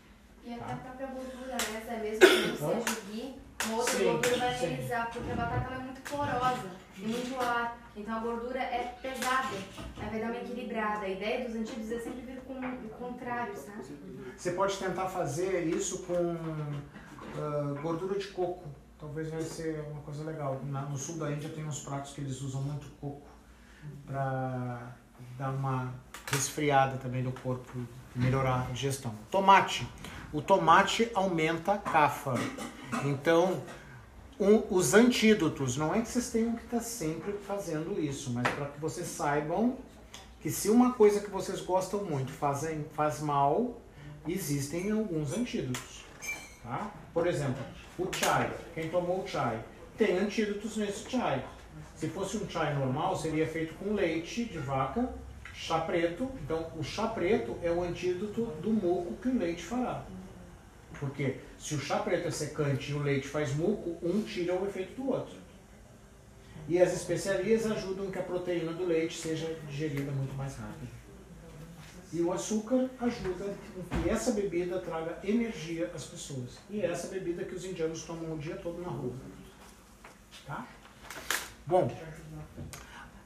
E até a própria gordura, né? Até mesmo que não seja o ghee, uma outra Sim, gordura vai sim. amenizar, porque a batata ela é muito porosa, tem muito ar. Então a gordura é pesada, ela vai dar uma equilibrada. A ideia dos antídotos é sempre vir com o contrário, sabe? Você pode tentar fazer isso com ah, gordura de coco. Talvez vai ser uma coisa legal. Na- no sul da Índia tem uns pratos que eles usam muito coco para dar uma resfriada também no corpo melhorar a digestão. Tomate. O tomate aumenta a cafa. Então, um- os antídotos, não é que vocês tenham que estar sempre fazendo isso, mas para que vocês saibam que se uma coisa que vocês gostam muito fazem, faz mal, existem alguns antídotos. Tá? Por exemplo, o chai. Quem tomou o chai tem antídotos nesse chai. Se fosse um chai normal, seria feito com leite de vaca, chá preto. Então, o chá preto é o antídoto do muco que o leite fará. Porque se o chá preto é secante e o leite faz muco, um tira o efeito do outro. E as especiarias ajudam que a proteína do leite seja digerida muito mais rápido. E o açúcar ajuda que essa bebida traga energia às pessoas. E é essa bebida que os indianos tomam o dia todo na rua. Tá? Bom,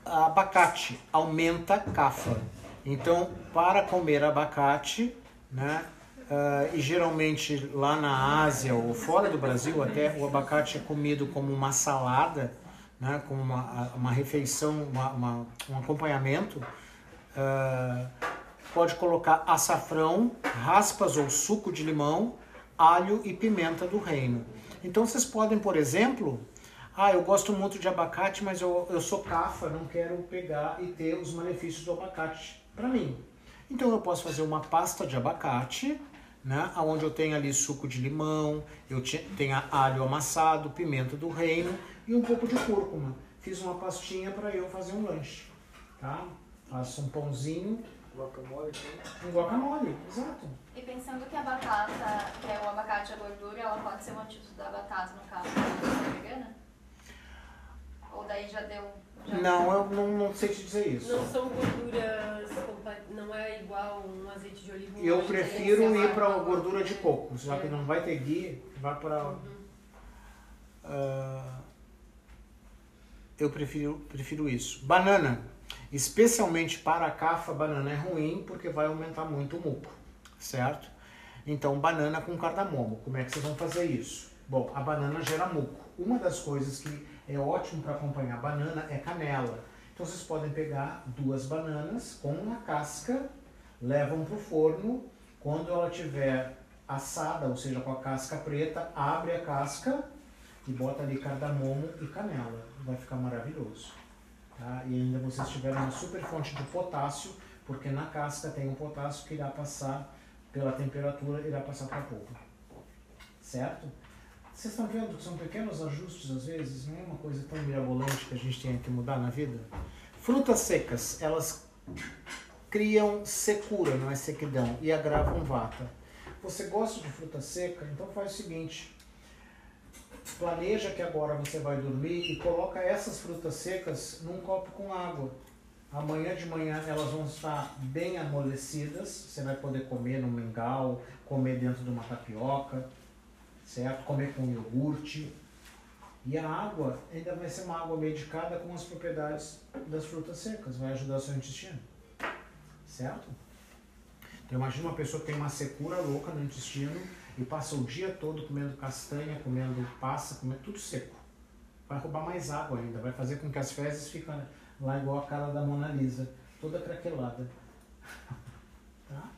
abacate aumenta cafa. Então, para comer abacate, né, ah, e geralmente lá na Ásia ou fora do Brasil até, o abacate é comido como uma salada, né, como uma, uma refeição, uma, uma- um acompanhamento. ah, pode colocar açafrão, raspas ou suco de limão, alho e pimenta do reino. Então vocês podem, por exemplo, ah, eu gosto muito de abacate, mas eu, eu sou cafa, não quero pegar e ter os malefícios do abacate para mim. Então eu posso fazer uma pasta de abacate, né, onde eu tenho ali suco de limão, eu te- tenho alho amassado, pimenta do reino e um pouco de cúrcuma. Fiz uma pastinha para eu fazer um lanche, tá? Faço um pãozinho, Guacamole. um guacamole, exato. E pensando que a batata, que é o abacate, a gordura, ela pode ser um antídoto da batata, no caso, da vegana? Ou daí já deu... Já Não, eu não, não sei te dizer isso. Não são gorduras, não é igual um azeite de oliva. Eu prefiro ir para a uma gordura de coco, já que É. não vai ter ghee, vai para. Ah, eu prefiro, prefiro isso. Banana, especialmente para a cafa, banana é ruim porque vai aumentar muito o muco, certo? Então, banana com cardamomo. Como é que vocês vão fazer isso? Bom, a banana gera muco. Uma das coisas que é ótimo para acompanhar a banana é canela. Então, vocês podem pegar duas bananas com a casca, levam para o forno. Quando ela tiver assada, ou seja, com a casca preta, abre a casca e bota ali cardamomo e canela. Vai ficar maravilhoso. Tá? E ainda vocês tiveram uma super fonte de potássio, porque na casca tem um potássio que irá passar pela temperatura, irá passar para a polpa. Certo? Vocês estão vendo que são pequenos ajustes às vezes, não é uma coisa tão mirabolante que a gente tem que mudar na vida? Frutas secas, elas criam secura, não é sequidão, e agravam vata. Você gosta de fruta seca? Então faz o seguinte, planeja que agora você vai dormir e coloca essas frutas secas num copo com água. Amanhã de manhã elas vão estar bem amolecidas, você vai poder comer no mingau, comer dentro de uma tapioca, certo? Comer com iogurte. E a água ainda vai ser uma água medicada com as propriedades das frutas secas, vai ajudar o seu intestino. Certo? Então imagina uma pessoa que tem uma secura louca no intestino e passa o dia todo comendo castanha, comendo passa, comendo tudo seco. Vai roubar mais água ainda, vai fazer com que as fezes fiquem lá igual a cara da Mona Lisa, toda craquelada. Tá?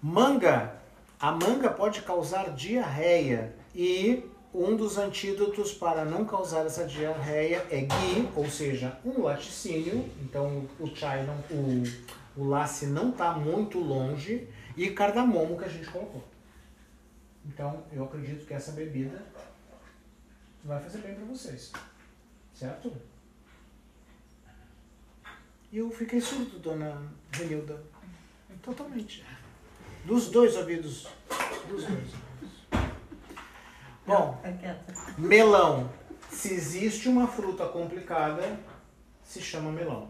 Manga. A manga pode causar diarreia e um dos antídotos para não causar essa diarreia é ghee, ou seja, um laticínio. Então o chai não, o, o lace não está muito longe e cardamomo que a gente colocou. Então eu acredito que essa bebida vai fazer bem para vocês, certo? E eu fiquei surdo, dona Renilda, totalmente. Dos dois ouvidos, dos dois. Bom, melão. Se existe uma fruta complicada, se chama melão.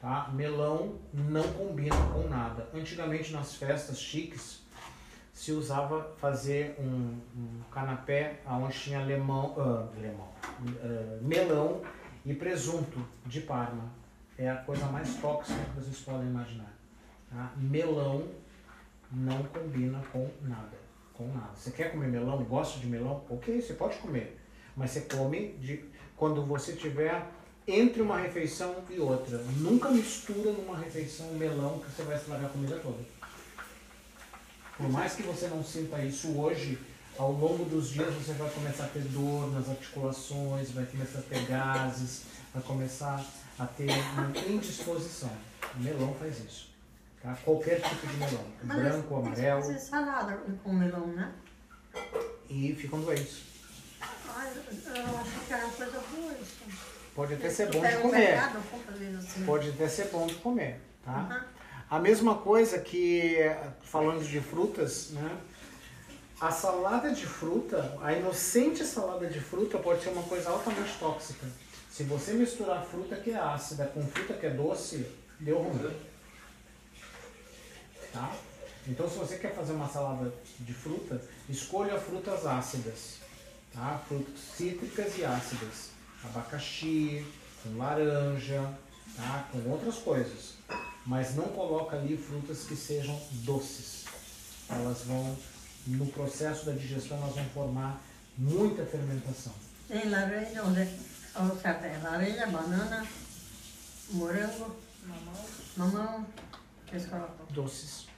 Tá? Melão não combina com nada. Antigamente nas festas chiques se usava fazer um, um canapé onde tinha lemão, lemão, ah, melão e presunto de Parma. É a coisa mais tóxica que vocês podem imaginar. tá? Melão não combina com nada. Com nada. Você quer comer melão? Gosta de melão? Ok, você pode comer. Mas você come de, quando você tiver entre uma refeição e outra. Nunca mistura numa refeição melão que você vai estragar a comida toda. Por mais que você não sinta isso hoje, ao longo dos dias você vai começar a ter dor nas articulações, vai começar a ter gases, vai começar a ter indisposição. O melão faz isso. Tá? Qualquer tipo de melão. Mas Branco, amarelo. fazer salada com melão, né? E ficam doentes. Ai, eu acho que era uma coisa boa isso. Pode até ser bom de comer. mercado, assim. Pode até ser bom de comer, tá? Aham. A mesma coisa que, falando de frutas, né? A salada de fruta, a inocente salada de fruta pode ser uma coisa altamente tóxica. Se você misturar fruta que é ácida com fruta que é doce, deu ruim. Tá? Então, se você quer fazer uma salada de fruta, escolha frutas ácidas. Tá? Frutas cítricas e ácidas. Abacaxi, com laranja, tá? com outras coisas. Mas não coloca ali frutas que sejam doces. Elas vão, no processo da digestão, elas vão formar muita fermentação. Tem laranja, onde o café, laranja, banana, morango, mamão, que. Doces.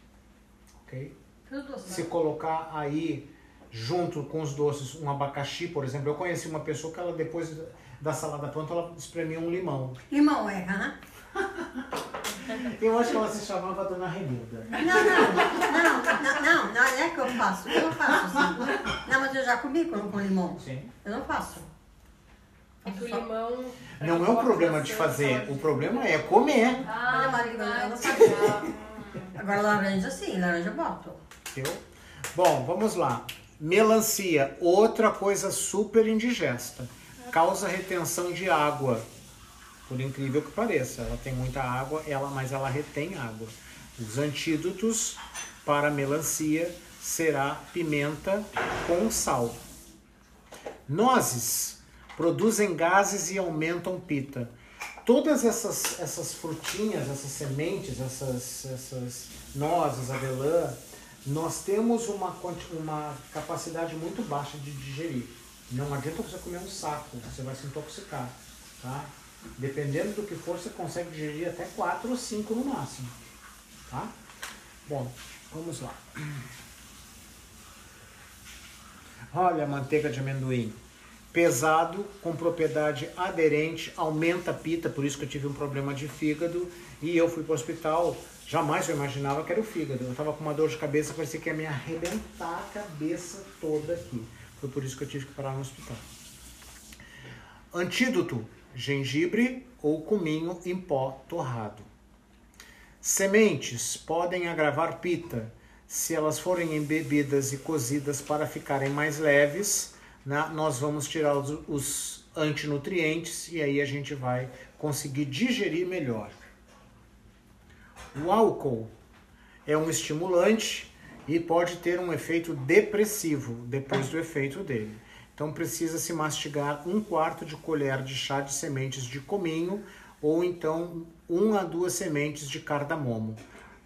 Ok? Tudo doce. Se colocar aí, junto com os doces, um abacaxi, por exemplo. Eu conheci uma pessoa que ela, depois da salada pronta, ela espremia um limão. Limão é, hã? Eu acho que ela se chamava Dona Renilda. Não, não, não, não, não, não é que eu faço. Eu não faço assim. Não, mas eu já comi com, com limão. Sim. Eu não faço. É que o limão. Não é o problema de fazer, o problema é comer. Ah, eu não. Agora laranja sim, laranja eu boto. Bom, vamos lá. Melancia, outra coisa super indigesta. Causa retenção de água. Por incrível que pareça, ela tem muita água, ela, mas ela retém água. Os antídotos para a melancia será pimenta com sal. Nozes produzem gases e aumentam pita. Todas essas, essas frutinhas, essas sementes, essas, essas nozes, avelã, nós temos uma, uma capacidade muito baixa de digerir. Não adianta você comer um saco, você vai se intoxicar. Tá? Dependendo do que for, você consegue digerir até 4 ou 5 no máximo. Tá? Bom, vamos lá. Olha a manteiga de amendoim. Pesado, com propriedade aderente, aumenta a pita, por isso que eu tive um problema de fígado e eu fui para o hospital. Jamais eu imaginava que era o fígado. Eu estava com uma dor de cabeça, parecia que ia me arrebentar a cabeça toda aqui. Foi por isso que eu tive que parar no hospital. Antídoto: gengibre ou cominho em pó torrado. Sementes podem agravar pita se elas forem embebidas e cozidas para ficarem mais leves. Né, nós vamos tirar os, os antinutrientes e aí a gente vai conseguir digerir melhor. O álcool é um estimulante e pode ter um efeito depressivo depois do efeito dele. Então precisa se mastigar um quarto de colher de chá de sementes de cominho ou então uma a duas sementes de cardamomo.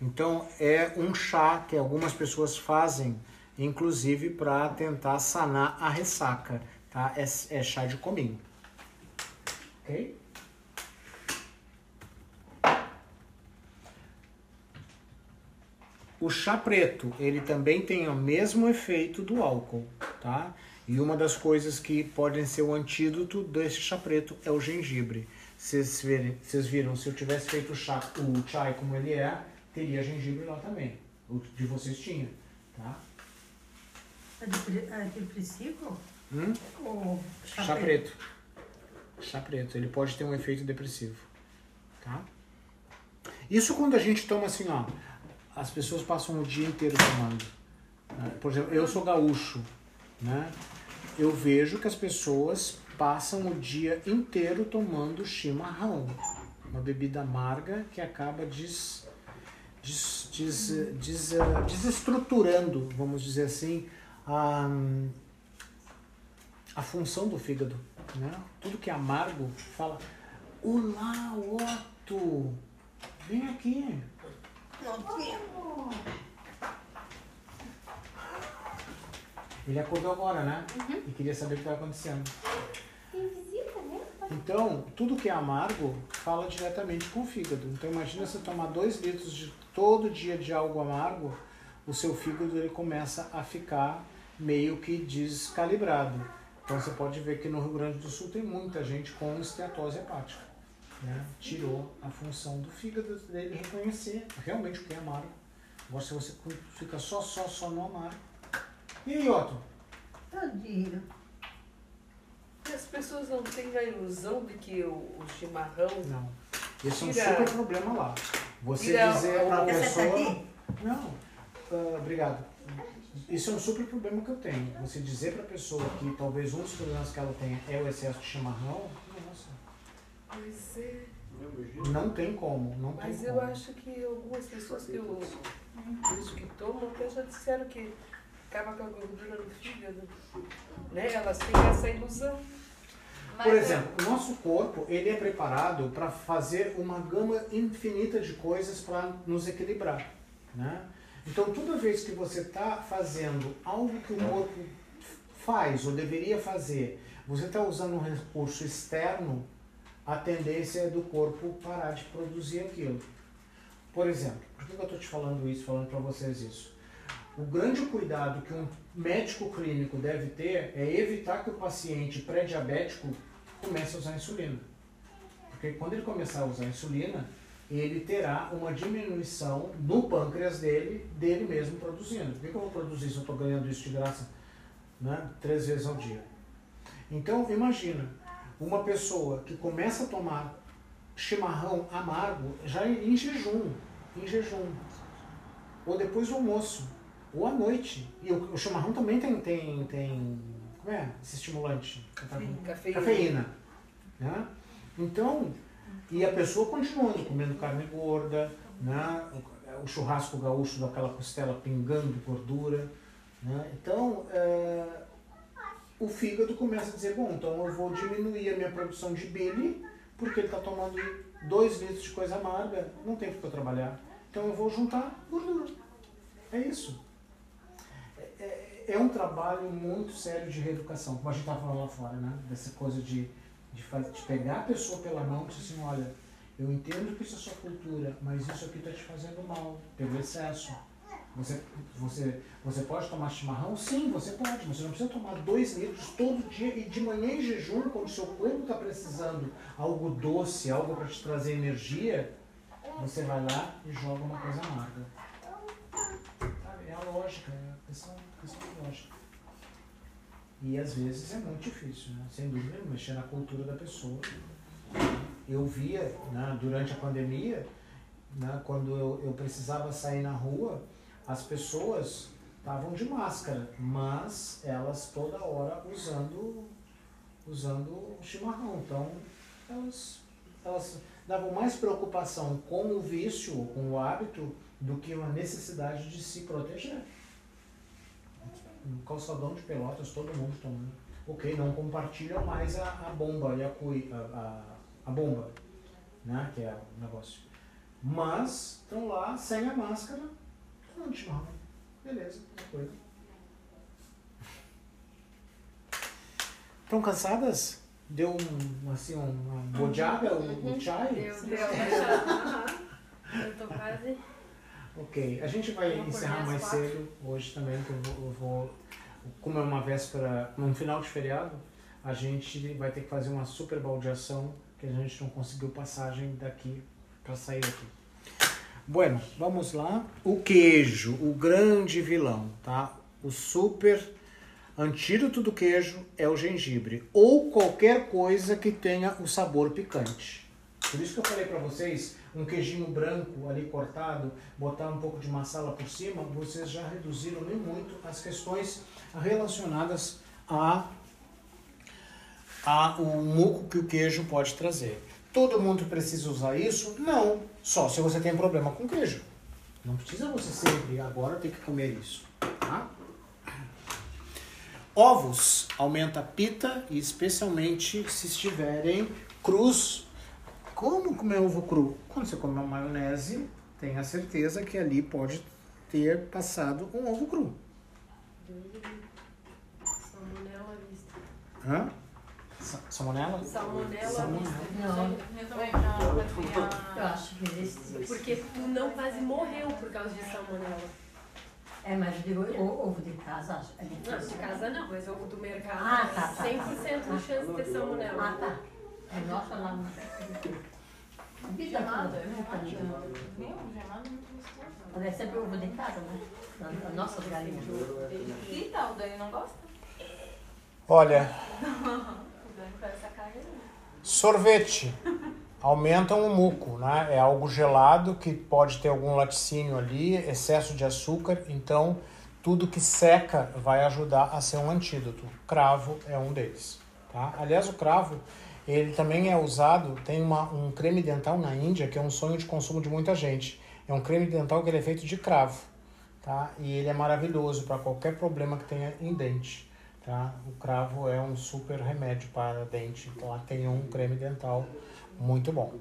Então é um chá que algumas pessoas fazem, inclusive para tentar sanar a ressaca. tá? É, é chá de cominho. Ok? O chá preto, ele também tem o mesmo efeito do álcool, tá? E uma das coisas que podem ser o antídoto desse chá preto é o gengibre. Vocês, viram, se eu tivesse feito o chá, o chai como ele é, teria gengibre lá também. O de vocês tinha, tá? É de, é depressivo? Hum? Ou Chá preto. Chá preto. Ele pode ter um efeito depressivo. Tá? Isso quando a gente toma assim, ó. As pessoas passam o dia inteiro tomando. né? Por exemplo, eu sou gaúcho, né? Eu vejo que as pessoas passam o dia inteiro tomando chimarrão. Uma bebida amarga que acaba des, des, des, des, desestruturando, vamos dizer assim, a, a função do fígado. Né? Tudo que é amargo fala: Olá, Otto! Vem aqui. Ele acordou agora, né? E queria saber o que estava acontecendo. Tem visita, né? Então, tudo que é amargo fala diretamente com o fígado. Então, imagina você tomar dois litros de todo dia de algo amargo, o seu fígado ele começa a ficar meio que descalibrado. Então, você pode ver que no Rio Grande do Sul tem muita gente com esteatose hepática. Né? Tirou a função do fígado dele reconhecer realmente o que é amargo. Agora, se você fica só, só, só no amargo. E aí, Otto? Tadinho. E as pessoas não têm a ilusão de que o, o chimarrão. Não. Esse é um super problema lá. Você Tira dizer o- para a Essa pessoa. Não, ah, obrigado. Isso é um super problema que eu tenho. Você dizer para a pessoa que talvez um dos problemas que ela tenha é o excesso de chimarrão, nossa, Pois é. não tem como, não tem Mas como. eu acho que algumas pessoas que, eu, isso que tomam até já disseram que acaba com a gordura no fígado. Né? Elas têm essa ilusão. Por exemplo, o nosso corpo ele é preparado para fazer uma gama infinita de coisas para nos equilibrar, né? Então, toda vez que você está fazendo algo que o corpo faz ou deveria fazer, você está usando um recurso externo, a tendência é do corpo parar de produzir aquilo. Por exemplo, por que eu estou te falando isso, falando para vocês isso? O grande cuidado que um médico clínico deve ter é evitar que o paciente pré-diabético comece a usar insulina. Porque quando ele começar a usar insulina, ele terá uma diminuição no pâncreas dele, dele mesmo produzindo. Por que eu vou produzir se eu estou ganhando isso de graça né, três vezes ao dia? Então, imagina, uma pessoa que começa a tomar chimarrão amargo já em jejum, em jejum, ou depois do almoço, ou à noite. E o, o chimarrão também tem, tem, tem, como é, esse estimulante? Cafeína. Cafeína. Né? Então, e a pessoa continuando comendo carne gorda, né? o, churrasco gaúcho daquela costela pingando gordura. Né? Então, é, o fígado começa a dizer, bom, então eu vou diminuir a minha produção de bile, porque ele está tomando 2 litros de coisa amarga, não tem porque eu trabalhar. Então eu vou juntar gordura. É isso. É, é- é um trabalho muito sério de reeducação, como a gente estava falando lá fora, né? Dessa coisa de, de, faz- de pegar a pessoa pela mão e dizer assim, olha, eu entendo que isso é sua cultura, mas isso aqui está te fazendo mal, pelo excesso. Você, você, você pode tomar chimarrão? Sim, você pode, mas você não precisa tomar dois litros todo dia e de manhã em jejum, quando o seu corpo está precisando algo doce, algo para te trazer energia, você vai lá e joga uma coisa amarga. É a lógica, é a questão, questão de lógica. E às vezes é muito difícil, né? sem dúvida, mexer na cultura da pessoa. Eu via né, durante a pandemia, né, quando eu, eu precisava sair na rua, as pessoas estavam de máscara, mas elas toda hora usando usando chimarrão. Então elas, elas davam mais preocupação com o vício, com o hábito, do que uma necessidade de se proteger. No calçadão de pelotas, todo mundo tomando. Ok, não compartilham mais a, a bomba e a, a, a, bomba, né? Que é o negócio. Mas estão lá sem a máscara, chimarrão. Beleza, tranquilo. Estão cansadas? Deu um, assim, uma bojada, um, um chai? Deu, deu. Eu tô quase. Ok, a gente vai Vamos encerrar mais quatro. cedo hoje também, que eu vou, eu vou- como é uma véspera, um final de feriado, a gente vai ter que fazer uma super baldeação, que a gente não conseguiu passagem daqui para sair daqui. Bueno, vamos lá. O queijo, o grande vilão, tá? O super antídoto do queijo é o gengibre ou qualquer coisa que tenha o sabor picante. Por isso que eu falei para vocês, um queijinho branco ali cortado, botar um pouco de massala por cima, vocês já reduziram nem muito as questões relacionadas a, a o muco que o queijo pode trazer. Todo mundo precisa usar isso? Não, só se você tem problema com queijo. Não precisa você sempre agora ter que comer isso, tá? Ovos aumenta a pita e especialmente se estiverem crus. Como comer ovo cru? Quando você come uma maionese, tenha certeza que ali pode ter passado um ovo cru. Salmonela à vista. Hã? Sa- Salmonela? Salmonela à Salmonela. vista. Não, eu também já Eu acho que esse. Porque tu não quase morreu por causa de salmonela. É, mas digo, o- ovo de casa, acho. É Não, de casa não, mas ovo do mercado. Ah, tá, tá, 100% tá. de chance de ter salmonela. Ah, tá. É nossa lá no. É gemado. Nem ovo gemado, muito gostoso. Mas é sempre ovo de casa, né? Da- das Nossas galinhas. Então, o Dani não gosta. Olha, O Dani faz essa cara aí. sorvete aumentam o muco, né? É algo gelado que pode ter algum laticínio ali, excesso de açúcar, então tudo que seca vai ajudar a ser um antídoto. Cravo é um deles, tá? Aliás, o cravo ele também é usado, tem uma, um creme dental na Índia que é um sonho de consumo de muita gente. É um creme dental que ele é feito de cravo, tá? E ele é maravilhoso para qualquer problema que tenha em dente, tá? O cravo é um super remédio para dente, então lá tem um creme dental muito bom,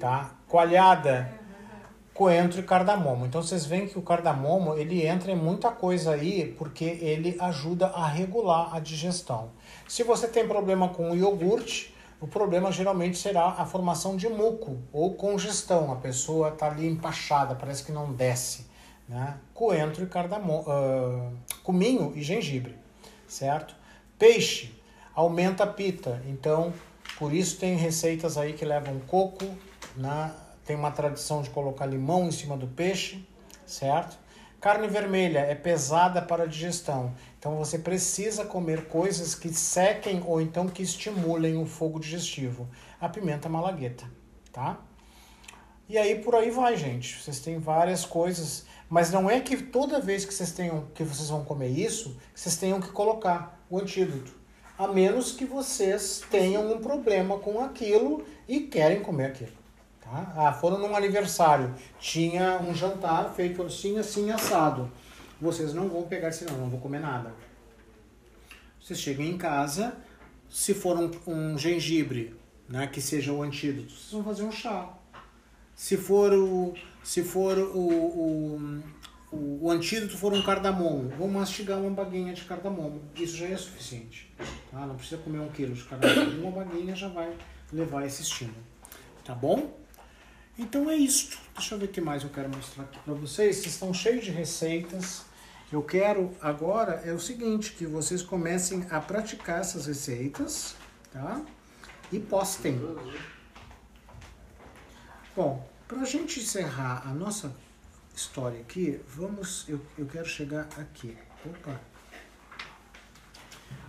tá? Coalhada, coentro e cardamomo. Então vocês veem que o cardamomo ele entra em muita coisa aí porque ele ajuda a regular a digestão. Se você tem problema com o iogurte, o problema geralmente será a formação de muco ou congestão. A pessoa está ali empachada, parece que não desce. Né? Coentro e cardamomo, cominho e gengibre, certo? Peixe aumenta a pita, então por isso tem receitas aí que levam coco, né? tem uma tradição de colocar limão em cima do peixe, certo? Carne vermelha é pesada para a digestão, então você precisa comer coisas que sequem ou então que estimulem o fogo digestivo. A pimenta malagueta, tá? E aí por aí vai, gente. Vocês têm várias coisas, mas não é que toda vez que vocês tenham que vocês vão comer isso, vocês tenham que colocar o antídoto. A menos que vocês tenham um problema com aquilo e querem comer aquilo. Tá? Ah, foram num aniversário, tinha um jantar feito assim, assim, assado. Vocês não vão pegar assim, não, vou comer nada. Vocês chegam em casa, se for um, um gengibre, né, que seja o antídoto, vocês vão fazer um chá. Se for o, se for o, o, o, o antídoto for um cardamomo, vão mastigar uma baguinha de cardamomo. Isso já é suficiente. Tá? Não precisa comer um quilo de cardamomo. Uma baguinha já vai levar esse estímulo. Tá bom? Então é isso. Deixa eu ver o que mais eu quero mostrar aqui para vocês. Vocês estão cheios de receitas. Eu quero agora é o seguinte, que vocês comecem a praticar essas receitas, tá? E postem. Bom, para a gente encerrar a nossa história aqui, vamos. Eu, eu quero chegar aqui. Opa.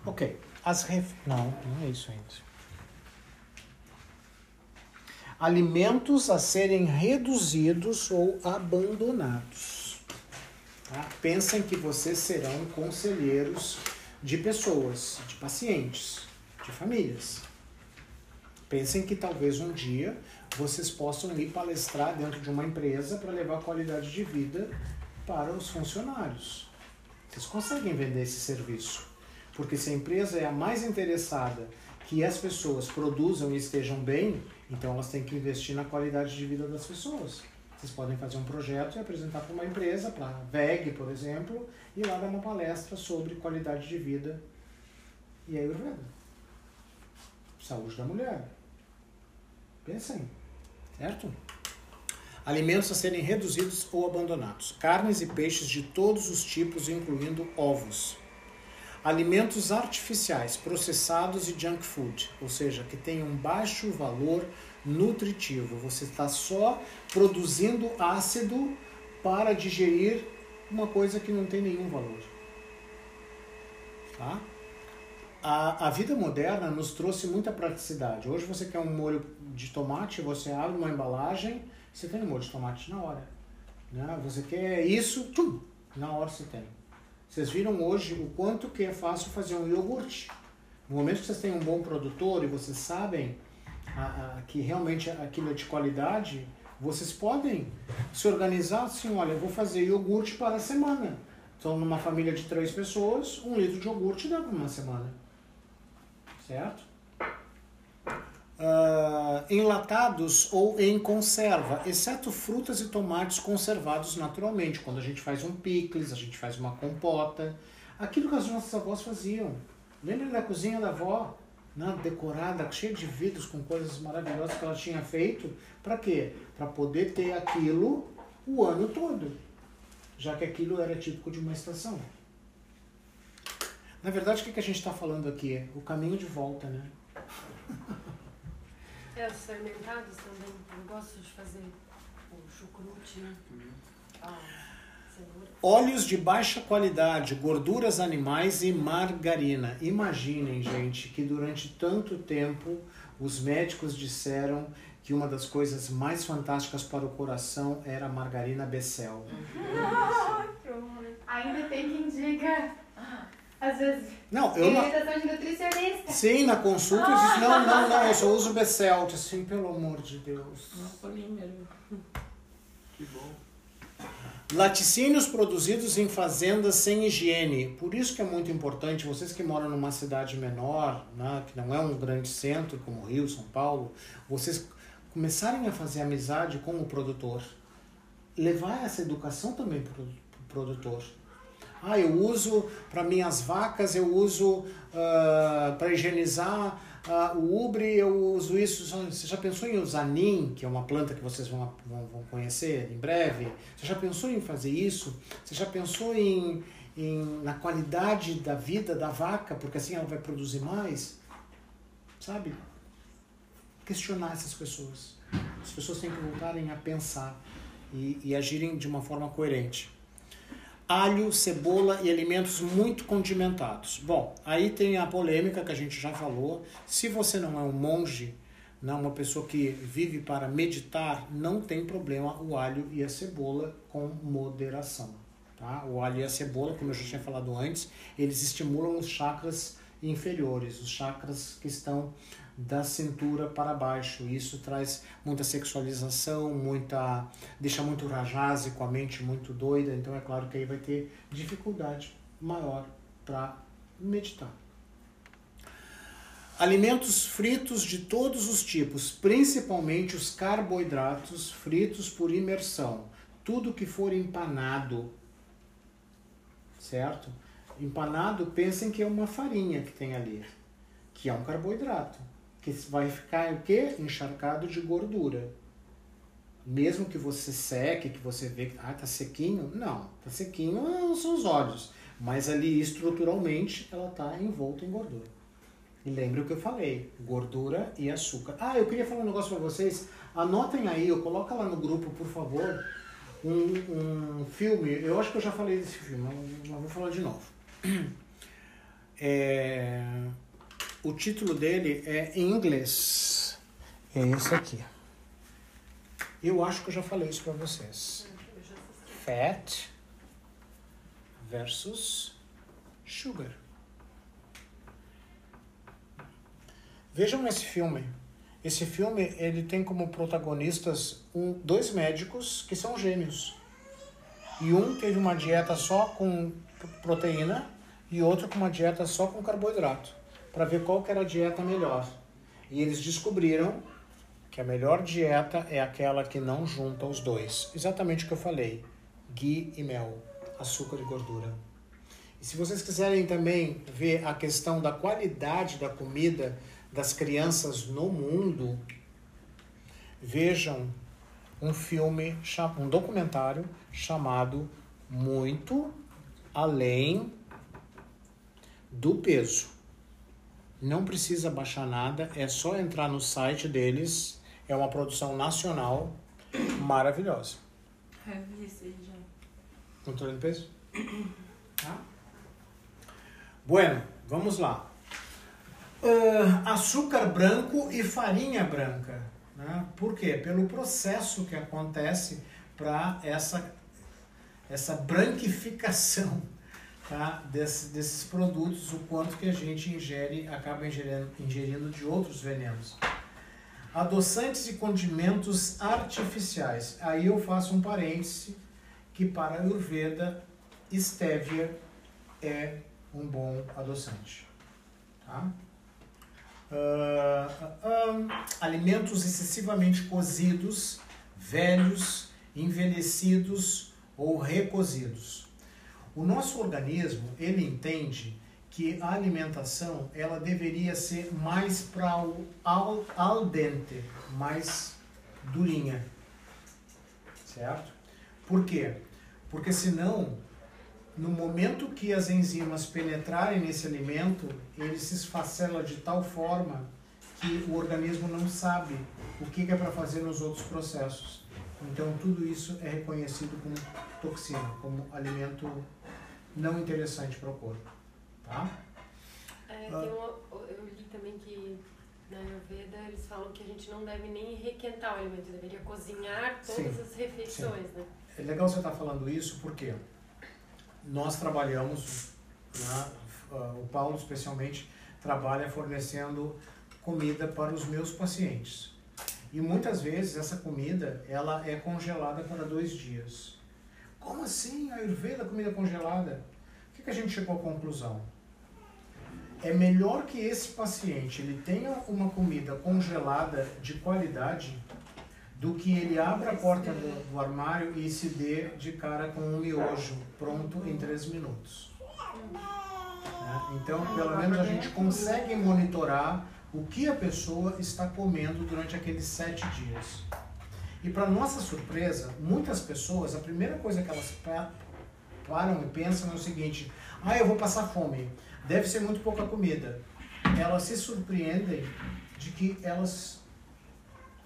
Ok. As ref... Não, não é isso ainda. Alimentos a serem reduzidos ou abandonados. Tá? Pensem que vocês serão conselheiros de pessoas, de pacientes, de famílias. Pensem que talvez um dia vocês possam ir palestrar dentro de uma empresa para levar qualidade de vida para os funcionários. Vocês conseguem vender esse serviço. Porque se a empresa é a mais interessada que as pessoas produzam e estejam bem, então elas têm que investir na qualidade de vida das pessoas. Vocês podem fazer um projeto e apresentar para uma empresa, para a VEG, por exemplo, e lá dar uma palestra sobre qualidade de vida e Ayurveda. Saúde da mulher. Pensem, certo? Alimentos a serem reduzidos ou abandonados. Carnes e peixes de todos os tipos, incluindo ovos. Alimentos artificiais, processados e junk food, ou seja, que tenham baixo valor nutritivo. Você está só produzindo ácido para digerir uma coisa que não tem nenhum valor. Tá? A, a vida moderna nos trouxe muita praticidade. Hoje você quer um molho de tomate, você abre uma embalagem, você tem um molho de tomate na hora. Né? Você quer isso, tum, na hora você tem. Vocês viram hoje o quanto que é fácil fazer um iogurte. No momento que vocês têm um bom produtor e vocês sabem que realmente aquilo é de qualidade, vocês podem se organizar assim, olha, eu vou fazer iogurte para a semana. Então, numa família de três pessoas, um litro de iogurte dá para uma semana. Certo? Uh, enlatados ou em conserva, exceto frutas e tomates conservados naturalmente. Quando a gente faz um picles, a gente faz uma compota. Aquilo que as nossas avós faziam. Lembra da cozinha da avó? Né, decorada, cheia de vidros com coisas maravilhosas que ela tinha feito. Para quê? Para poder ter aquilo o ano todo, já que aquilo era típico de uma estação. Na verdade, o que, que a gente está falando aqui? O caminho de volta, né? É, os fermentados também. Eu gosto de fazer o chucrute, né? Ah, cenoura. Óleos de baixa qualidade, gorduras animais e margarina. Imaginem, gente, que durante tanto tempo os médicos disseram que uma das coisas mais fantásticas para o coração era a margarina Becel. Ainda tem quem diga. Às vezes. Não, eu não. Orientação de nutricionista. Sim, na consulta eu disse, não, não, não, eu só uso Becel. Disse, Assim, pelo amor de Deus. polímero. Que bom. Laticínios produzidos em fazendas sem higiene. Por isso que é muito importante, vocês que moram numa cidade menor, né, que não é um grande centro como Rio, São Paulo, vocês começarem a fazer amizade com o produtor. Levar essa educação também para o produtor. Ah, eu uso para minhas vacas, eu uso para higienizar ah, o ubre, eu uso isso. Você já pensou em usar NIM, que é uma planta que vocês vão, vão, vão conhecer em breve? Você já pensou em fazer isso? Você já pensou em, em, na qualidade da vida da vaca, porque assim ela vai produzir mais? Sabe? Questionar essas pessoas. As pessoas têm que voltarem a pensar e, e agirem de uma forma coerente alho, cebola e alimentos muito condimentados. Bom, aí tem a polêmica que a gente já falou. Se você não é um monge, não uma pessoa que vive para meditar, não tem problema o alho e a cebola com moderação. Tá? O alho e a cebola, como eu já tinha falado antes, eles estimulam os chakras inferiores, os chakras que estão da cintura para baixo. Isso traz muita sexualização, muita deixa muito rajase com a mente muito doida, então é claro que aí vai ter dificuldade maior para meditar. Alimentos fritos de todos os tipos, principalmente os carboidratos fritos por imersão. Tudo que for empanado, certo? Empanado, pensem que é uma farinha que tem ali, que é um carboidrato que vai ficar o quê? Encharcado de gordura. Mesmo que você seque, que você vê que ah, tá sequinho, não, tá sequinho são os olhos, mas ali estruturalmente ela tá envolta em gordura. E lembre o que eu falei, gordura e açúcar. Ah, eu queria falar um negócio para vocês. Anotem aí, eu coloca lá no grupo, por favor, um, um filme. Eu acho que eu já falei desse filme, mas vou falar de novo. É, o título dele é em inglês. É esse aqui. Eu acho que eu já falei isso para vocês. Fat versus sugar. Vejam esse filme. Esse filme ele tem como protagonistas um, dois médicos que são gêmeos. E um teve uma dieta só com proteína e outro com uma dieta só com carboidrato para ver qual era a dieta melhor. E eles descobriram que a melhor dieta é aquela que não junta os dois. Exatamente o que eu falei: ghee e mel, açúcar e gordura. E se vocês quiserem também ver a questão da qualidade da comida das crianças no mundo, vejam um filme, um documentário chamado Muito Além do Peso. Não precisa baixar nada, é só entrar no site deles. É uma produção nacional maravilhosa. Eu vi isso aí já. Controle do peso? Tá? Bueno, vamos lá. Ah, açúcar branco e farinha branca. Né? Por quê? Pelo processo que acontece para essa, essa branquificação tá? Desse- desses produtos, o quanto que a gente ingere, acaba ingerindo, ingerindo de outros venenos. Adoçantes e condimentos artificiais. Aí eu faço um parêntese que para a Ayurveda, estévia é um bom adoçante. Tá? Ah, ah, ah, alimentos excessivamente cozidos, velhos, envelhecidos ou recozidos. O nosso organismo, ele entende que a alimentação ela deveria ser mais para o al, al dente, mais durinha. Certo? Por quê? Porque senão, no momento que as enzimas penetrarem nesse alimento, ele se esfacela de tal forma que o organismo não sabe o que é para fazer nos outros processos. Então, tudo isso é reconhecido como toxina, como alimento não interessante para o corpo. Tá? É, Ah. uma, eu li também que na Ayurveda eles falam que a gente não deve nem requentar o alimento, deveria cozinhar todas Sim, as refeições, né? É legal você estar falando isso porque nós trabalhamos, né, o Paulo especialmente trabalha fornecendo comida para os meus pacientes. E muitas vezes essa comida ela é congelada para dois dias. Como assim? Ayurveda comida congelada? O que, que a gente chegou à conclusão? É melhor que esse paciente ele tenha uma comida congelada de qualidade do que ele abra a porta do, do armário e se dê de cara com um miojo pronto em três minutos. né? Então, pelo menos a gente consegue monitorar o que a pessoa está comendo durante aqueles sete dias. E para nossa surpresa, muitas pessoas, a primeira coisa que elas pa- param e pensam é o seguinte: ah, eu vou passar fome, deve ser muito pouca comida. Elas se surpreendem de que elas,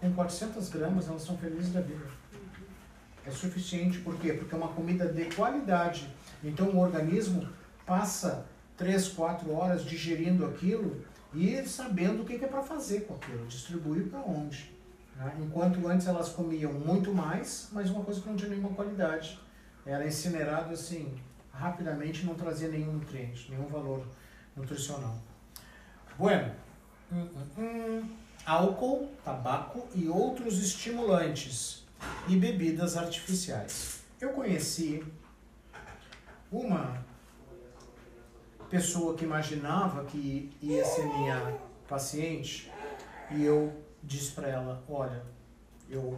com 400 gramas, elas são felizes da vida. É suficiente, por quê? Porque é uma comida de qualidade. Então o organismo passa 3, 4 horas digerindo aquilo e sabendo o que é para fazer com aquilo, distribuir para onde. Né? Enquanto antes elas comiam muito mais, mas uma coisa que não tinha nenhuma qualidade. Era incinerado assim, rapidamente, não trazia nenhum nutriente, nenhum valor nutricional. Bueno, hum, hum, hum. álcool, tabaco e outros estimulantes e bebidas artificiais. Eu conheci uma pessoa que imaginava que ia ser minha paciente e eu disse para ela, olha, eu,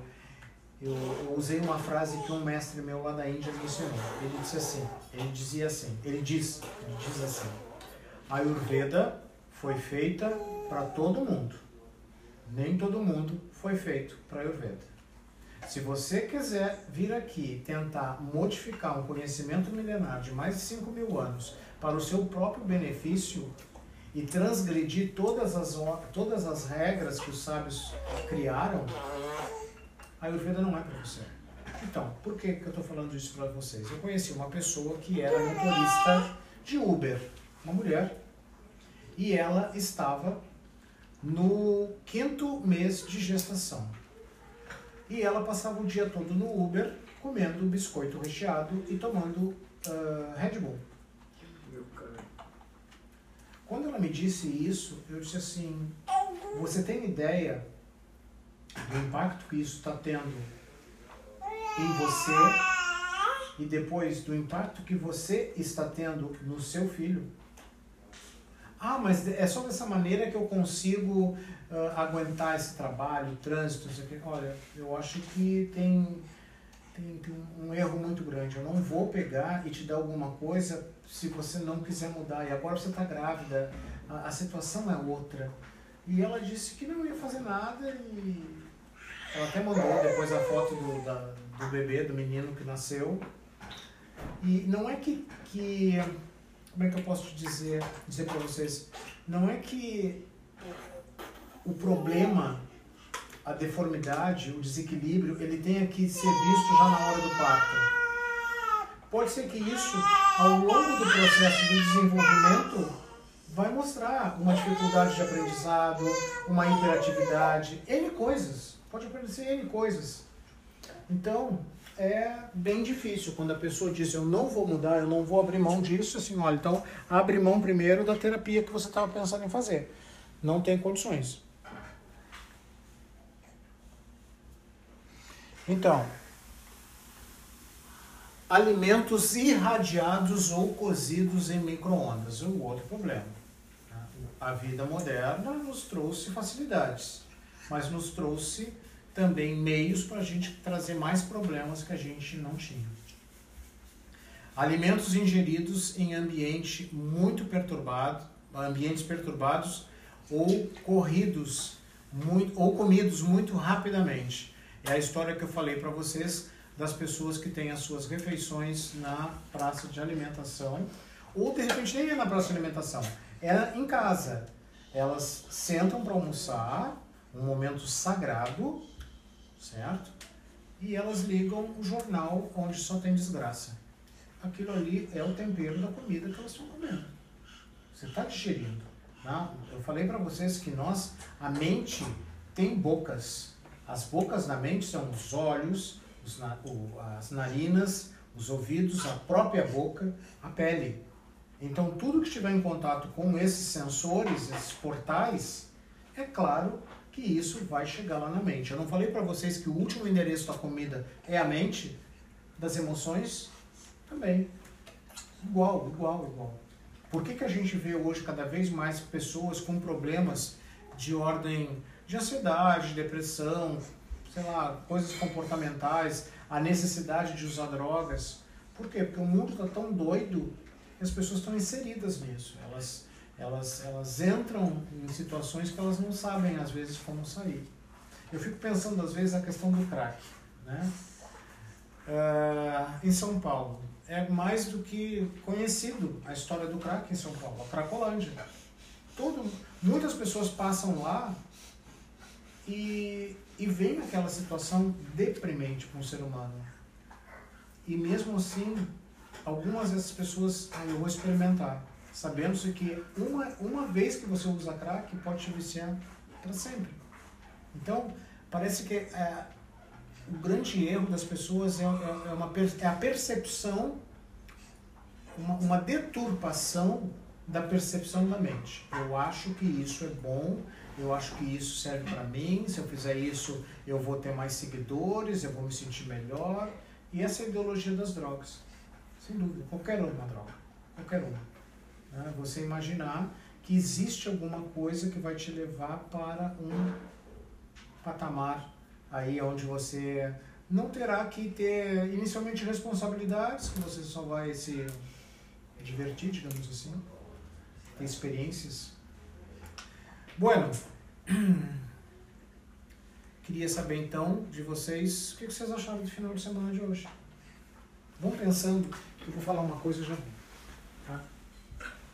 eu, eu usei uma frase que um mestre meu lá da Índia me ensinou. Ele disse assim, ele dizia assim, ele diz, ele diz assim, a Ayurveda foi feita para todo mundo. Nem todo mundo foi feito para Ayurveda. Se você quiser vir aqui tentar modificar um conhecimento milenar de mais de 5 mil anos para o seu próprio benefício e transgredir todas as, todas as regras que os sábios criaram, a Ayurveda não é para você. Então, por que, que eu estou falando isso para vocês? Eu conheci uma pessoa que era motorista de Uber, uma mulher, e ela estava no quinto mês de gestação. E ela passava o dia todo no Uber, comendo biscoito recheado e tomando ah, Red Bull. Quando ela me disse isso, eu disse assim: Você tem ideia do impacto que isso está tendo em você e depois do impacto que você está tendo no seu filho? Ah, mas é só dessa maneira que eu consigo ah, aguentar esse trabalho, trânsito, isso aqui. Olha, eu acho que tem, tem, tem um erro muito grande. Eu não vou pegar e te dar alguma coisa se você não quiser mudar. E agora você está grávida, a, a situação é outra. E ela disse que não ia fazer nada e ela até mandou depois a foto do, da, do bebê, do menino que nasceu. E não é que, que. Como é que eu posso dizer, dizer para vocês? Não é que o problema, a deformidade, o desequilíbrio, ele tenha que ser visto já na hora do parto. Pode ser que isso, ao longo do processo de desenvolvimento, vai mostrar uma dificuldade de aprendizado, uma hiperatividade, N coisas. Pode aparecer N coisas. Então, é bem difícil quando a pessoa diz eu não vou mudar, eu não vou abrir mão disso, assim, olha, então abre mão primeiro da terapia que você estava pensando em fazer. Não tem condições. Então, alimentos irradiados ou cozidos em micro-ondas, um outro problema. A vida moderna nos trouxe facilidades, mas nos trouxe também meios para a gente trazer mais problemas que a gente não tinha. Alimentos ingeridos em ambiente muito perturbado, ambientes perturbados ou corridos muito, ou comidos muito rapidamente. É a história que eu falei para vocês das pessoas que têm as suas refeições na praça de alimentação, ou de repente nem é na praça de alimentação, é em casa. Elas sentam para almoçar, um momento sagrado, certo? E elas ligam o jornal onde só tem desgraça. Aquilo ali é o tempero da comida que elas estão comendo. Você está digerindo. Tá? Eu falei para vocês que nós, a mente tem bocas. As bocas da mente são os olhos, os, as narinas, os ouvidos, a própria boca, a pele. Então, tudo que estiver em contato com esses sensores, esses portais, é claro que isso vai chegar lá na mente. Eu não falei para vocês que o último endereço da comida é a mente, das emoções também. Igual, igual, igual. Por que, que a gente vê hoje cada vez mais pessoas com problemas de ordem de ansiedade, depressão, sei lá, coisas comportamentais, a necessidade de usar drogas? Por quê? Porque o mundo está tão doido que as pessoas estão inseridas nisso. Elas elas, elas entram em situações que elas não sabem, às vezes, como sair. Eu fico pensando, às vezes, a questão do crack. Né? Uh, em São Paulo, é mais do que conhecido a história do crack em São Paulo, a Cracolândia. Todo, muitas pessoas passam lá e, e veem aquela situação deprimente para um ser humano. E mesmo assim, algumas dessas pessoas, ah, eu vou experimentar sabendo-se que uma, uma vez que você usa crack pode te viciar para sempre. Então, parece que é, o grande erro das pessoas é, é, é uma, é a percepção, uma, uma deturpação da percepção da mente. Eu acho que isso é bom, eu acho que isso serve para mim, se eu fizer isso eu vou ter mais seguidores, eu vou me sentir melhor. E essa é a ideologia das drogas. Sem dúvida, qualquer uma droga, qualquer uma. Né? Você imaginar que existe alguma coisa que vai te levar para um patamar aí onde você não terá que ter inicialmente responsabilidades, que você só vai se divertir, digamos assim, ter experiências. Bueno, queria saber então de vocês o que vocês acharam do final de semana de hoje. Vão pensando, eu vou falar uma coisa já.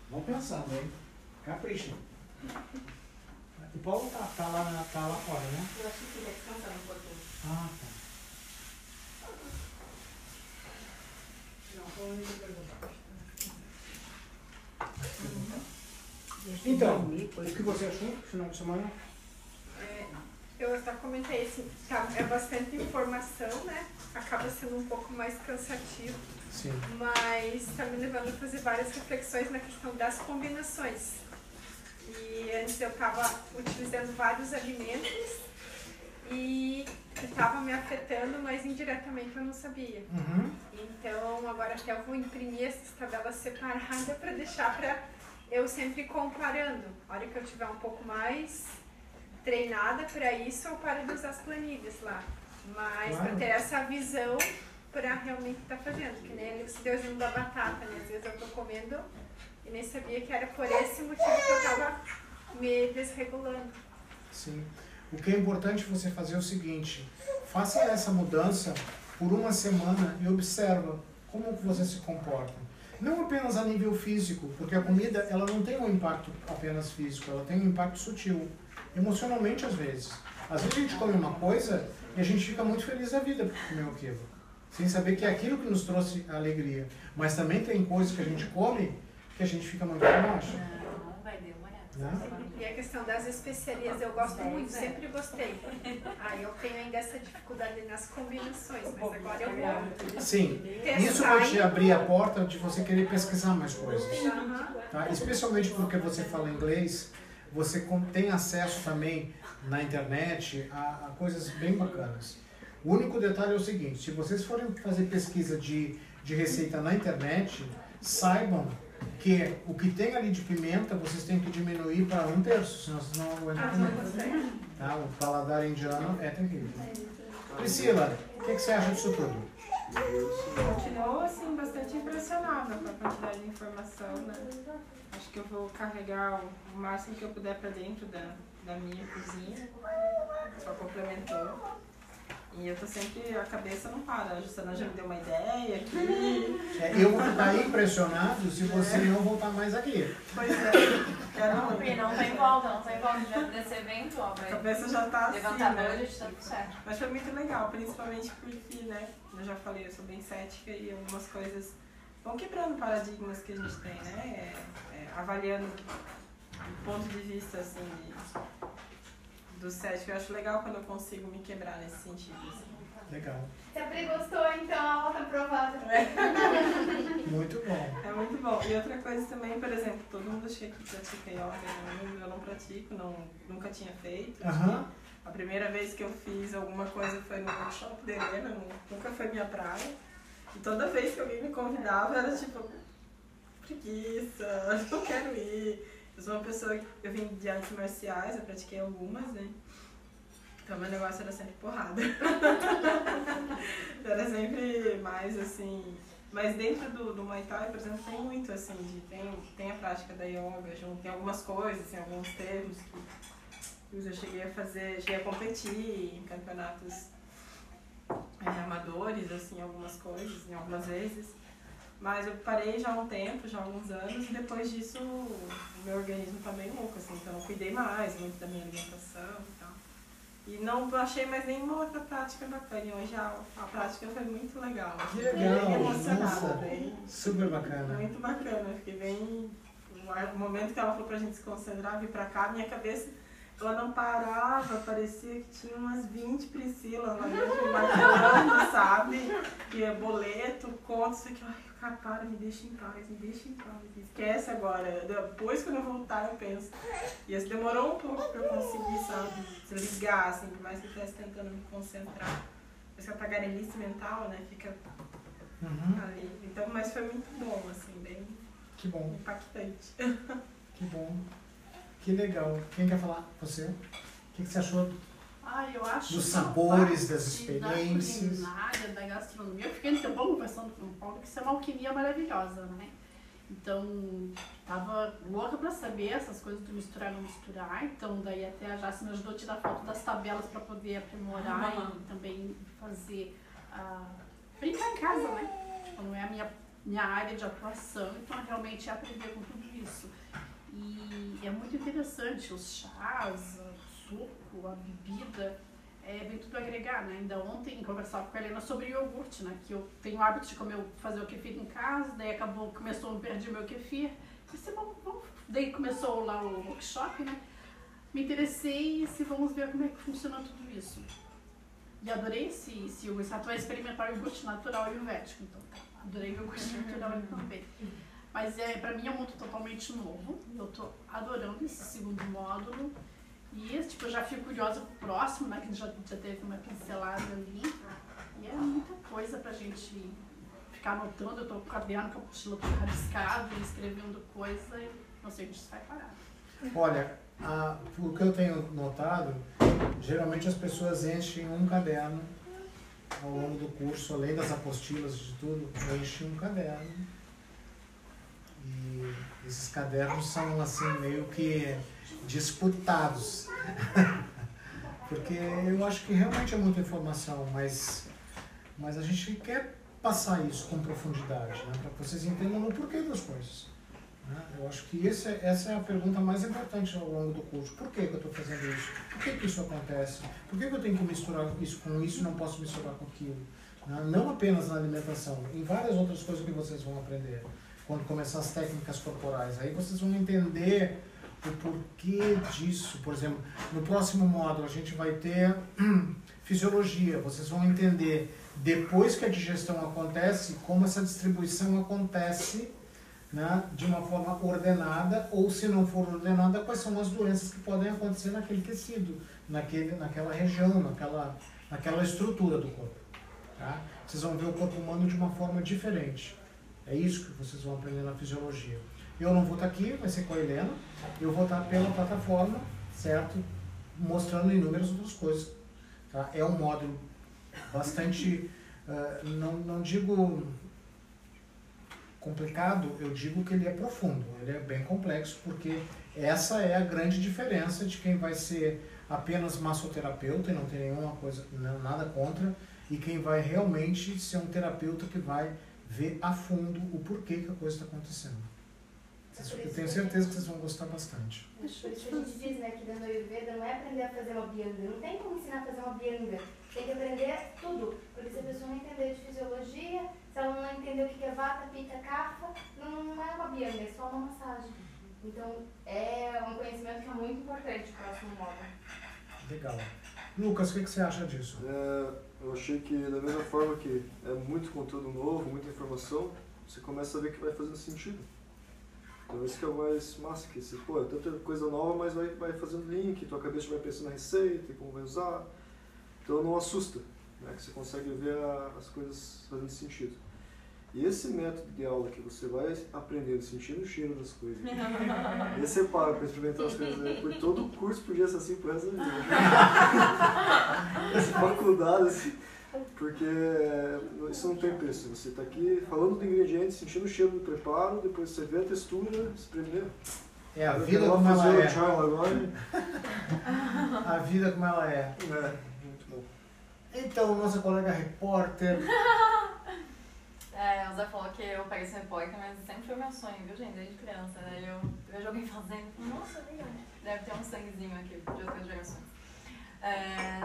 Vão pensando, hein? Capricha. O Paulo tá, tá, lá, tá lá fora, né? Eu acho que ele descansando um pouquinho. Ah, tá. Então, o que você achou no final de semana? É, eu até comentei assim, tá, é bastante informação, né? Acaba sendo um pouco mais cansativo. Sim. Mas está me levando a fazer várias reflexões na questão das combinações. E antes eu estava utilizando vários alimentos e estava me afetando, mas indiretamente eu não sabia. Uhum. Então agora até eu vou imprimir essas tabelas separadas para deixar para eu sempre comparando. A hora que eu tiver um pouco mais treinada para isso, eu paro de usar as planilhas lá. Mas claro. para ter essa visão para realmente estar tá fazendo. Que nem o deusinho da batata, né? Às vezes eu tô comendo e nem sabia que era por esse motivo que eu tava me desregulando. Sim. O que é importante você fazer é o seguinte: faça essa mudança por uma semana e observa como você se comporta. Não apenas a nível físico, porque a comida ela não tem um impacto apenas físico, ela tem um impacto sutil, emocionalmente às vezes. Às vezes a gente come uma coisa e a gente fica muito feliz da vida por comer aquilo, sem saber que é aquilo que nos trouxe a alegria. Mas também tem coisas que a gente come que a gente fica muito baixo. Né? E a questão das especiarias eu gosto muito, sempre gostei. Ah, eu tenho ainda essa dificuldade nas combinações, mas agora eu vou. Sim, testar isso vai te abrir a porta de você querer pesquisar mais coisas. Aham. Tá? Especialmente porque você fala inglês, você tem acesso também na internet a, a coisas bem bacanas. O único detalhe é o seguinte: se vocês forem fazer pesquisa de, de receita na internet, saibam que o que tem ali de pimenta vocês têm que diminuir para um terço, senão vocês não aguentam Ah, comer. Tá? O paladar indiano é terrível. Priscila, o que, que você acha disso tudo? Continuo, assim, bastante impressionada com a quantidade de informação, né? Acho que eu vou carregar o- máximo que eu puder pra dentro da, da minha cozinha. Só complementou. E eu tô sempre, a cabeça não para. A Jussana já me deu uma ideia aqui. É, eu vou ficar impressionado se você não voltar mais aqui. Pois é, quero Não. Pi, não tem volta, não tem volta. Já desse evento, ó, A cabeça já tá assim, Levantar né? budget, tá tudo certo. Mas foi muito legal, principalmente porque, né, eu já falei, eu sou bem cética e algumas coisas vão quebrando paradigmas que a gente tem, né? É, é, avaliando do ponto de vista, assim, de- do cético. Eu acho legal quando eu consigo me quebrar nesse sentido, assim. Legal. Se a Pri gostou, então a aula tá aprovada. Muito bom. É muito bom. E outra coisa também, por exemplo, todo mundo acha que pratica yoga, eu, eu não pratico, não, nunca tinha feito. Aham. A primeira vez que eu fiz alguma coisa foi no workshop da Helena, nu- nunca foi minha praia. E toda vez que alguém me convidava era tipo, preguiça, não quero ir. Eu sou uma pessoa, que- eu vim de artes marciais, eu pratiquei algumas, né? Então meu negócio era sempre porrada. era sempre mais assim. Mas dentro do, do Muay Thai, por exemplo, tem muito assim, de, tem, tem a prática da yoga, junto, tem algumas coisas, tem alguns termos que eu cheguei a fazer, cheguei a competir em campeonatos é, amadores, assim, algumas coisas, em algumas vezes. Mas eu parei já há um tempo, já há alguns anos, e depois disso o meu organismo tá bem louco, assim, então eu cuidei mais muito da minha alimentação e tal. E não achei mais nenhuma outra prática bacana. E hoje a, a prática foi muito legal. Que legal, bem emocionada, bem, Super bacana. muito bacana. Fiquei bem. O momento que ela falou pra gente se concentrar, vir pra cá, minha cabeça, ela não parava, parecia que tinha umas 20 Priscilas lá dentro, sabe? E é boleto, conta, isso aqui. Ai, cara, para, me deixa em paz, me deixa em paz. Esquece agora. Depois, quando eu voltar, eu penso. E isso demorou um pouco pra eu conseguir, sabe? Desligar, assim, por mais que eu estivesse tentando me concentrar. Essa tagarelice mental, né? Fica Uhum. ali. Então, mas foi muito bom, assim, bem Que bom, impactante. que bom. Que legal. Quem quer falar? Você? O que, que você achou? Ah, eu acho Dos sabores, das experiências. Da culinária, da gastronomia. Eu fiquei um tempão conversando com o Paulo que isso é uma alquimia maravilhosa, né? Então, tava louca pra saber essas coisas do misturar e não misturar. Então, daí até a Jace me ajudou a tirar foto das tabelas para poder aprimorar Ah. e também fazer. ah, brincar em casa, né? Tipo, Não é a minha, minha área de atuação, então realmente é aprender com tudo isso. E é muito interessante os chás, o suco, a bebida, é, vem tudo agregar, né? Ainda ontem conversava com a Helena sobre iogurte, né? Que eu tenho o hábito de comer, fazer o kefir em casa, daí acabou, começou, eu perdi meu kefir. Disse, vamos, vamos. Daí começou lá o workshop, né? Me interessei e se vamos ver como é que funciona tudo isso. E adorei esse, esse iogurte. Ah, tu vai experimentar o iogurte natural e o vético, então. tá. Adorei o iogurte natural também. Mas é, pra mim é um mundo totalmente novo. Eu tô adorando esse segundo módulo. E tipo, eu já fico curiosa pro próximo, né? Que já, já teve uma pincelada ali. E é muita coisa pra gente ficar anotando. Eu tô com o caderno, com a apostila toda rabiscada, escrevendo coisa e não sei onde isso vai parar. Olha, o que eu tenho notado, geralmente as pessoas enchem um caderno ao longo do curso, além das apostilas de tudo, enchem um caderno. E esses cadernos são assim meio que disputados. Porque eu acho que realmente é muita informação, mas, mas a gente quer passar isso com profundidade, né? para que vocês entendam o porquê das coisas. Né? Eu acho que esse, é- essa é a pergunta mais importante ao longo do curso. Por que, que eu estou fazendo isso? Por que, que isso acontece? Por que, que eu tenho que misturar isso com isso e não posso misturar com aquilo? Né? Não apenas na alimentação, em várias outras coisas que vocês vão aprender quando começar as técnicas corporais. Aí vocês vão entender o porquê disso. Por exemplo, no próximo módulo a gente vai ter fisiologia. Vocês vão entender depois que a digestão acontece, como essa distribuição acontece né, de uma forma ordenada, ou se não for ordenada, quais são as doenças que podem acontecer naquele tecido, naquele, naquela região, naquela, naquela estrutura do corpo. Tá? Vocês vão ver o corpo humano de uma forma diferente. É isso que vocês vão aprender na fisiologia. Eu não vou estar aqui, vai ser com a Helena. Eu vou estar pela plataforma, certo? Mostrando inúmeras outras coisas. Tá? É um módulo bastante, uh, não, não digo complicado, eu digo que ele é profundo, ele é bem complexo, porque essa é a grande diferença de quem vai ser apenas massoterapeuta e não tem nenhuma coisa, nada contra, e quem vai realmente ser um terapeuta que vai ver a fundo o porquê que a coisa está acontecendo. Eu tenho certeza que vocês vão gostar bastante. Por isso a gente diz né, que dentro do Ayurveda não é aprender a fazer uma bianga, não tem como ensinar a fazer uma bianga, tem que aprender tudo, porque se a pessoa não entender de fisiologia, se ela não entender o que é vata, pitta, kapha, não, não é uma bianga, é só uma massagem. Então é um conhecimento que é muito importante para o próximo módulo. Legal. Lucas, o que, que você acha disso? É, eu achei que da mesma forma que é muito conteúdo novo, muita informação, você começa a ver que vai fazendo sentido. Então isso que é o mais massa, que você, pô, é tanta coisa nova, mas vai, vai fazendo link, tua cabeça vai pensando na receita, e como vai usar. Então não assusta, né? que você consegue ver a, as coisas fazendo sentido. E esse método de aula que você vai aprendendo, sentindo o cheiro das coisas. e você para para experimentar as coisas. Né? Por todo o curso podia ser assim pro resto da vida. Essa faculdade, assim. Porque isso não tem preço. Você está aqui falando do ingrediente, sentindo o cheiro do preparo, depois você vê a textura, espremer. É a vida como ela fazer o é. agora. A vida como ela é. É, muito bom. Então, nossa colega repórter. É, o Zé falou que eu pareço repórter, mas sempre foi meu sonho, viu, gente? Desde criança. Daí eu vejo alguém fazendo nossa, legal. Deve ter um sanguezinho aqui de outras gerações. É,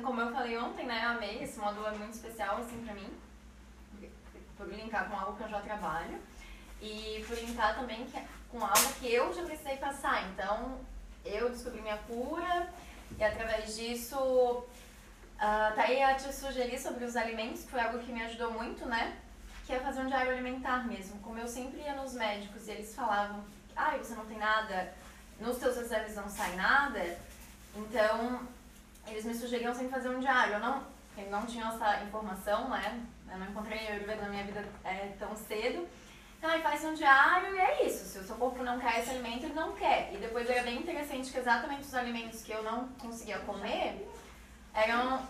como eu falei ontem, né, eu amei. Esse módulo é muito especial, assim, pra mim. Por linkar com algo que eu já trabalho. E por linkar também que- com algo que eu já precisei passar. Então, eu descobri minha cura e através disso... Uh, tá aí a te sugerir sobre os alimentos, que foi algo que me ajudou muito, né? Que é fazer um diário alimentar mesmo. Como eu sempre ia nos médicos e eles falavam, ai, você não tem nada, nos teus exames não sai nada, então eles me sugeriam sempre fazer um diário. Eu não, eu não tinha essa informação, né? Eu não encontrei Ayurveda na minha vida é, tão cedo. Então aí faz um diário e é isso. Se o seu corpo não quer esse alimento, ele não quer. E depois era bem interessante que exatamente os alimentos que eu não conseguia comer eram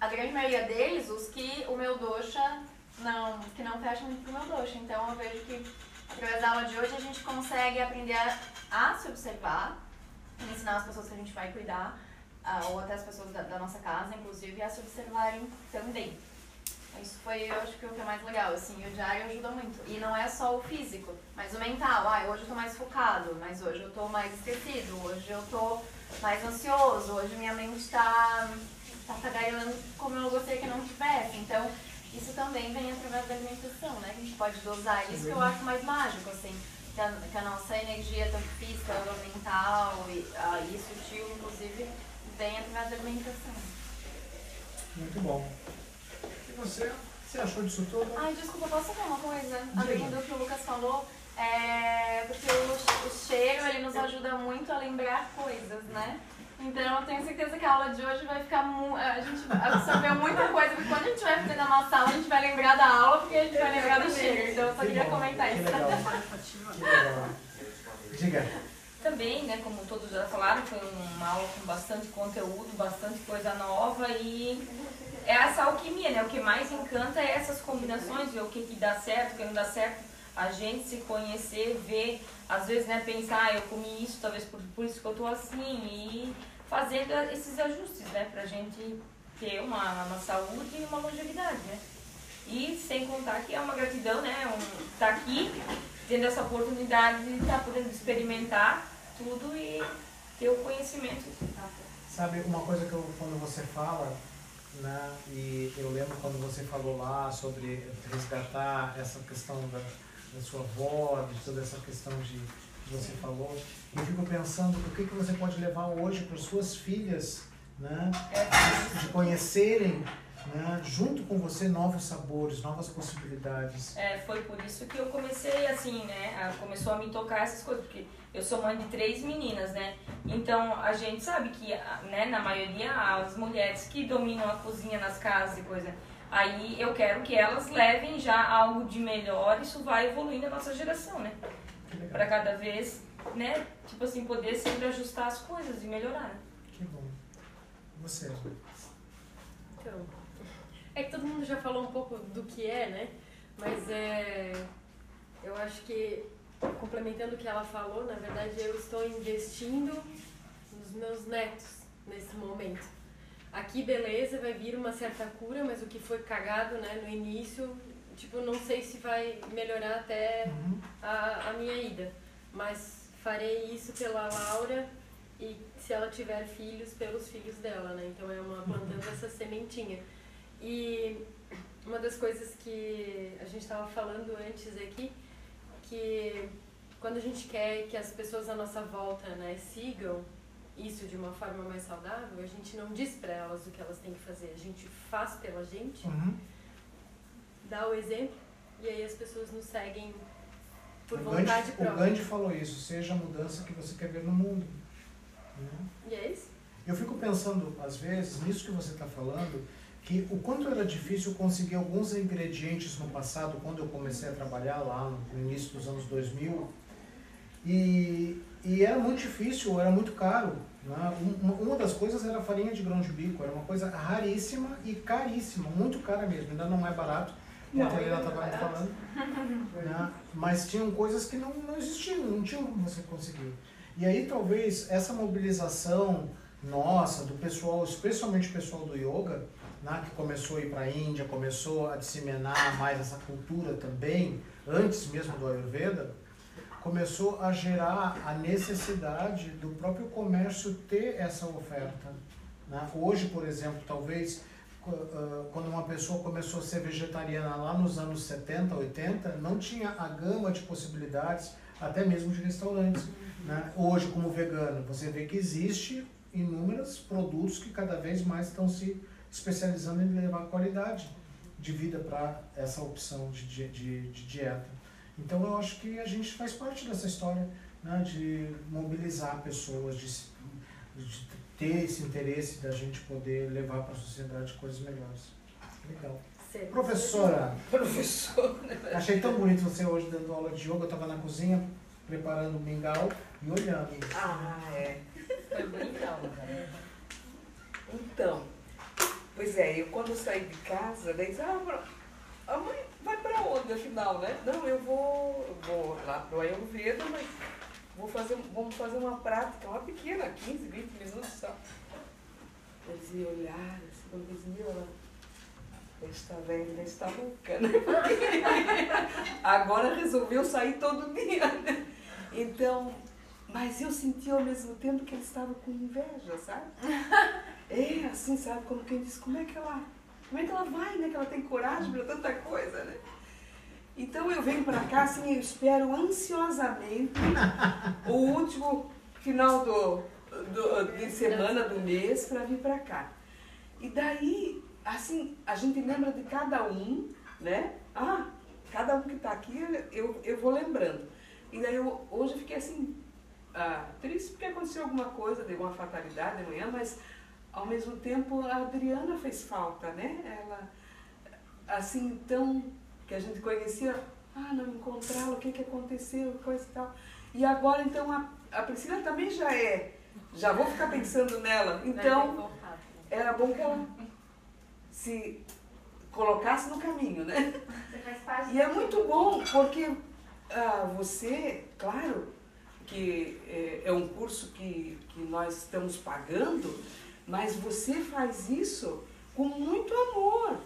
a grande maioria deles os que o meu dosha não, que não fecham pro meu dosha. Então eu vejo que através da aula de hoje a gente consegue aprender a, a se observar, ensinar as pessoas que a gente vai cuidar, ah, ou até as pessoas da, da nossa casa, inclusive, a se observarem também. Isso foi, eu acho que o que é mais legal, assim, o diário ajuda muito. E não é só o físico, mas o mental. Ah, hoje eu tô mais focado, mas hoje eu tô mais esquecido, hoje eu tô mais ansioso, hoje minha mente tá, tá tagarelando como eu gostaria que não tivesse. Então, isso também vem através da alimentação, né? Que a gente pode dosar. Isso que eu acho mais mágico, assim. Que a, que a nossa energia, tanto física, mental e, ah, e sutil, inclusive, vem através da alimentação. Muito bom. E você? Você achou disso tudo? Ai, desculpa, posso falar uma coisa? Além do que o Lucas falou, é porque o, o cheiro ele nos ajuda muito a lembrar coisas, né? Então eu tenho certeza que a aula de hoje vai ficar mu a gente absorveu muita coisa, porque quando a gente vai fazer na nossa aula, a gente vai lembrar da aula, porque a gente vai lembrar do cheiro. Então eu só Que queria comentar que isso. legal. Diga. Também, né, como todos já falaram, foi uma aula com bastante conteúdo, bastante coisa nova e é essa alquimia, né? O que mais encanta é essas combinações, ver o que, que dá certo, o que não dá certo. A gente se conhecer, ver, às vezes, né, pensar, ah, eu comi isso, talvez por, por isso que eu tô assim, e fazendo esses ajustes, né, pra gente ter uma, uma saúde e uma longevidade, né. E sem contar que é uma gratidão, né, um, tá aqui, tendo essa oportunidade de estar tá podendo experimentar tudo e ter o conhecimento. Sabe, uma coisa que eu, quando você fala, né, e eu lembro quando você falou lá sobre resgatar essa questão da, da sua avó, de toda essa questão de que você falou, eu fico pensando o que, que você pode levar hoje para suas filhas, né, É. de conhecerem né, junto com você novos sabores, novas possibilidades. É, foi por isso que eu comecei assim, né? a- Começou a me tocar essas coisas, porque eu sou mãe de três meninas, né? Então a gente sabe que, a- né, na maioria, as mulheres que dominam a cozinha nas casas e coisa. Aí eu quero que elas levem já algo de melhor, isso vai evoluir na nossa geração, né? Pra cada vez, né? Tipo assim, poder sempre ajustar as coisas e melhorar. né? Que bom. Você. Então, é que todo mundo já falou um pouco do que é, né? Mas é, eu acho que, complementando o que ela falou, na verdade eu estou investindo nos meus netos nesse momento. Aqui, beleza, vai vir uma certa cura, mas o que foi cagado né, no início, tipo, não sei se vai melhorar até a, a minha ida. Mas farei isso pela Laura e se ela tiver filhos, pelos filhos dela, né? Então é uma plantando essa sementinha. E uma das coisas que a gente estava falando antes aqui, que quando a gente quer que as pessoas à nossa volta né, sigam isso de uma forma mais saudável, a gente não diz para elas o que elas têm que fazer, a gente faz pela gente, Uhum. dá o exemplo e aí as pessoas nos seguem por o vontade Gandhi, o própria. Gandhi falou isso, seja a mudança que você quer ver no mundo. né? E é isso? Eu fico pensando, às vezes, nisso que você está falando, que o quanto era difícil conseguir alguns ingredientes no passado, quando eu comecei a trabalhar lá no início dos anos 2000, e, e era muito difícil, era muito caro. Né? Um- Uma, uma das coisas era farinha de grão de bico, era uma coisa raríssima e caríssima, muito cara mesmo, ainda não é barato, como a Não, Helena não é estava barato. falando né? mas tinham coisas que não, não existiam, não tinham como você conseguir. E aí talvez essa mobilização nossa, do pessoal, especialmente o pessoal do yoga, né, que começou a ir para a Índia, começou a disseminar mais essa cultura também, antes mesmo do Ayurveda, começou a gerar a necessidade do próprio comércio ter essa oferta. né? Hoje, por exemplo, talvez qu- quando uma pessoa começou a ser vegetariana lá nos anos 70, 80, não tinha a gama de possibilidades, até mesmo de restaurantes. Né? Hoje, como vegano, você vê que existe inúmeros produtos que cada vez mais estão se especializando em levar qualidade de vida para essa opção de, de, de dieta. Então eu acho que a gente faz parte dessa história né, de mobilizar pessoas, de, de ter esse interesse da gente poder levar para a sociedade coisas melhores. Legal. Ser- Professora, Professor, né? achei tão bonito você hoje dando aula de yoga. Eu estava na cozinha preparando o mingau e olhando. Ah, é. Foi bonitão, né? Então, pois é, eu quando saí de casa, daí disse, ah, a mãe vai pra onde afinal, né? Não, eu vou, vou lá pro Ayurveda, mas vou fazer, vamos fazer uma prática, uma pequena, 15, 20 minutos só. Eles iam olhar, assim, quando eles viram, ela, esta velha está louca, né? Agora resolveu sair todo dia, né? Então, mas eu senti ao mesmo tempo que ele estava com inveja, sabe? É, assim, sabe? Como quem diz, como é que ela, como é que ela vai, né? Que ela tem coragem para tanta coisa, né? Então eu venho para cá, assim, eu espero ansiosamente o último final do, do- de semana do mês para vir para cá. E daí, assim, a gente lembra de cada um, né? Ah, cada um que está aqui, eu, eu vou lembrando. E daí eu, hoje eu fiquei assim, ah, triste porque aconteceu alguma coisa, deu uma fatalidade amanhã, mas ao mesmo tempo a Adriana fez falta, né? Ela, assim, tão que a gente conhecia, ah, não encontrá-la, o que que aconteceu, coisa e tal. E agora, então, a, a Priscila também já é, já vou ficar pensando nela. Então, era bom que ela se colocasse no caminho, né? Você faz parte E é muito bom, porque ah, você, claro que é, é um curso que, que nós estamos pagando, mas você faz isso com muito amor.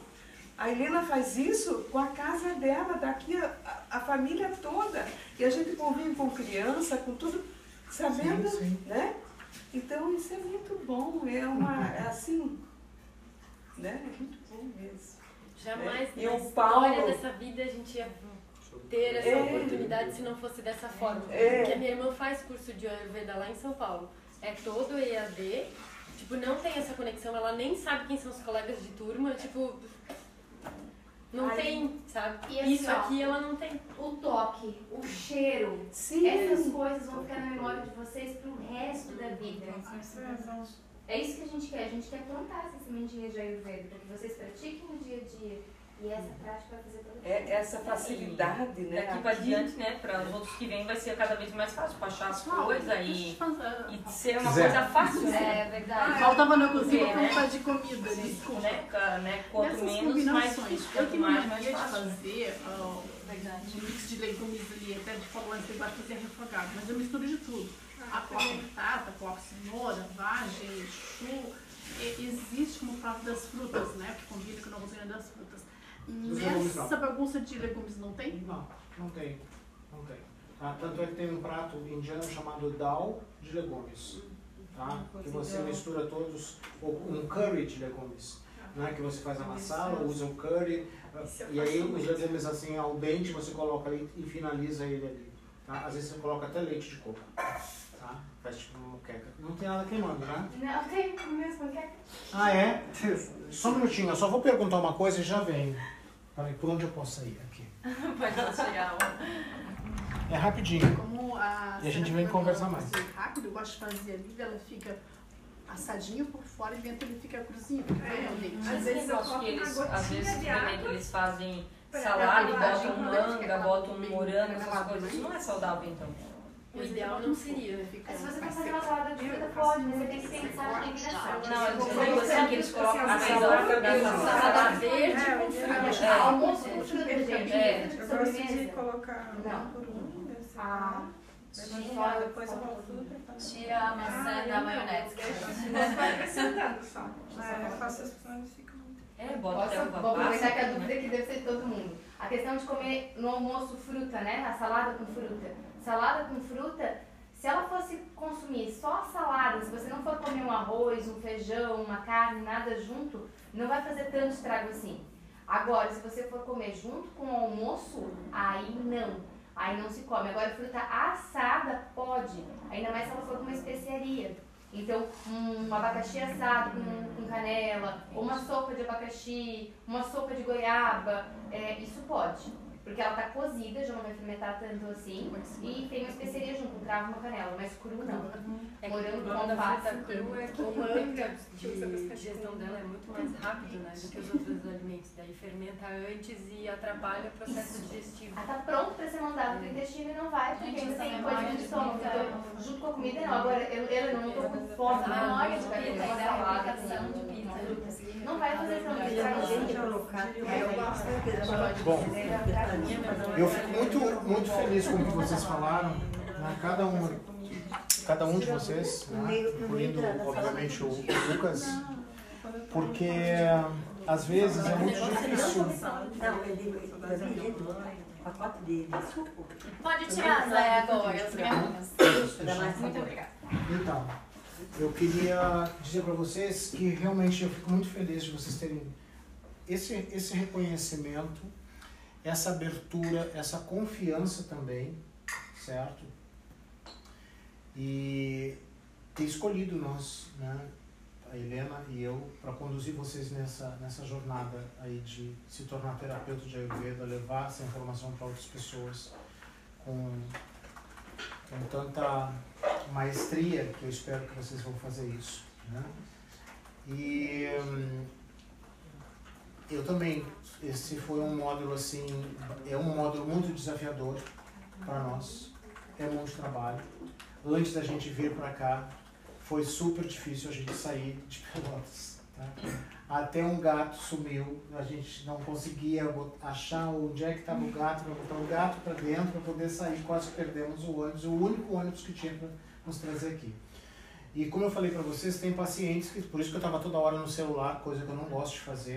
A Helena faz isso com a casa dela, daqui a, a, a família toda. E a gente convive com criança, com tudo, sabendo, Sim, sim. né? Então isso é muito bom, é uma, é assim, né? É muito bom mesmo. Jamais É. E na o história Paulo- dessa vida a gente ia ter essa É. oportunidade se não fosse dessa forma. É. Porque a minha irmã faz curso de Ayurveda lá em São Paulo. É todo EAD. Tipo, não tem essa conexão, ela nem sabe quem são os colegas de turma. Tipo, não Ai. tem, sabe? E assim, Isso ó, aqui ela não tem. O toque, o cheiro, Sim. essas coisas vão ficar na memória de vocês pro resto da vida. É isso que a gente quer. A gente quer plantar essas sementinhas de Ayurveda, para que vocês pratiquem no dia a dia. E essa prática vai fazer toda É essa facilidade, né? Daqui pra diante, né, para os outros que vêm, vai ser cada vez mais fácil achar as coisas e, e ser uma Zé. coisa fácil, né? É verdade. Faltava na cozinha pra né? falar de comida, desculpa. Né, né, quanto Nessas menos, mais difícil. eu Quanto tenho mais, mais mania de fácil. fazer um mix de legumes ali, até de eu gosto de fazer refogado, mas eu misturo de tudo. A coloco batata, coloco cenoura, vagem, chu. Existe como prato das frutas, né? Que combina com a cozinha das frutas. Nessa bagunça de legumes não tem? Não, não tem. Não tem. Tá? Tanto é que tem um prato indiano chamado dal de legumes. Tá? Que você mistura todos, um curry de legumes. Né? Que você faz a massala, usa o curry, e aí os legumes assim ao dente você coloca ali e finaliza ele ali. Tá? Às vezes você coloca até leite de coco. Tá? Faz tipo uma moqueca. Não tem nada queimando, né? Não, tem mesmo, quer? Ah, é? Só um minutinho, eu só vou perguntar uma coisa e já venho. Peraí, por onde eu posso sair aqui? Pode chegar. É rapidinho. Como a E a gente vem conversar mais. Rápido, eu gosto de fazer ali, ela fica assadinho por fora e dentro ele fica cruzinho, É. realmente. Às vezes eu Acho que coloco eles, às vezes, de também água que eles fazem salada e botam manga, botam bem morango, essas coisas. né? Isso não é saudável, então. O ideal não seria. Mas se você for fazer uma salada de fruta, pode, mas você tem que pensar na combinação. Não, eu digo assim que eles colocam a que Salada verde com. É, almoço com fruta, gente. É. Eu gosto de colocar um Não. por um, ser Ah, Depois, depois eu. Tira a maçã da maionese. Vai acrescentando só. É, eu faço as pessoas ficam muito. É, bota Posso, uva vou aproveitar que a dúvida né? que deve ser de todo mundo. A questão de comer no almoço fruta, né? A salada com fruta. Salada com fruta, se ela fosse consumir só a salada, se você não for comer um arroz, um feijão, uma carne, nada junto, não vai fazer tanto estrago assim. Agora, se você for comer junto com o almoço, aí não. Aí não se come. Agora, fruta assada pode, ainda mais se ela for com uma especiaria. Então, um abacaxi assado com, com canela, ou uma sopa de abacaxi, uma sopa de goiaba, é, isso pode. Porque ela tá cozida, já não vai fermentar tanto assim. E tem uma especiaria junto, um cravo e uma canela, mas cru não. É que Morango com fruta crua é que o tempo de digestão dela é muito mais rápido né, do que os outros alimentos. Daí fermenta antes e atrapalha o processo digestivo. Ela tá pronto pra ser mandada pro intestino e não vai, porque ainda tem coisa de de estômago. Então, junto com a comida, não. Agora, eu, eu não tô com fome. A não, memória não de vai pizza, né, a aplicação com- de pizza. Não vai fazer colocar. Eu gosto Bom, eu fico muito, muito feliz com o que vocês falaram. né? Cada um, cada um de vocês, né? incluindo, obviamente, o Lucas, porque às vezes é muito difícil. Pode tirar, Zé, agora, as minhas Muito obrigada. Então, eu queria dizer para vocês que realmente eu fico muito feliz de vocês terem esse, esse reconhecimento, essa abertura, essa confiança também, certo? E ter escolhido nós, né, a Helena e eu, para conduzir vocês nessa, nessa jornada aí de se tornar terapeuta de Ayurveda, levar essa informação para outras pessoas com, com tanta maestria que eu espero que vocês vão fazer isso. Né? E hum, eu também, esse foi um módulo assim, é um módulo muito desafiador para nós, é muito trabalho. Antes da gente vir para cá, foi super difícil a gente sair de Pelotas. Tá? até um gato sumiu, a gente não conseguia achar onde é que estava o gato para botar o gato para dentro para poder sair, quase perdemos o ônibus, o único ônibus que tinha para nos trazer aqui. E como eu falei para vocês, tem pacientes que, por isso que eu estava toda hora no celular, coisa que eu não gosto de fazer.